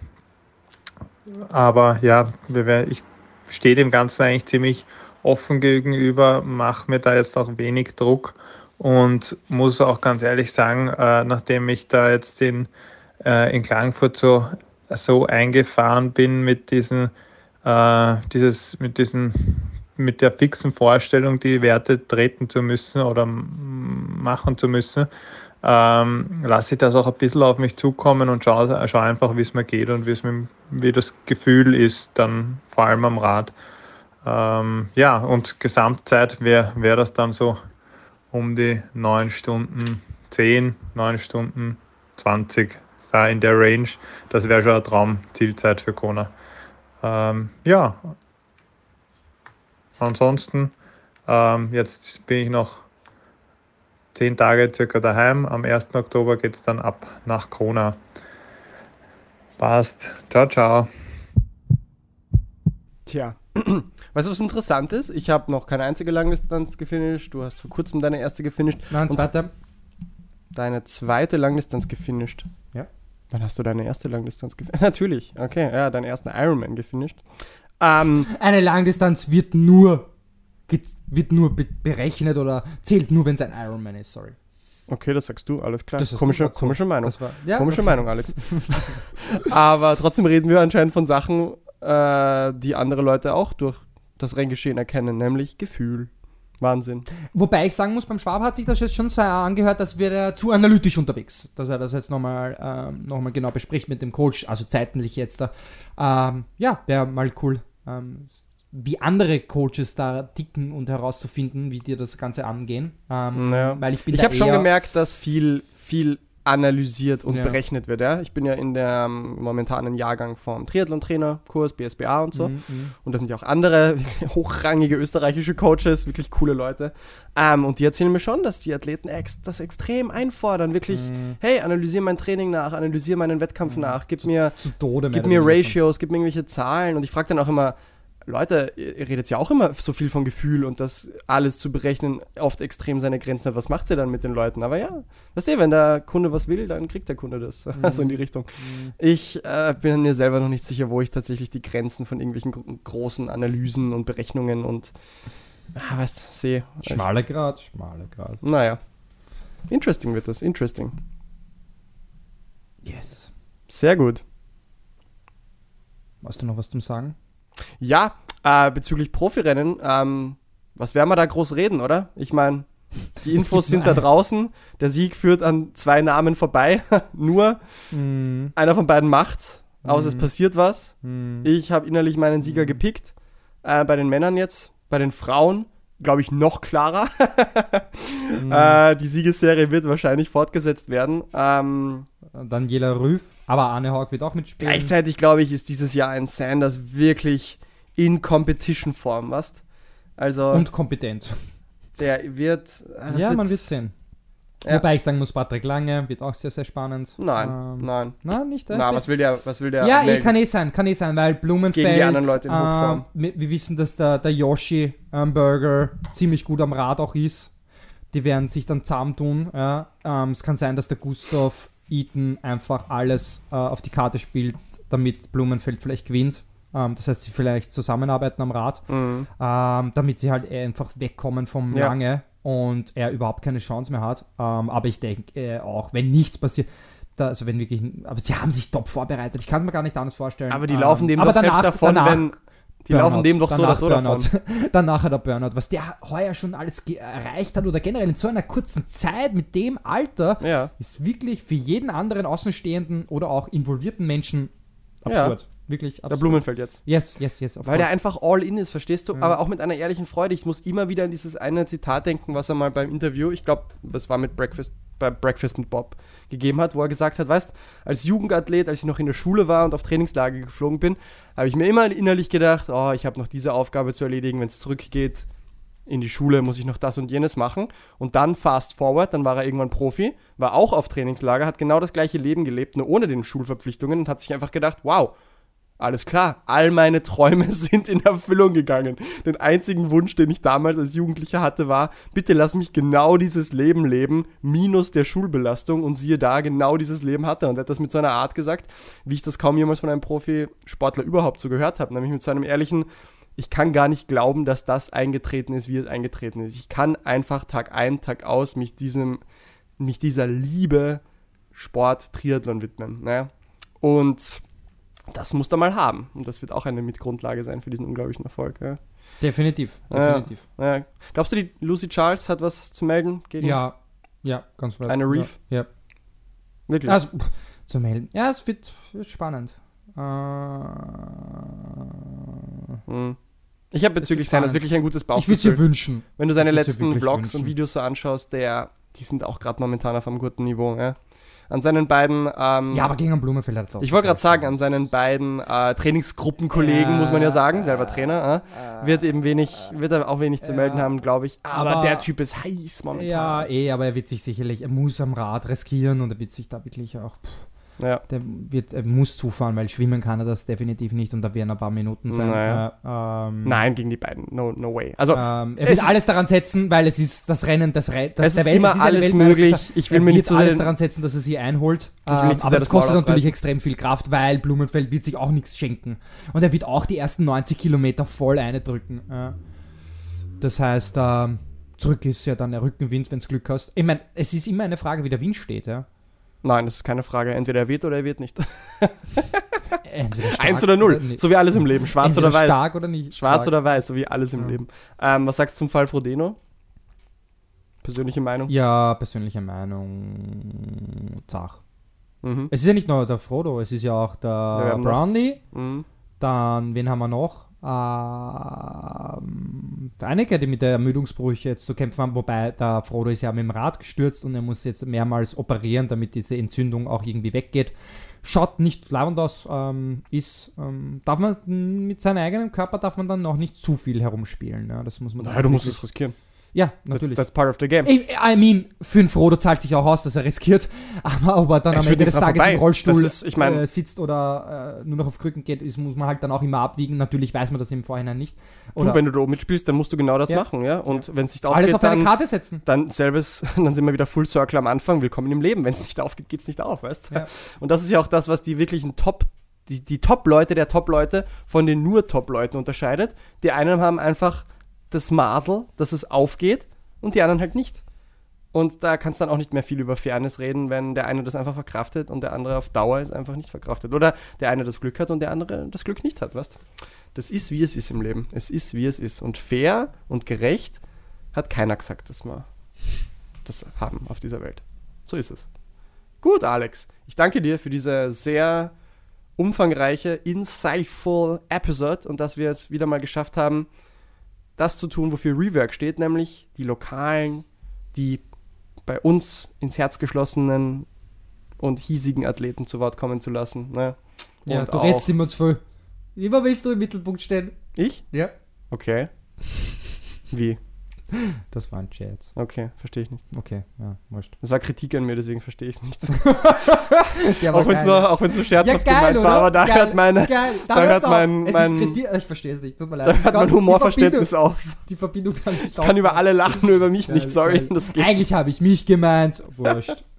aber ja, wir, ich stehe dem Ganzen eigentlich ziemlich offen gegenüber, mache mir da jetzt auch wenig Druck und muss auch ganz ehrlich sagen, äh, nachdem ich da jetzt in, äh, in Klagenfurt so, so eingefahren bin mit diesen, äh, dieses, mit diesem, mit der fixen Vorstellung, die Werte treten zu müssen oder machen zu müssen, ähm, lasse ich das auch ein bisschen auf mich zukommen und schaue, schaue einfach, wie es mir geht und mir, wie das Gefühl ist, dann vor allem am Rad. Ähm, ja, und Gesamtzeit wäre wär das dann so um die 9 Stunden 10, 9 Stunden 20, da in der Range. Das wäre schon eine Traumzielzeit für Kona. Ähm, ja, ansonsten, ähm, jetzt bin ich noch 10 Tage circa daheim. Am 1. Oktober geht es dann ab nach Kona. Passt. Ciao, ciao. Tja. Weißt du, was interessant ist? Ich habe noch keine einzige Langdistanz gefinisht. Du hast vor kurzem deine erste gefinisht. Nein, Und zweiter. Deine zweite Langdistanz gefinisht. Ja. Wann hast du deine erste Langdistanz gefinisht? Natürlich. Okay, ja, deinen ersten Ironman gefinisht. Ähm, Eine Langdistanz wird nur, wird nur be berechnet oder zählt nur, wenn es ein Ironman ist, sorry. okay, das sagst du, alles klar. Komische, komische Meinung. War, ja, Komische okay. Meinung, Alex. Aber trotzdem reden wir anscheinend von Sachen, äh, die andere Leute auch durch das Renngeschehen erkennen, nämlich Gefühl. Wahnsinn. Wobei ich sagen muss, beim Schwab hat sich das jetzt schon so angehört, dass wir da zu analytisch unterwegs, dass er das jetzt nochmal ähm, noch mal genau bespricht mit dem Coach, also zeitlich jetzt da. Ähm, ja, wäre mal cool, ähm, wie andere Coaches da ticken und herauszufinden, wie die das Ganze angehen. Ähm, Ja. Weil ich bin Ich habe schon gemerkt, dass viel, viel analysiert und Ja. berechnet wird. Ja? Ich bin ja in der ähm, momentanen Jahrgang vom Triathlon-Trainer-Kurs, BSBA und so. Mhm, mhm. Und da sind ja auch andere hochrangige österreichische Coaches, wirklich coole Leute. Ähm, und die erzählen mir schon, dass die Athleten ex das extrem einfordern. Wirklich, Mhm. hey, analysiere mein Training nach, analysiere meinen Wettkampf nach, gib mir, Zu Tode mehr gib mir. Ratios, gib mir irgendwelche Zahlen. Und ich frage dann auch immer, Leute, ihr ihr redet ja auch immer so viel von Gefühl und das alles zu berechnen oft extrem seine Grenzen hat. Was macht ihr dann mit den Leuten? Aber ja, weißt du, wenn der Kunde was will, dann kriegt der Kunde das. Also in die Richtung. Ich äh, bin mir selber noch nicht sicher, wo ich tatsächlich die Grenzen von irgendwelchen gro großen Analysen und Berechnungen und ah, weißt sehe. Schmaler Grad, schmaler Grad. Naja. Interesting wird das, interesting. Yes. Sehr gut. Hast du noch was zum Sagen? Ja, äh, bezüglich Profirennen, ähm, was werden wir da groß reden, oder? Ich meine, die Infos sind da draußen. Der Sieg führt an zwei Namen vorbei. Nur Mhm. einer von beiden macht's, außer es Mhm. passiert was. Mhm. Ich habe innerlich meinen Sieger gepickt. Äh, bei den Männern jetzt, bei den Frauen, glaube ich, noch klarer. Mhm. äh, die Siegesserie wird wahrscheinlich fortgesetzt werden. Ähm, Daniela Rüff, aber Arne Haug wird auch mitspielen. Gleichzeitig, glaube ich, ist dieses Jahr ein Sanders wirklich in Competition-Form, was? Also, Und kompetent. der wird. das ja, man wird sehen. Ja. Wobei ich sagen muss, Patrick Lange wird auch sehr, sehr spannend. Nein, Ähm, nein. Nein, nicht echt? Na, was will der, was will der Ja, eh, kann eh sein, kann eh sein, weil Blumenfeld. Gegen die anderen Leute in Hochform. ähm, wir, wir wissen, dass der, der Yoshi ähm, Burger ziemlich gut am Rad auch ist. Die werden sich dann zusammentun. Ja. Ähm, es kann sein, dass der Gustav Eaton einfach alles äh, auf die Karte spielt, damit Blumenfeld vielleicht gewinnt. Ähm, das heißt, sie vielleicht zusammenarbeiten am Rad, Mhm. ähm, damit sie halt einfach wegkommen vom Ja. Lange und er überhaupt keine Chance mehr hat. Ähm, aber ich denke äh, auch, wenn nichts passiert, da, also wenn wirklich, aber sie haben sich top vorbereitet. Ich kann es mir gar nicht anders vorstellen. Aber die Ähm, laufen dem aber doch selbst danach- davon, danach wenn. Die laufen Burnout. dem doch so oder Danach so davon. Burnout. Danach hat er Burnout. Was der heuer schon alles erreicht hat oder generell in so einer kurzen Zeit mit dem Alter, Ja. ist wirklich für jeden anderen Außenstehenden oder auch involvierten Menschen absurd. Wirklich Der absurd. Blumenfeld jetzt. Yes, yes, yes. Weil der einfach all in ist, verstehst du? Ja. Aber auch mit einer ehrlichen Freude. Ich muss immer wieder an dieses eine Zitat denken, was er mal beim Interview, ich glaube, das war mit Breakfast, bei Breakfast mit Bob, gegeben hat, wo er gesagt hat, weißt, als Jugendathlet, als ich noch in der Schule war und auf Trainingslager geflogen bin, habe ich mir immer innerlich gedacht, oh, ich habe noch diese Aufgabe zu erledigen, wenn es zurückgeht in die Schule, muss ich noch das und jenes machen. Und dann fast forward, dann war er irgendwann Profi, war auch auf Trainingslager, hat genau das gleiche Leben gelebt, nur ohne den Schulverpflichtungen und hat sich einfach gedacht, wow, alles klar, all meine Träume sind in Erfüllung gegangen. Den einzigen Wunsch, den ich damals als Jugendlicher hatte, war, bitte lass mich genau dieses Leben leben, minus der Schulbelastung. Und siehe da, genau dieses Leben hatte. Und er hat das mit so einer Art gesagt, wie ich das kaum jemals von einem Profisportler überhaupt so gehört habe. Nämlich mit so einem ehrlichen, ich kann gar nicht glauben, dass das eingetreten ist, wie es eingetreten ist. Ich kann einfach Tag ein, Tag aus mich diesem, mich dieser Liebe Sport, Triathlon widmen. Naja. Und das muss er mal haben. Und das wird auch eine Mitgrundlage sein für diesen unglaublichen Erfolg. Ja. Definitiv, Ja, definitiv. Ja. Glaubst du, die Lucy Charles hat was zu melden gegen Ja, ja, ganz weit. eine Reef? Ja. ja. Wirklich? Also, zu melden. Ja, es wird, wird spannend. Äh, Hm. Ich habe bezüglich seines wirklich ein gutes ich würde Bauchgefühl. dir wünschen. Wenn du seine letzten Vlogs und wünschen. Videos so anschaust, der, die sind auch gerade momentan auf einem guten Niveau. Ja. An seinen beiden, ähm, Ja, aber gegen Blumenfeld hat er doch ich wollte gerade sagen, an seinen beiden äh, Trainingsgruppenkollegen, Ja, muss man ja sagen, selber Trainer, äh, wird eben wenig, wird er auch wenig zu melden haben, glaube ich. Aber, Aber- der Typ ist heiß momentan. Ja, eh, aber er wird sich sicherlich, er muss am Rad riskieren und er wird sich da wirklich auch, pff, Ja. der wird, er muss zufahren, weil schwimmen kann er das definitiv nicht und da werden ein paar Minuten sein. Naja. Äh, ähm, Nein, gegen die beiden. No, no way. Also, ähm, er wird ist- alles daran setzen, weil es ist das Rennen, das, Re das Es ist immer es eine alles möglich. Ich will er mir wird nicht zu alles daran setzen, dass er sie einholt. Ähm, aber das das kostet natürlich extrem viel Kraft, weil Blumenfeld wird sich auch nichts schenken. Und er wird auch die ersten 90 Kilometer voll eindrücken. Ja. Das heißt, ähm, zurück ist ja dann der Rückenwind, wenn du Glück hast. Ich meine, es ist immer eine Frage, wie der Wind steht. Ja. Nein, das ist keine Frage. Entweder er wird oder er wird nicht. Eins oder null. nicht. so wie alles im Leben. Schwarz Entweder oder weiß. stark oder nicht. Schwarz stark. oder weiß, so wie alles im Ja. Leben. Ähm, was sagst du zum Fall Frodeno? Persönliche Meinung? Ja, persönliche Meinung. Zach. Mhm. Es ist ja nicht nur der Frodo, es ist ja auch der noch- Brownlee. Mhm. Dann, wen haben wir noch? Ähm, einige, die mit der Ermüdungsbruch jetzt zu kämpfen haben, wobei der Frodo ist ja mit dem Rad gestürzt und er muss jetzt mehrmals operieren, damit diese Entzündung auch irgendwie weggeht. Schaut nicht leibend aus, ähm, ist, ähm, darf man mit seinem eigenen Körper darf man dann noch nicht zu viel herumspielen. Ja, das muss man Naja, du musst es riskieren. Ja, That's, natürlich. that's part of the game. I, I mean, für einen Frodo zahlt sich auch aus, dass er riskiert. Aber ob er dann Es am Ende des Tages vorbei. im Rollstuhl ist- ich mein- äh, sitzt oder äh, nur noch auf Krücken geht, ist, muss man halt dann auch immer abwiegen. Natürlich weiß man das im Vorhinein nicht. Du, Oder wenn du da oben mitspielst, dann musst du genau das Ja. machen, ja. Und wenn es nicht aufgeht, alles auf eine dann, Karte setzen. dann selbes, dann sind wir wieder Full Circle am Anfang. Willkommen im Leben. Wenn es nicht aufgeht, geht es nicht auf, weißt du? Ja. Und das ist ja auch das, was die wirklichen Top, die, die Top-Leute der Top-Leute von den nur Top-Leuten unterscheidet. Die einen haben einfach das Masel, dass es aufgeht und die anderen halt nicht. Und da kannst du dann auch nicht mehr viel über Fairness reden, wenn der eine das einfach verkraftet und der andere auf Dauer es einfach nicht verkraftet. Oder der eine das Glück hat und der andere das Glück nicht hat, weißt Das ist, wie es ist im Leben. Es ist, wie es ist. Und fair und gerecht hat keiner gesagt, dass wir das haben auf dieser Welt. So ist es. Gut, Alex. Ich danke dir für diese sehr umfangreiche, insightful Episode und dass wir es wieder mal geschafft haben, das zu tun, wofür Rework steht, nämlich die lokalen, die bei uns ins Herz geschlossenen und hiesigen Athleten zu Wort kommen zu lassen. Ne? Ja, du auch- redest immer zu viel. Immer willst du im Mittelpunkt stehen. Ich? Ja. Okay. Wie? Das war ein Scherz. Okay, verstehe ich nicht. Okay, ja, wurscht. Das war Kritik an mir, deswegen verstehe ich es nicht. Ja, auch wenn es nur, auch nur scherzhaft gemeint war, aber da Geil, hört meine, geil. da hört's hört mein, mein, Kritik, ich verstehe es nicht, tut mir leid. da hört mein Humorverständnis auf. Die Verbindung kann ich nicht Ich kann über alle lachen, nur über mich Geil, nicht, sorry. Eigentlich habe ich mich gemeint. Wurscht.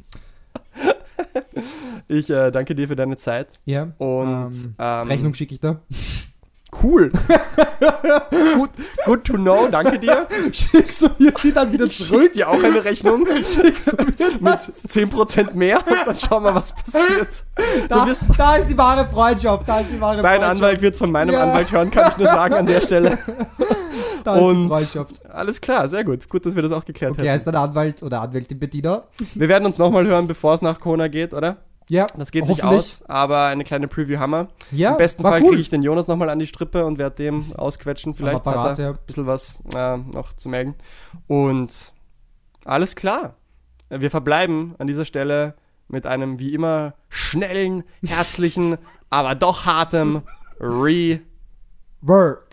Ich äh, danke dir für deine Zeit. Ja. Und ähm, ähm, Rechnung schicke ich da. Cool. good, good to know, danke dir. Schickst du mir sie dann wieder Ich zurück? schick dir auch eine Rechnung Schickst du mir mit 10% mehr und dann schauen wir, was passiert. Da, bist, da ist die wahre Freundschaft. Da ist die wahre dein Freundschaft. Anwalt wird von meinem Ja. Anwalt hören, kann ich nur sagen an der Stelle. Da ist die Und Freundschaft. alles klar, sehr gut. Gut, dass wir das auch geklärt Okay, haben. heißt dein Anwalt oder Anwältin Bettina? Wir werden uns nochmal hören, bevor es nach Kona geht, oder? Ja. Das geht sich aus, aber eine kleine Preview haben wir. Ja, Im besten Fall cool. kriege ich den Jonas nochmal an die Strippe und werde dem ausquetschen. Vielleicht Apparat, hat er ja. ein bisschen was äh, noch zu melden. Und alles klar. Wir verbleiben an dieser Stelle mit einem wie immer schnellen, herzlichen, aber doch hartem Re Work.